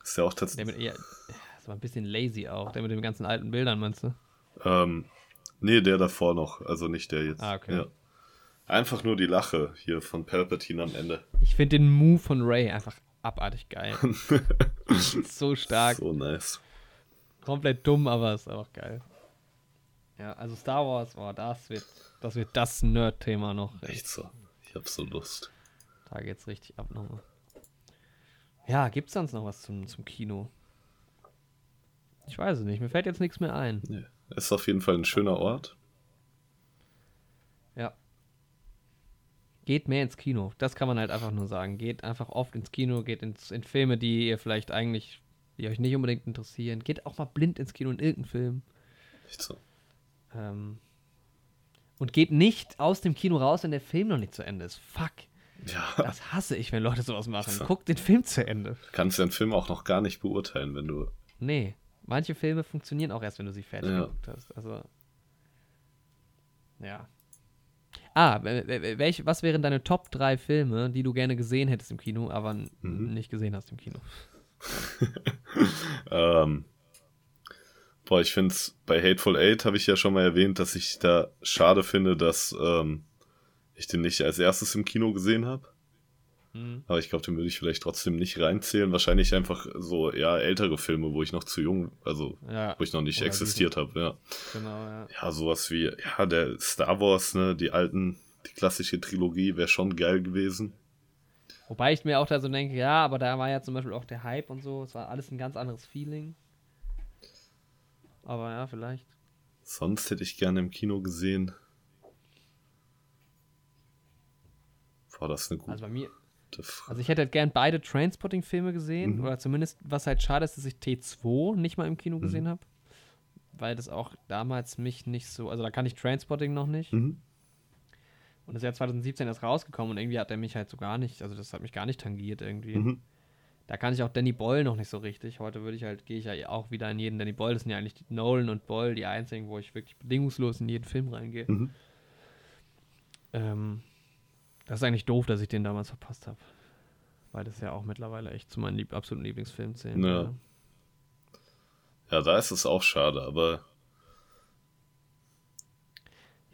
Ist ja auch tatsächlich. Aber ein bisschen lazy auch, der mit den ganzen alten Bildern, meinst du? Ähm, Nee, der davor noch, also nicht der jetzt. Ah, okay. Ja. Einfach nur die Lache hier von Palpatine am Ende. Ich finde den Move von Ray einfach abartig geil. so stark. So nice. Komplett dumm, aber ist auch geil. Ja, also Star Wars, oh, das wird das, wird das Nerd-Thema noch. Echt so. Ich hab so Lust. Da geht's richtig ab nochmal. Ja, gibt's sonst noch was zum, zum Kino? Ich weiß es nicht, mir fällt jetzt nichts mehr ein. Nee. Ist auf jeden Fall ein schöner Ort. Ja. Geht mehr ins Kino. Das kann man halt einfach nur sagen. Geht einfach oft ins Kino, geht ins, in Filme, die ihr vielleicht eigentlich, die euch nicht unbedingt interessieren. Geht auch mal blind ins Kino in irgendeinen Film. Nicht so. Ähm, und geht nicht aus dem Kino raus, wenn der Film noch nicht zu Ende ist. Fuck. Ja. Das hasse ich, wenn Leute sowas machen. So. Guck den Film zu Ende. Du kannst einen Film auch noch gar nicht beurteilen, wenn du. Nee. Manche Filme funktionieren auch erst, wenn du sie fertig ja. geguckt hast. Also. Ja. Ah, welch, was wären deine Top 3 Filme, die du gerne gesehen hättest im Kino, aber mhm. nicht gesehen hast im Kino? ähm, boah, ich finde es bei Hateful Eight habe ich ja schon mal erwähnt, dass ich da schade finde, dass ähm, ich den nicht als erstes im Kino gesehen habe. Mhm. Aber ich glaube, den würde ich vielleicht trotzdem nicht reinzählen. Wahrscheinlich einfach so, ja, ältere Filme, wo ich noch zu jung, also ja, wo ich noch nicht existiert habe, ja. Genau, ja. Ja, sowas wie, ja, der Star Wars, ne, die alten, die klassische Trilogie wäre schon geil gewesen. Wobei ich mir auch da so denke, ja, aber da war ja zum Beispiel auch der Hype und so, es war alles ein ganz anderes Feeling. Aber ja, vielleicht. Sonst hätte ich gerne im Kino gesehen. Boah, das eine gute. Also bei mir, also ich hätte halt gern beide Trainspotting-Filme gesehen, mhm. oder zumindest, was halt schade ist, dass ich T2 nicht mal im Kino mhm. gesehen habe. Weil das auch damals mich nicht so, also da kann ich Trainspotting noch nicht. Mhm. Und das ist ja 2017 erst rausgekommen und irgendwie hat er mich halt so gar nicht, also das hat mich gar nicht tangiert irgendwie. Mhm. Da kann ich auch Danny Boyle noch nicht so richtig. Heute würde ich halt, gehe ich ja auch wieder in jeden Danny Boyle. Das sind ja eigentlich die Nolan und Boyle die einzigen, wo ich wirklich bedingungslos in jeden Film reingehe. Mhm. Ähm, das ist eigentlich doof, dass ich den damals verpasst habe. Weil das ja auch mittlerweile echt zu meinen lieb absoluten Lieblingsfilmen zählt. Ja. ja. ja, da ist es auch schade, aber.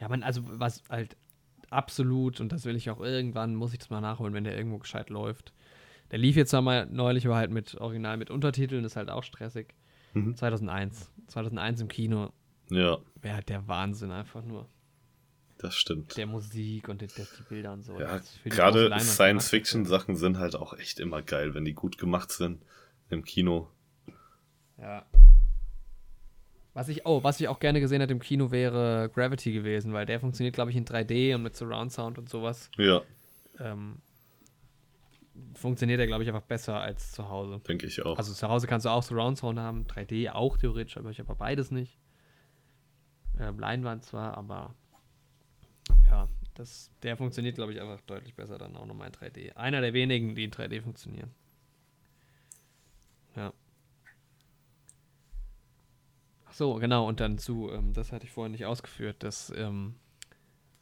Ja, man, also was halt absolut, und das will ich auch irgendwann, muss ich das mal nachholen, wenn der irgendwo gescheit läuft. Der lief jetzt einmal neulich, aber halt mit Original mit Untertiteln, ist halt auch stressig. Mhm. 2001. 2001 im Kino. Ja. Wäre halt der Wahnsinn einfach nur. Das stimmt. Der Musik und die, die Bilder und so. Ja, gerade Science-Fiction-Sachen sind halt auch echt immer geil, wenn die gut gemacht sind im Kino. Ja. Was ich, oh, was ich auch gerne gesehen hätte im Kino wäre Gravity gewesen, weil der funktioniert, glaube ich, in 3D und mit Surround Sound und sowas. Ja. Ähm, funktioniert er, glaube ich, einfach besser als zu Hause. Denke ich auch. Also zu Hause kannst du auch Surround Sound haben, 3D auch theoretisch, aber ich habe beides nicht. Äh, Leinwand zwar, aber ja, das, der funktioniert, glaube ich, einfach deutlich besser dann auch nochmal in 3D. Einer der wenigen, die in 3D funktionieren. Ja. Ach so, genau, und dann zu, ähm, das hatte ich vorhin nicht ausgeführt, dass ähm,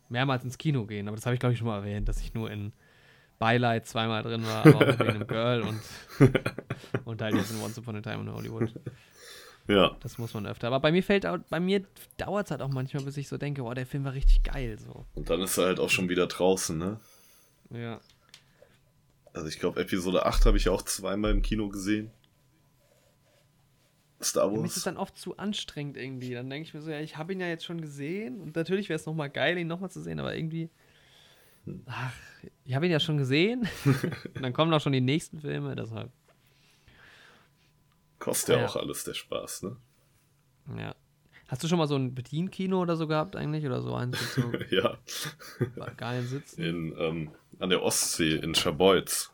mehrmals ins Kino gehen, aber das habe ich, glaube ich, schon mal erwähnt, dass ich nur in Beileid zweimal drin war, aber auch mit einem Girl und, und halt jetzt in Once Upon a Time in Hollywood. Ja. Das muss man öfter. Aber bei mir fällt bei mir dauert es halt auch manchmal, bis ich so denke, oh, der Film war richtig geil. So. Und dann ist er halt auch schon wieder draußen, ne? Ja. Also ich glaube, Episode 8 habe ich auch zweimal im Kino gesehen. Star Wars. Mich ist es dann oft zu anstrengend irgendwie. Dann denke ich mir so, ja, ich habe ihn ja jetzt schon gesehen und natürlich wäre es nochmal geil, ihn nochmal zu sehen, aber irgendwie. Hm. Ach, ich habe ihn ja schon gesehen. und dann kommen auch schon die nächsten Filme, deshalb. Kostet ja, ja auch alles der Spaß, ne? Ja. Hast du schon mal so ein Bedienkino oder so gehabt eigentlich? Oder so eins so ja. geilen Sitzen? In, ähm, an der Ostsee in Scharbeutz.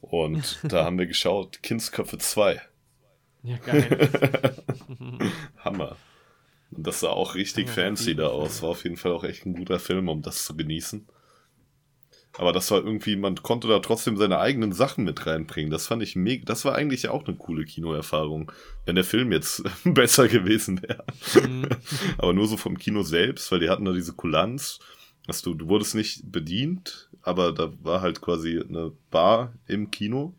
Und da haben wir geschaut, Kindsköpfe 2. Ja, geil. Hammer. Und das sah auch richtig ja, fancy da aus. War auf jeden Fall auch echt ein guter Film, um das zu genießen. Aber das war irgendwie, man konnte da trotzdem seine eigenen Sachen mit reinbringen. Das fand ich mega. Das war eigentlich auch eine coole Kinoerfahrung, wenn der Film jetzt besser gewesen wäre. Mhm. aber nur so vom Kino selbst, weil die hatten da diese Kulanz. Dass du, du wurdest nicht bedient, aber da war halt quasi eine Bar im Kino.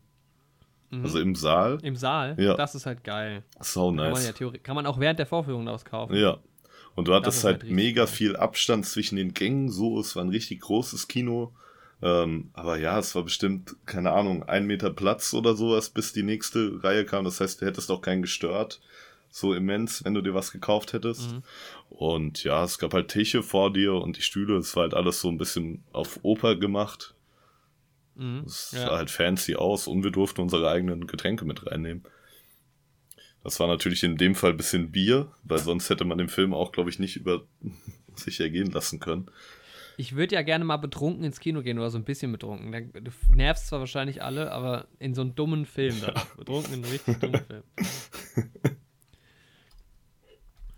Mhm. Also im Saal. Im Saal? Ja. Das ist halt geil. So nice. Kann man, ja kann man auch während der Vorführung auskaufen. Ja. Und du hattest halt, halt mega viel Abstand zwischen den Gängen, so, es war ein richtig großes Kino. Ähm, aber ja, es war bestimmt, keine Ahnung, ein Meter Platz oder sowas, bis die nächste Reihe kam. Das heißt, du hättest auch keinen gestört. So immens, wenn du dir was gekauft hättest. Mhm. Und ja, es gab halt Tische vor dir und die Stühle. Es war halt alles so ein bisschen auf Oper gemacht. Mhm. Es sah ja. halt fancy aus und wir durften unsere eigenen Getränke mit reinnehmen. Das war natürlich in dem Fall ein bisschen Bier, weil sonst hätte man den Film auch, glaube ich, nicht über sich ergehen lassen können. Ich würde ja gerne mal betrunken ins Kino gehen oder so ein bisschen betrunken. Du nervst zwar wahrscheinlich alle, aber in so einen dummen Film dann. betrunken in einen richtig dummen Film.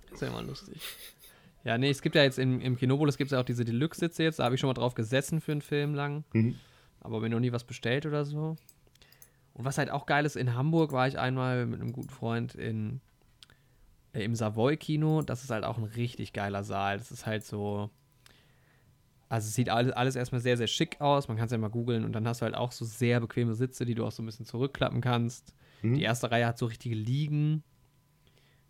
Das ist ja immer lustig. Ja, nee, es gibt ja jetzt im, im Kinopolis gibt es ja auch diese Deluxe-Sitze jetzt. Da habe ich schon mal drauf gesessen für einen Film lang. Mhm. Aber mir noch nie was bestellt oder so. Und was halt auch geil ist, in Hamburg war ich einmal mit einem guten Freund in, äh, im Savoy-Kino. Das ist halt auch ein richtig geiler Saal. Das ist halt so. Also es sieht alles, alles erstmal sehr, sehr schick aus. Man kann es ja mal googeln und dann hast du halt auch so sehr bequeme Sitze, die du auch so ein bisschen zurückklappen kannst. Mhm. Die erste Reihe hat so richtige Liegen.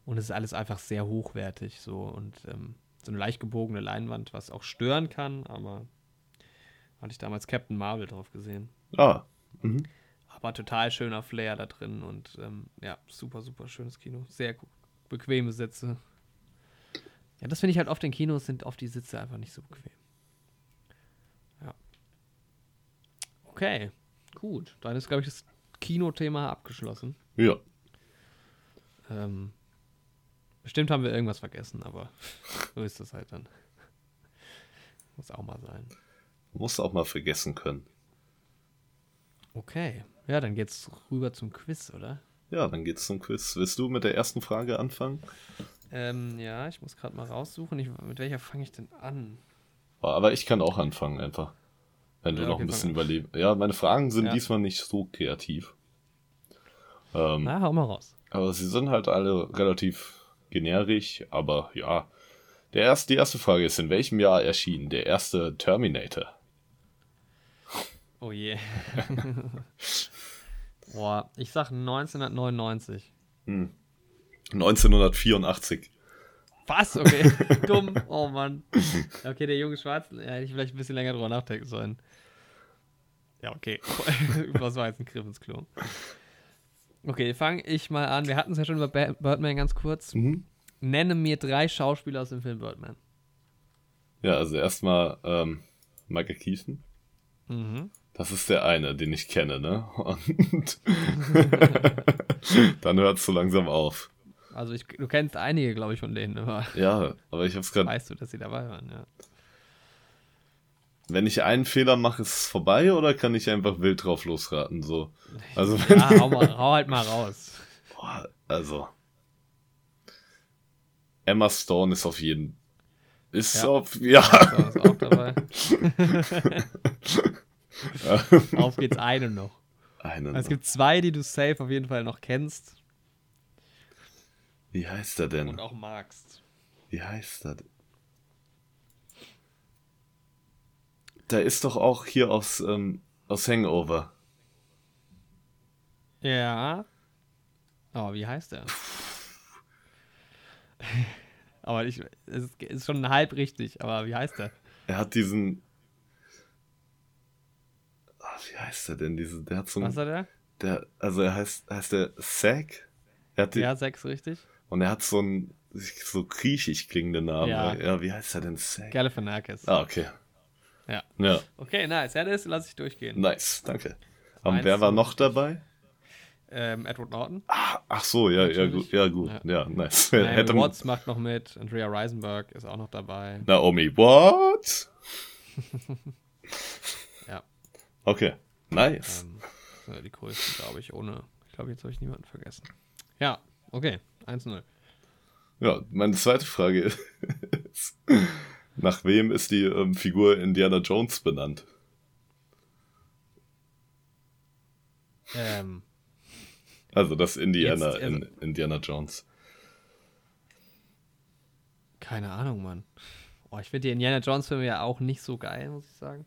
Und es ist alles einfach sehr hochwertig so und ähm, so eine leicht gebogene Leinwand, was auch stören kann, aber hatte ich damals Captain Marvel drauf gesehen. Ah. Mhm. Aber total schöner Flair da drin und ähm, ja, super, super schönes Kino. Sehr bequeme Sitze. Ja, das finde ich halt oft in Kinos sind oft die Sitze einfach nicht so bequem. Okay, gut. Dann ist, glaube ich, das Kinothema abgeschlossen. Ja. Ähm, bestimmt haben wir irgendwas vergessen, aber so ist das halt dann. Muss auch mal sein. Muss auch mal vergessen können. Okay. Ja, dann geht's rüber zum Quiz, oder? Ja, dann geht's zum Quiz. Willst du mit der ersten Frage anfangen? Ähm, ja, ich muss gerade mal raussuchen. Ich, mit welcher fange ich denn an? Aber ich kann auch anfangen, einfach. Wenn du ja, noch ein bisschen überleben. Ja, meine Fragen sind ja. diesmal nicht so kreativ. Ähm, Na, hau mal raus. Aber sie sind halt alle relativ generisch, aber ja. Der erste, die erste Frage ist: In welchem Jahr erschien der erste Terminator? Oh je. Boah, ich sag 1999. Hm. 1984. Was? Okay, dumm. Oh Mann. Okay, der junge Schwarz, ja, hätte ich vielleicht ein bisschen länger drüber nachdenken sollen. Ja, okay. Was war jetzt ein Griff ins Klo? Okay, fange ich mal an. Wir hatten es ja schon über Birdman ganz kurz. Mhm. Nenne mir drei Schauspieler aus dem Film Birdman. Ja, also erstmal ähm, Michael Keaton. Mhm. Das ist der eine, den ich kenne, ne? Und dann hört es so langsam auf. Also ich, du kennst einige, glaube ich, von denen immer. Ja, aber ich hab's gerade. Weißt du, dass sie dabei waren, ja. Wenn ich einen Fehler mache, ist es vorbei oder kann ich einfach wild drauf losraten? So. Also, ja, hau, mal, hau halt mal raus. Boah, also. Emma Stone ist auf jeden ist ja. auf ja. Ist auch dabei. auf geht's eine noch. Eine also es gibt zwei, die du safe auf jeden Fall noch kennst. Wie heißt er denn? Und auch magst. Wie heißt er denn? Da ist doch auch hier aus, ähm, aus Hangover. Ja. Aber wie heißt er? aber ich, es ist schon halb richtig, aber wie heißt er? Er hat diesen. Ach, wie heißt er denn? Diese, der hat so Was hat er? Der, also er heißt, heißt der Zack? Er hat die, ja, Zack richtig. Und er hat so einen so griechisch klingenden Namen. Ja. ja, wie heißt er denn? Galifianakis. Ah, okay. Ja. ja. Okay, nice. Ja, das lasse ich durchgehen. Nice, danke. Und wer war noch dabei? Ähm, Edward Norton. Ah, ach so, ja, ja, gut, ja, gut. Ja, ja nice. Naomi Watts macht noch mit. Andrea Reisenberg ist auch noch dabei. Naomi Watts? ja. Okay, nice. Ähm, die größten, glaube ich, ohne. Ich glaube, jetzt habe ich niemanden vergessen. Ja, okay, 1-0. Ja, meine zweite Frage ist: Nach wem ist die ähm, Figur Indiana Jones benannt? Ähm, also das Indiana Jetzt, also, in Indiana Jones. Keine Ahnung, Mann. Oh, ich finde die Indiana Jones Filme ja auch nicht so geil, muss ich sagen.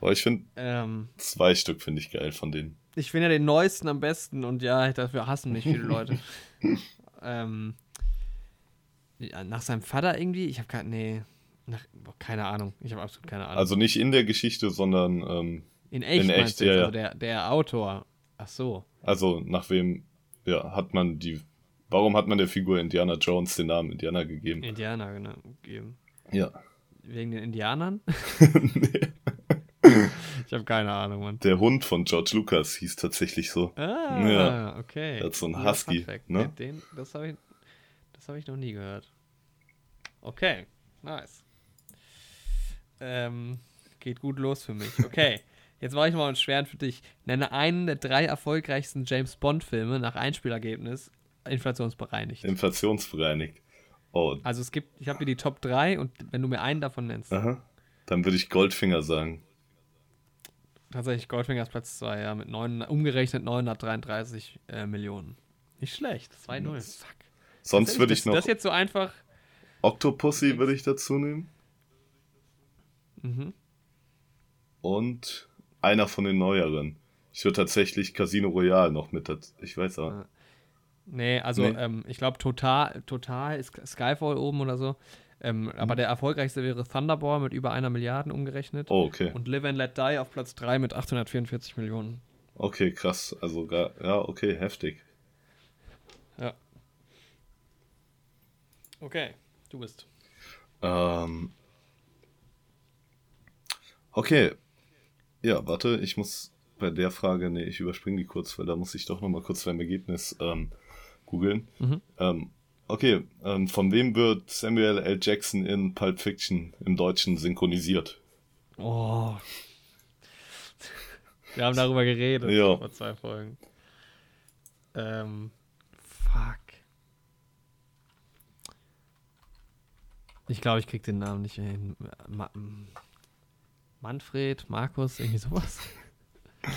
Aber ich finde ähm, zwei Stück finde ich geil von denen. Ich finde ja den neuesten am besten und ja, dafür hassen mich viele Leute. ähm, nach seinem Vater irgendwie? Ich habe keine. Nee. Nach, keine Ahnung. Ich habe absolut keine Ahnung. Also nicht in der Geschichte, sondern. Ähm, in echt, in echt ja, also der, der Autor. Ach so. Also nach wem ja, hat man die. Warum hat man der Figur Indiana Jones den Namen Indiana gegeben? Indiana, genau, gegeben. Ja. Wegen den Indianern? nee. Ich habe keine Ahnung, Mann. Der Hund von George Lucas hieß tatsächlich so. Ah, ja. okay. Er hat so einen Husky. Ne? Den, das habe ich, hab ich noch nie gehört. Okay, nice. Ähm, geht gut los für mich. Okay, jetzt mache ich mal einen schweren für dich. Nenne einen der drei erfolgreichsten James Bond-Filme nach Einspielergebnis inflationsbereinigt. Inflationsbereinigt. Oh. Also es gibt, ich habe hier die Top 3 und wenn du mir einen davon nennst. Aha. Dann würde ich Goldfinger sagen. Tatsächlich Goldfinger ist Platz 2, ja, mit 9, umgerechnet 933 äh, Millionen. Nicht schlecht, 2-0. Fuck. Sonst würde ich noch. Das jetzt so einfach. Octopussy würde ich dazu nehmen. Mhm. Und einer von den neueren. Ich würde tatsächlich Casino Royale noch mit dazu. Ich weiß aber. Nee, also nee. Ähm, ich glaube, total, total ist Skyfall oben oder so. Ähm, mhm. Aber der erfolgreichste wäre Thunderball mit über einer Milliarde umgerechnet. Oh, okay. Und Live and Let Die auf Platz 3 mit 844 Millionen. Okay, krass. Also, gar, ja, okay, heftig. Ja. Okay, du bist. Ähm. Okay. Ja, warte, ich muss bei der Frage, nee, ich überspringe die kurz, weil da muss ich doch nochmal kurz beim Ergebnis ähm, googeln. Mhm. Ähm, okay, ähm, von wem wird Samuel L. Jackson in Pulp Fiction im Deutschen synchronisiert? Oh. Wir haben darüber geredet ja. vor zwei Folgen. Ähm, fuck. Ich glaube, ich krieg den Namen nicht hin. Ma Manfred, Markus, irgendwie sowas.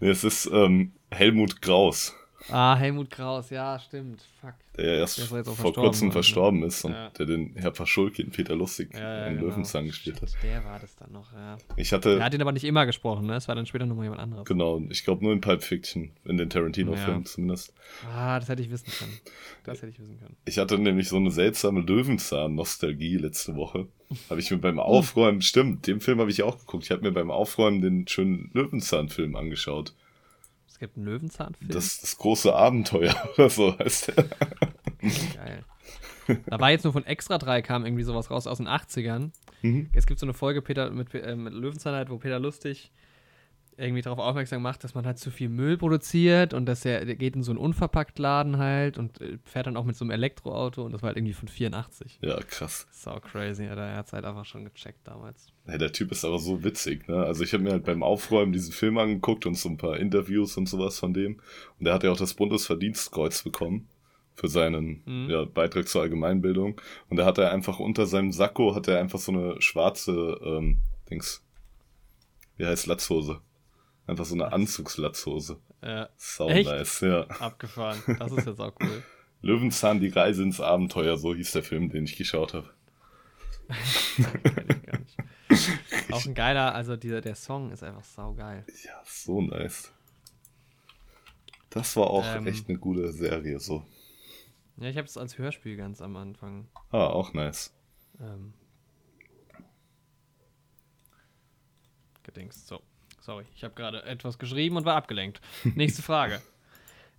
Nee, es ist ähm, Helmut Kraus. Ah, Helmut Kraus, ja, stimmt. Fuck. Der ja erst der vor kurzem verstorben ist und ja. der den Herr Paschulke in Peter Lustig ja, in genau. Löwenzahn gespielt hat. Der war das dann noch, ja. Ich hatte, er hat ihn aber nicht immer gesprochen, ne? Es war dann später nochmal jemand anderes. Genau, ich glaube nur in Pulp Fiction, in den Tarantino-Filmen zumindest. Ah, das hätte ich wissen können. Das hätte ich wissen können. Ich hatte nämlich so eine seltsame Löwenzahn-Nostalgie letzte Woche. Habe ich mir beim Aufräumen, stimmt, den Film habe ich auch geguckt. Ich habe mir beim Aufräumen den schönen Löwenzahn-Film angeschaut. Gibt einen Löwenzahnfilm. Das, das große Abenteuer oder so heißt der. Geil. Da war jetzt nur von Extra 3 kam irgendwie sowas raus aus den 80ern. Mhm. Es gibt so eine Folge Peter, mit, äh, mit Löwenzahn halt, wo Peter Lustig irgendwie darauf aufmerksam macht, dass man halt zu viel Müll produziert und dass er der geht in so einen Unverpacktladen halt und äh, fährt dann auch mit so einem Elektroauto und das war halt irgendwie von 84. Ja, krass. So crazy, Alter. Er hat es halt einfach schon gecheckt damals. Hey, der Typ ist aber so witzig, ne? Also ich habe mir halt beim Aufräumen diesen Film angeguckt und so ein paar Interviews und sowas von dem. Und der hat ja auch das Bundesverdienstkreuz bekommen für seinen mhm. ja, Beitrag zur Allgemeinbildung. Und da hat er einfach unter seinem Sakko hat er einfach so eine schwarze ähm, Dings. Wie heißt Latzhose? Einfach so eine Anzugslatzhose. Ja. Sau Echt? nice, ja. Abgefahren. Das ist jetzt auch cool. Löwenzahn, die Reise ins Abenteuer, so hieß der Film, den ich geschaut habe. auch ein geiler, also dieser, der Song ist einfach saugeil. Ja, so nice. Das war auch ähm, echt eine gute Serie, so. Ja, ich habe es als Hörspiel ganz am Anfang. Ah, auch nice. Ähm, gedingst, so. Sorry, ich habe gerade etwas geschrieben und war abgelenkt. Nächste Frage.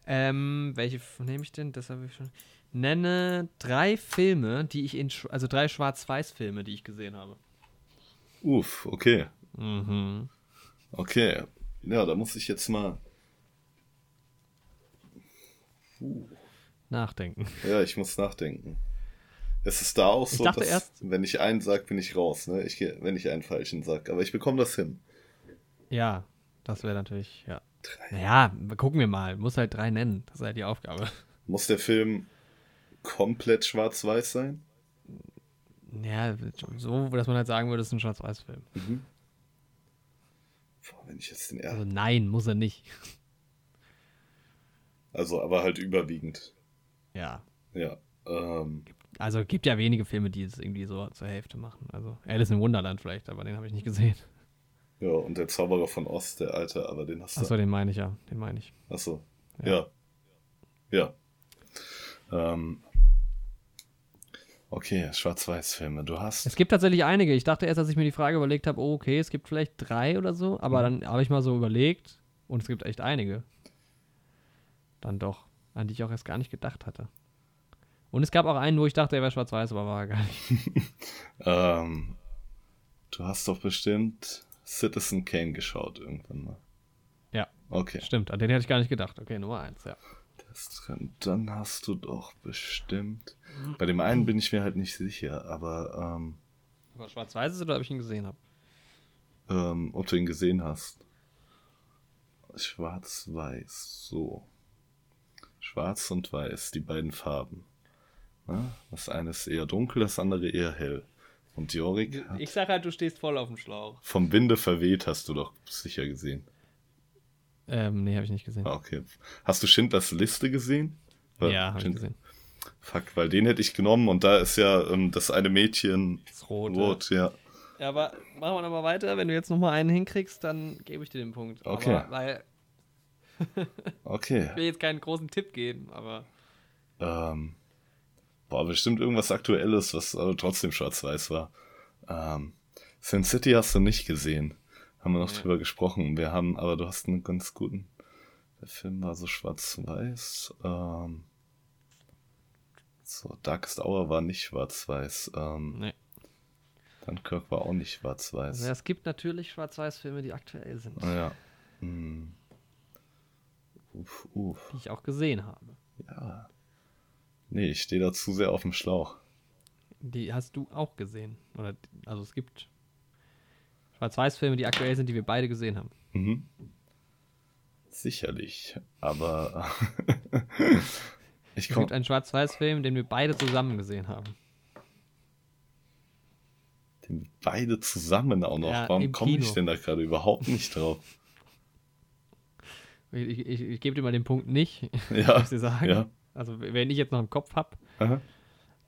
ähm, welche nehme ich denn? Das habe ich schon. Nenne drei Filme, die ich in, also drei Schwarz-Weiß-Filme, die ich gesehen habe. Uff, okay. Mhm. Okay. Ja, da muss ich jetzt mal. Uh. Nachdenken. Ja, ich muss nachdenken. Es ist da auch so, dass erst, wenn ich einen sage, bin ich raus, ne? Ich, wenn ich einen falschen sage. Aber ich bekomme das hin. Ja, das wäre natürlich, ja. Drei. Naja, gucken wir mal. Muss halt drei nennen. Das ist halt die Aufgabe. Muss der Film komplett schwarz-weiß sein? Ja, so, dass man halt sagen würde, es ist ein Schwarz-Weiß-Film. Mhm. Boah, wenn ich jetzt den ersten. Also nein, muss er nicht. Also, aber halt überwiegend. Ja. Ja. Ähm. Also gibt ja wenige Filme, die es irgendwie so zur Hälfte machen. Also Alice in Wunderland vielleicht, aber den habe ich nicht gesehen. Ja, und der Zauberer von Ost, der alte, aber den hast du. Achso, den meine ich ja. Den meine ich. Achso. Ja. Ja. ja. Ähm. Okay, Schwarz-Weiß-Filme. Du hast. Es gibt tatsächlich einige. Ich dachte erst, als ich mir die Frage überlegt habe, oh, okay, es gibt vielleicht drei oder so, aber mhm. dann habe ich mal so überlegt und es gibt echt einige. Dann doch, an die ich auch erst gar nicht gedacht hatte. Und es gab auch einen, wo ich dachte, er wäre schwarz-weiß, aber war er gar nicht. ähm, du hast doch bestimmt Citizen Kane geschaut irgendwann mal. Ja. Okay. Stimmt, an den hätte ich gar nicht gedacht. Okay, Nummer eins, ja. Das, dann hast du doch bestimmt. Bei dem einen bin ich mir halt nicht sicher, aber. Ähm, aber schwarz-weiß ist oder ob ich ihn gesehen habe? Ähm, ob du ihn gesehen hast. Schwarz-weiß, so. Schwarz und Weiß, die beiden Farben. Ja, das eine ist eher dunkel, das andere eher hell. Und Jorik. Ich sag halt, du stehst voll auf dem Schlauch. Vom Winde verweht hast du doch sicher gesehen. Ähm, nee, habe ich nicht gesehen. Ah, okay. Hast du Schindlers Liste gesehen? Weil ja, habe ich gesehen. Fuck, weil den hätte ich genommen und da ist ja ähm, das eine Mädchen das rote. rot, ja. Ja, aber machen wir nochmal weiter. Wenn du jetzt nochmal einen hinkriegst, dann gebe ich dir den Punkt. Okay. Aber, weil. okay. Ich will jetzt keinen großen Tipp geben, aber. Ähm. Boah, bestimmt irgendwas Aktuelles, was aber trotzdem schwarz-weiß war. Ähm. Sin City hast du nicht gesehen. Haben wir noch ja. drüber gesprochen. Wir haben, aber du hast einen ganz guten. Der Film war so schwarz-weiß. Ähm, so, Darkest Hour war nicht schwarz-weiß. Ähm, nee. Dunkirk war auch nicht schwarz-weiß. Also es gibt natürlich Schwarz-Weiß-Filme, die aktuell sind. Ah, ja. Hm. Uff, uff. Die ich auch gesehen habe. Ja. Nee, ich stehe da zu sehr auf dem Schlauch. Die hast du auch gesehen. Oder, also es gibt Schwarz-Weiß-Filme, die aktuell sind, die wir beide gesehen haben. Mhm. Sicherlich, aber ich komme. Es gibt einen Schwarz-Weiß-Film, den wir beide zusammen gesehen haben. Den wir beide zusammen auch noch. Ja, Warum komme ich denn da gerade überhaupt nicht drauf? Ich, ich, ich gebe dir mal den Punkt nicht, ja, muss ich sagen. Ja. Also, wenn ich jetzt noch im Kopf habe,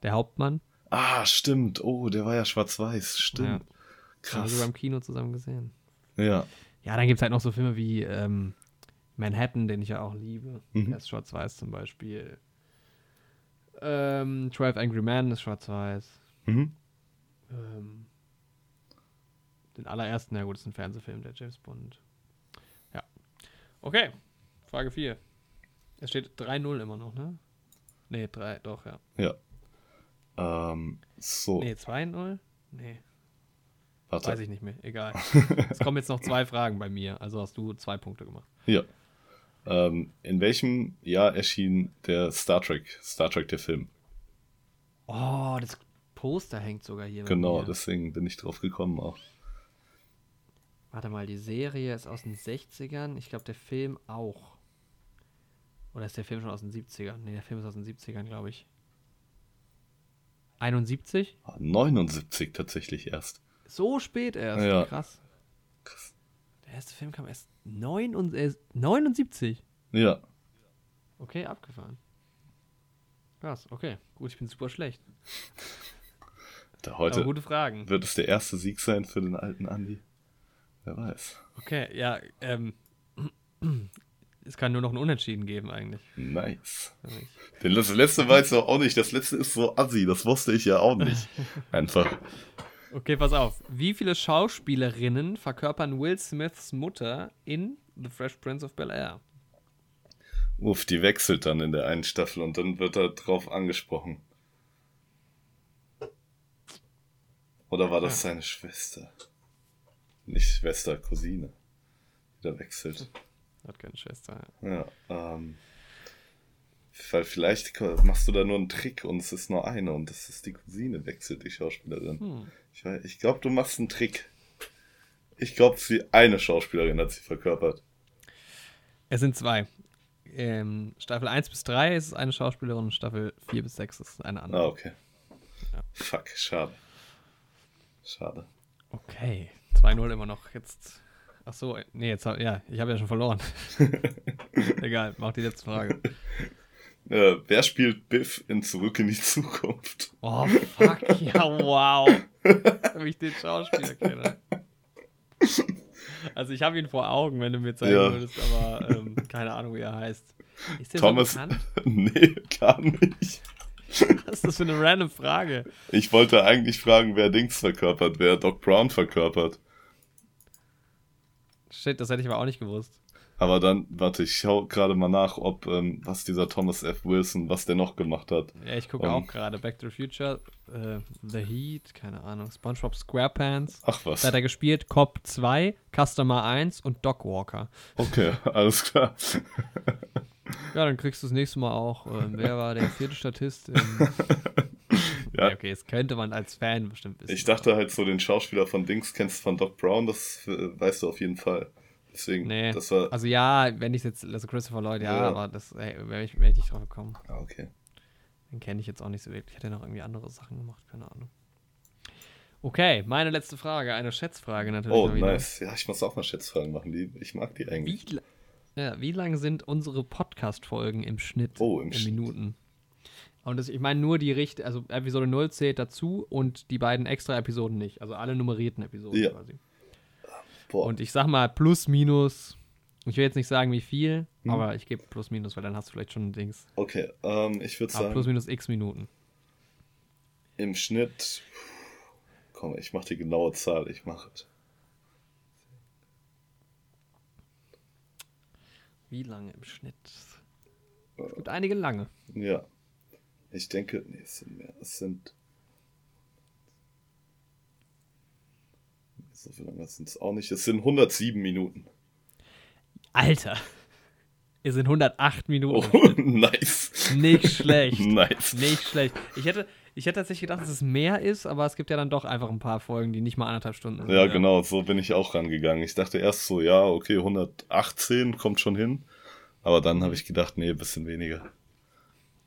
der Hauptmann. Ah, stimmt. Oh, der war ja schwarz-weiß. Stimmt. Ja. Krass. Haben wir sogar im Kino zusammen gesehen. Ja. Ja, dann gibt es halt noch so Filme wie ähm, Manhattan, den ich ja auch liebe. Mhm. Der ist schwarz-weiß zum Beispiel. Ähm, 12 Angry Men ist schwarz-weiß. Mhm. Ähm, den allerersten, ja gut, ist ein Fernsehfilm, der James Bond. Ja. Okay, Frage 4. Es steht 3-0 immer noch, ne? Ne, 3, doch, ja. Ja. Ähm, so. Ne, 2-0? Nee. Warte. Weiß ich nicht mehr, egal. es kommen jetzt noch zwei Fragen bei mir, also hast du zwei Punkte gemacht. Ja. Ähm, in welchem Jahr erschien der Star Trek, Star Trek der Film? Oh, das Poster hängt sogar hier. Genau, deswegen bin ich drauf gekommen auch. Warte mal, die Serie ist aus den 60ern. Ich glaube, der Film auch. Oder ist der Film schon aus den 70ern? Ne, der Film ist aus den 70ern, glaube ich. 71? 79 tatsächlich erst. So spät erst. Ja. Krass. Krass. Der erste Film kam erst 9 und, äh, 79. Ja. Okay, abgefahren. Krass, okay. Gut, ich bin super schlecht. Da heute Aber gute Fragen. Wird es der erste Sieg sein für den alten Andi? Wer weiß. Okay, ja, ähm. Es kann nur noch ein Unentschieden geben, eigentlich. Nice. Denn das letzte weiß ich auch nicht. Das letzte ist so assi. Das wusste ich ja auch nicht. Einfach. Okay, pass auf. Wie viele Schauspielerinnen verkörpern Will Smiths Mutter in The Fresh Prince of Bel Air? Uff, die wechselt dann in der einen Staffel und dann wird er drauf angesprochen. Oder war das seine Schwester? Nicht Schwester, Cousine. Die da wechselt. Hat keine Schwester, ja. Ähm. Weil vielleicht machst du da nur einen Trick und es ist nur eine und das ist die Cousine, wechselt die Schauspielerin. Hm. Ich, ich glaube, du machst einen Trick. Ich glaube, sie eine Schauspielerin hat sie verkörpert. Es sind zwei. Ähm, Staffel 1 bis 3 ist eine Schauspielerin und Staffel 4 bis 6 ist eine andere. Ah, okay. Ja. Fuck, schade. Schade. Okay, 2-0 immer noch. Jetzt. Ach so, nee, jetzt ja, ich habe ja schon verloren. Egal, mach die letzte Frage. Äh, wer spielt Biff in Zurück in die Zukunft? Oh, fuck, ja, wow. Wenn ich den Schauspieler kenne. Also ich habe ihn vor Augen, wenn du mir zeigen ja. würdest, aber ähm, keine Ahnung, wie er heißt. Ist der Thomas, so bekannt? nee, gar nicht. Was ist das für eine random Frage? Ich wollte eigentlich fragen, wer Dings verkörpert, wer Doc Brown verkörpert. Shit, das hätte ich aber auch nicht gewusst. Aber dann, warte, ich schau gerade mal nach, ob, ähm, was dieser Thomas F. Wilson, was der noch gemacht hat. Ja, ich gucke um, auch gerade. Back to the Future, äh, The Heat, keine Ahnung, SpongeBob SquarePants. Ach was. Da hat er gespielt Cop 2, Customer 1 und Doc Walker. Okay, alles klar. ja, dann kriegst du das nächste Mal auch. Äh, wer war der vierte Statist? ja. Okay, es könnte man als Fan bestimmt wissen. Ich dachte halt so, den Schauspieler von Dings kennst du von Doc Brown, das äh, weißt du auf jeden Fall. Deswegen, nee. das war. Also ja, wenn ich jetzt, also Christopher Lloyd, ja, ja. aber das wäre ich, wär ich nicht drauf gekommen. Ah, okay. Den kenne ich jetzt auch nicht so wirklich. Hat er noch irgendwie andere Sachen gemacht? Keine Ahnung. Okay, meine letzte Frage, eine Schätzfrage natürlich. Oh, nice. Ja, ich muss auch mal Schätzfragen machen. Die, ich mag die eigentlich. Wie, ja, wie lang sind unsere Podcast-Folgen im Schnitt? Oh, im in Schnitt. Minuten. Und das, ich meine nur die Richt, also Episode 0 zählt dazu und die beiden extra Episoden nicht. Also alle nummerierten Episoden ja. quasi. Boah. Und ich sag mal plus, minus. Ich will jetzt nicht sagen, wie viel, hm. aber ich gebe plus, minus, weil dann hast du vielleicht schon ein Dings. Okay, ähm, ich würde sagen. Plus, minus x Minuten. Im Schnitt. Komm, ich mache die genaue Zahl. Ich mache es. Wie lange im Schnitt? Es gibt einige lange. Ja. Ich denke, nee, es sind mehr. Es sind So viel lange sind es auch nicht. Es sind 107 Minuten. Alter. Es sind 108 Minuten. Oh, nice. Nicht schlecht. nice. Nicht schlecht. Ich hätte, ich hätte tatsächlich gedacht, dass es mehr ist, aber es gibt ja dann doch einfach ein paar Folgen, die nicht mal anderthalb Stunden sind. Ja, ja. genau, so bin ich auch rangegangen. Ich dachte erst so, ja, okay, 118 kommt schon hin. Aber dann habe ich gedacht, nee, ein bisschen weniger.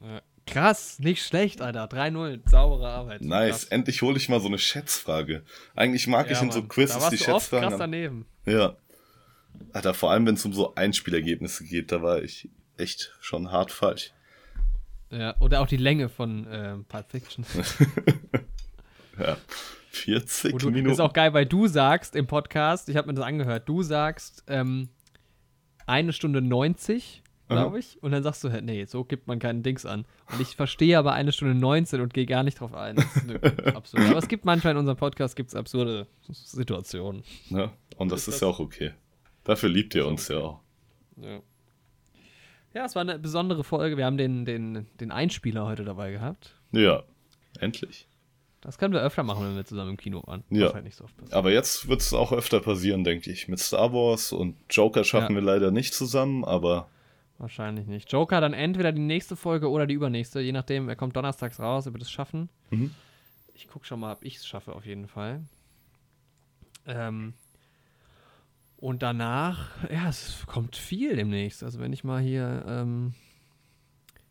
Ja. Krass, nicht schlecht, Alter. 3-0, saubere Arbeit. Nice, krass. endlich hole ich mal so eine Schätzfrage. Eigentlich mag ja, ich in Mann. so Quizzes die Schätzfragen. krass daneben. Ja. Alter, vor allem wenn es um so Einspielergebnisse geht, da war ich echt schon hart falsch. Ja, oder auch die Länge von äh, Pulp Fiction. ja. 40 du, Minuten. Das ist auch geil, weil du sagst im Podcast, ich habe mir das angehört, du sagst ähm, eine Stunde 90 glaube ich. Und dann sagst du, nee, so gibt man keinen Dings an. Und ich verstehe aber eine Stunde 19 und gehe gar nicht drauf ein. Das ist absurd. Aber es gibt manchmal in unserem Podcast gibt's absurde Situationen. Ja, und das ist, ist ja auch okay. Dafür liebt ihr uns ja auch. Ja. Ja, es war eine besondere Folge. Wir haben den, den, den Einspieler heute dabei gehabt. Ja, endlich. Das können wir öfter machen, wenn wir zusammen im Kino waren. Ja. Halt so aber jetzt wird es auch öfter passieren, denke ich. Mit Star Wars und Joker schaffen ja. wir leider nicht zusammen, aber Wahrscheinlich nicht. Joker dann entweder die nächste Folge oder die übernächste, je nachdem. Er kommt donnerstags raus, er wird es schaffen. Mhm. Ich gucke schon mal, ob ich es schaffe, auf jeden Fall. Ähm, und danach, ja, es kommt viel demnächst. Also wenn ich mal hier, ähm,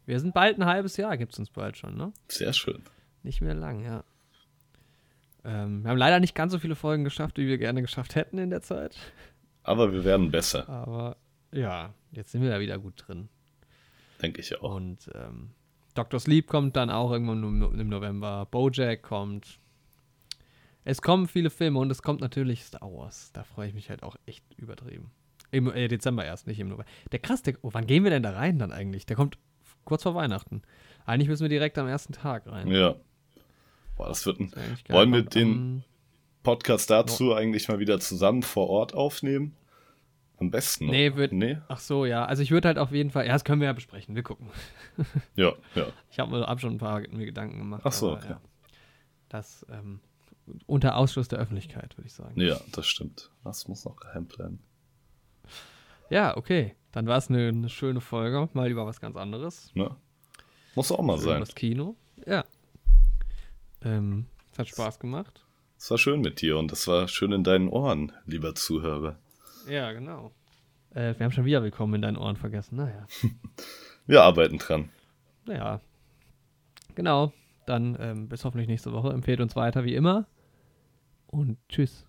wir sind bald ein halbes Jahr, gibt es uns bald schon, ne? Sehr schön. Nicht mehr lang, ja. Ähm, wir haben leider nicht ganz so viele Folgen geschafft, wie wir gerne geschafft hätten in der Zeit. Aber wir werden besser. Aber ja, jetzt sind wir ja wieder gut drin. Denke ich auch. Und ähm, Dr. Sleep kommt dann auch irgendwann im November. Bojack kommt. Es kommen viele Filme und es kommt natürlich Star Wars. Da freue ich mich halt auch echt übertrieben. Im äh, Dezember erst, nicht im November. Der krass, der, oh, wann gehen wir denn da rein dann eigentlich? Der kommt kurz vor Weihnachten. Eigentlich müssen wir direkt am ersten Tag rein. Ja. Boah, das wird ein. Das wollen wir den Podcast dazu no. eigentlich mal wieder zusammen vor Ort aufnehmen? Am besten. Noch. Nee, würd, nee. Ach so, ja. Also ich würde halt auf jeden Fall. Ja, das können wir ja besprechen. Wir gucken. ja, ja. Ich habe mir hab schon ein paar mir Gedanken gemacht. Ach so, okay. Ja, das ähm, unter Ausschluss der Öffentlichkeit, würde ich sagen. Ja, das stimmt. Das muss noch geheim bleiben. Ja, okay. Dann war es eine, eine, schöne Folge. Mal lieber was ganz anderes. Ne? Muss auch mal schön sein. Das Kino. Ja. Ähm, es hat Spaß gemacht. Es war schön mit dir und es war schön in deinen Ohren, lieber Zuhörer. Ja, genau. Äh, wir haben schon wieder Willkommen in deinen Ohren vergessen. Naja. wir arbeiten dran. Naja. Genau. Dann ähm, bis hoffentlich nächste Woche. Empfehlt uns weiter wie immer. Und tschüss.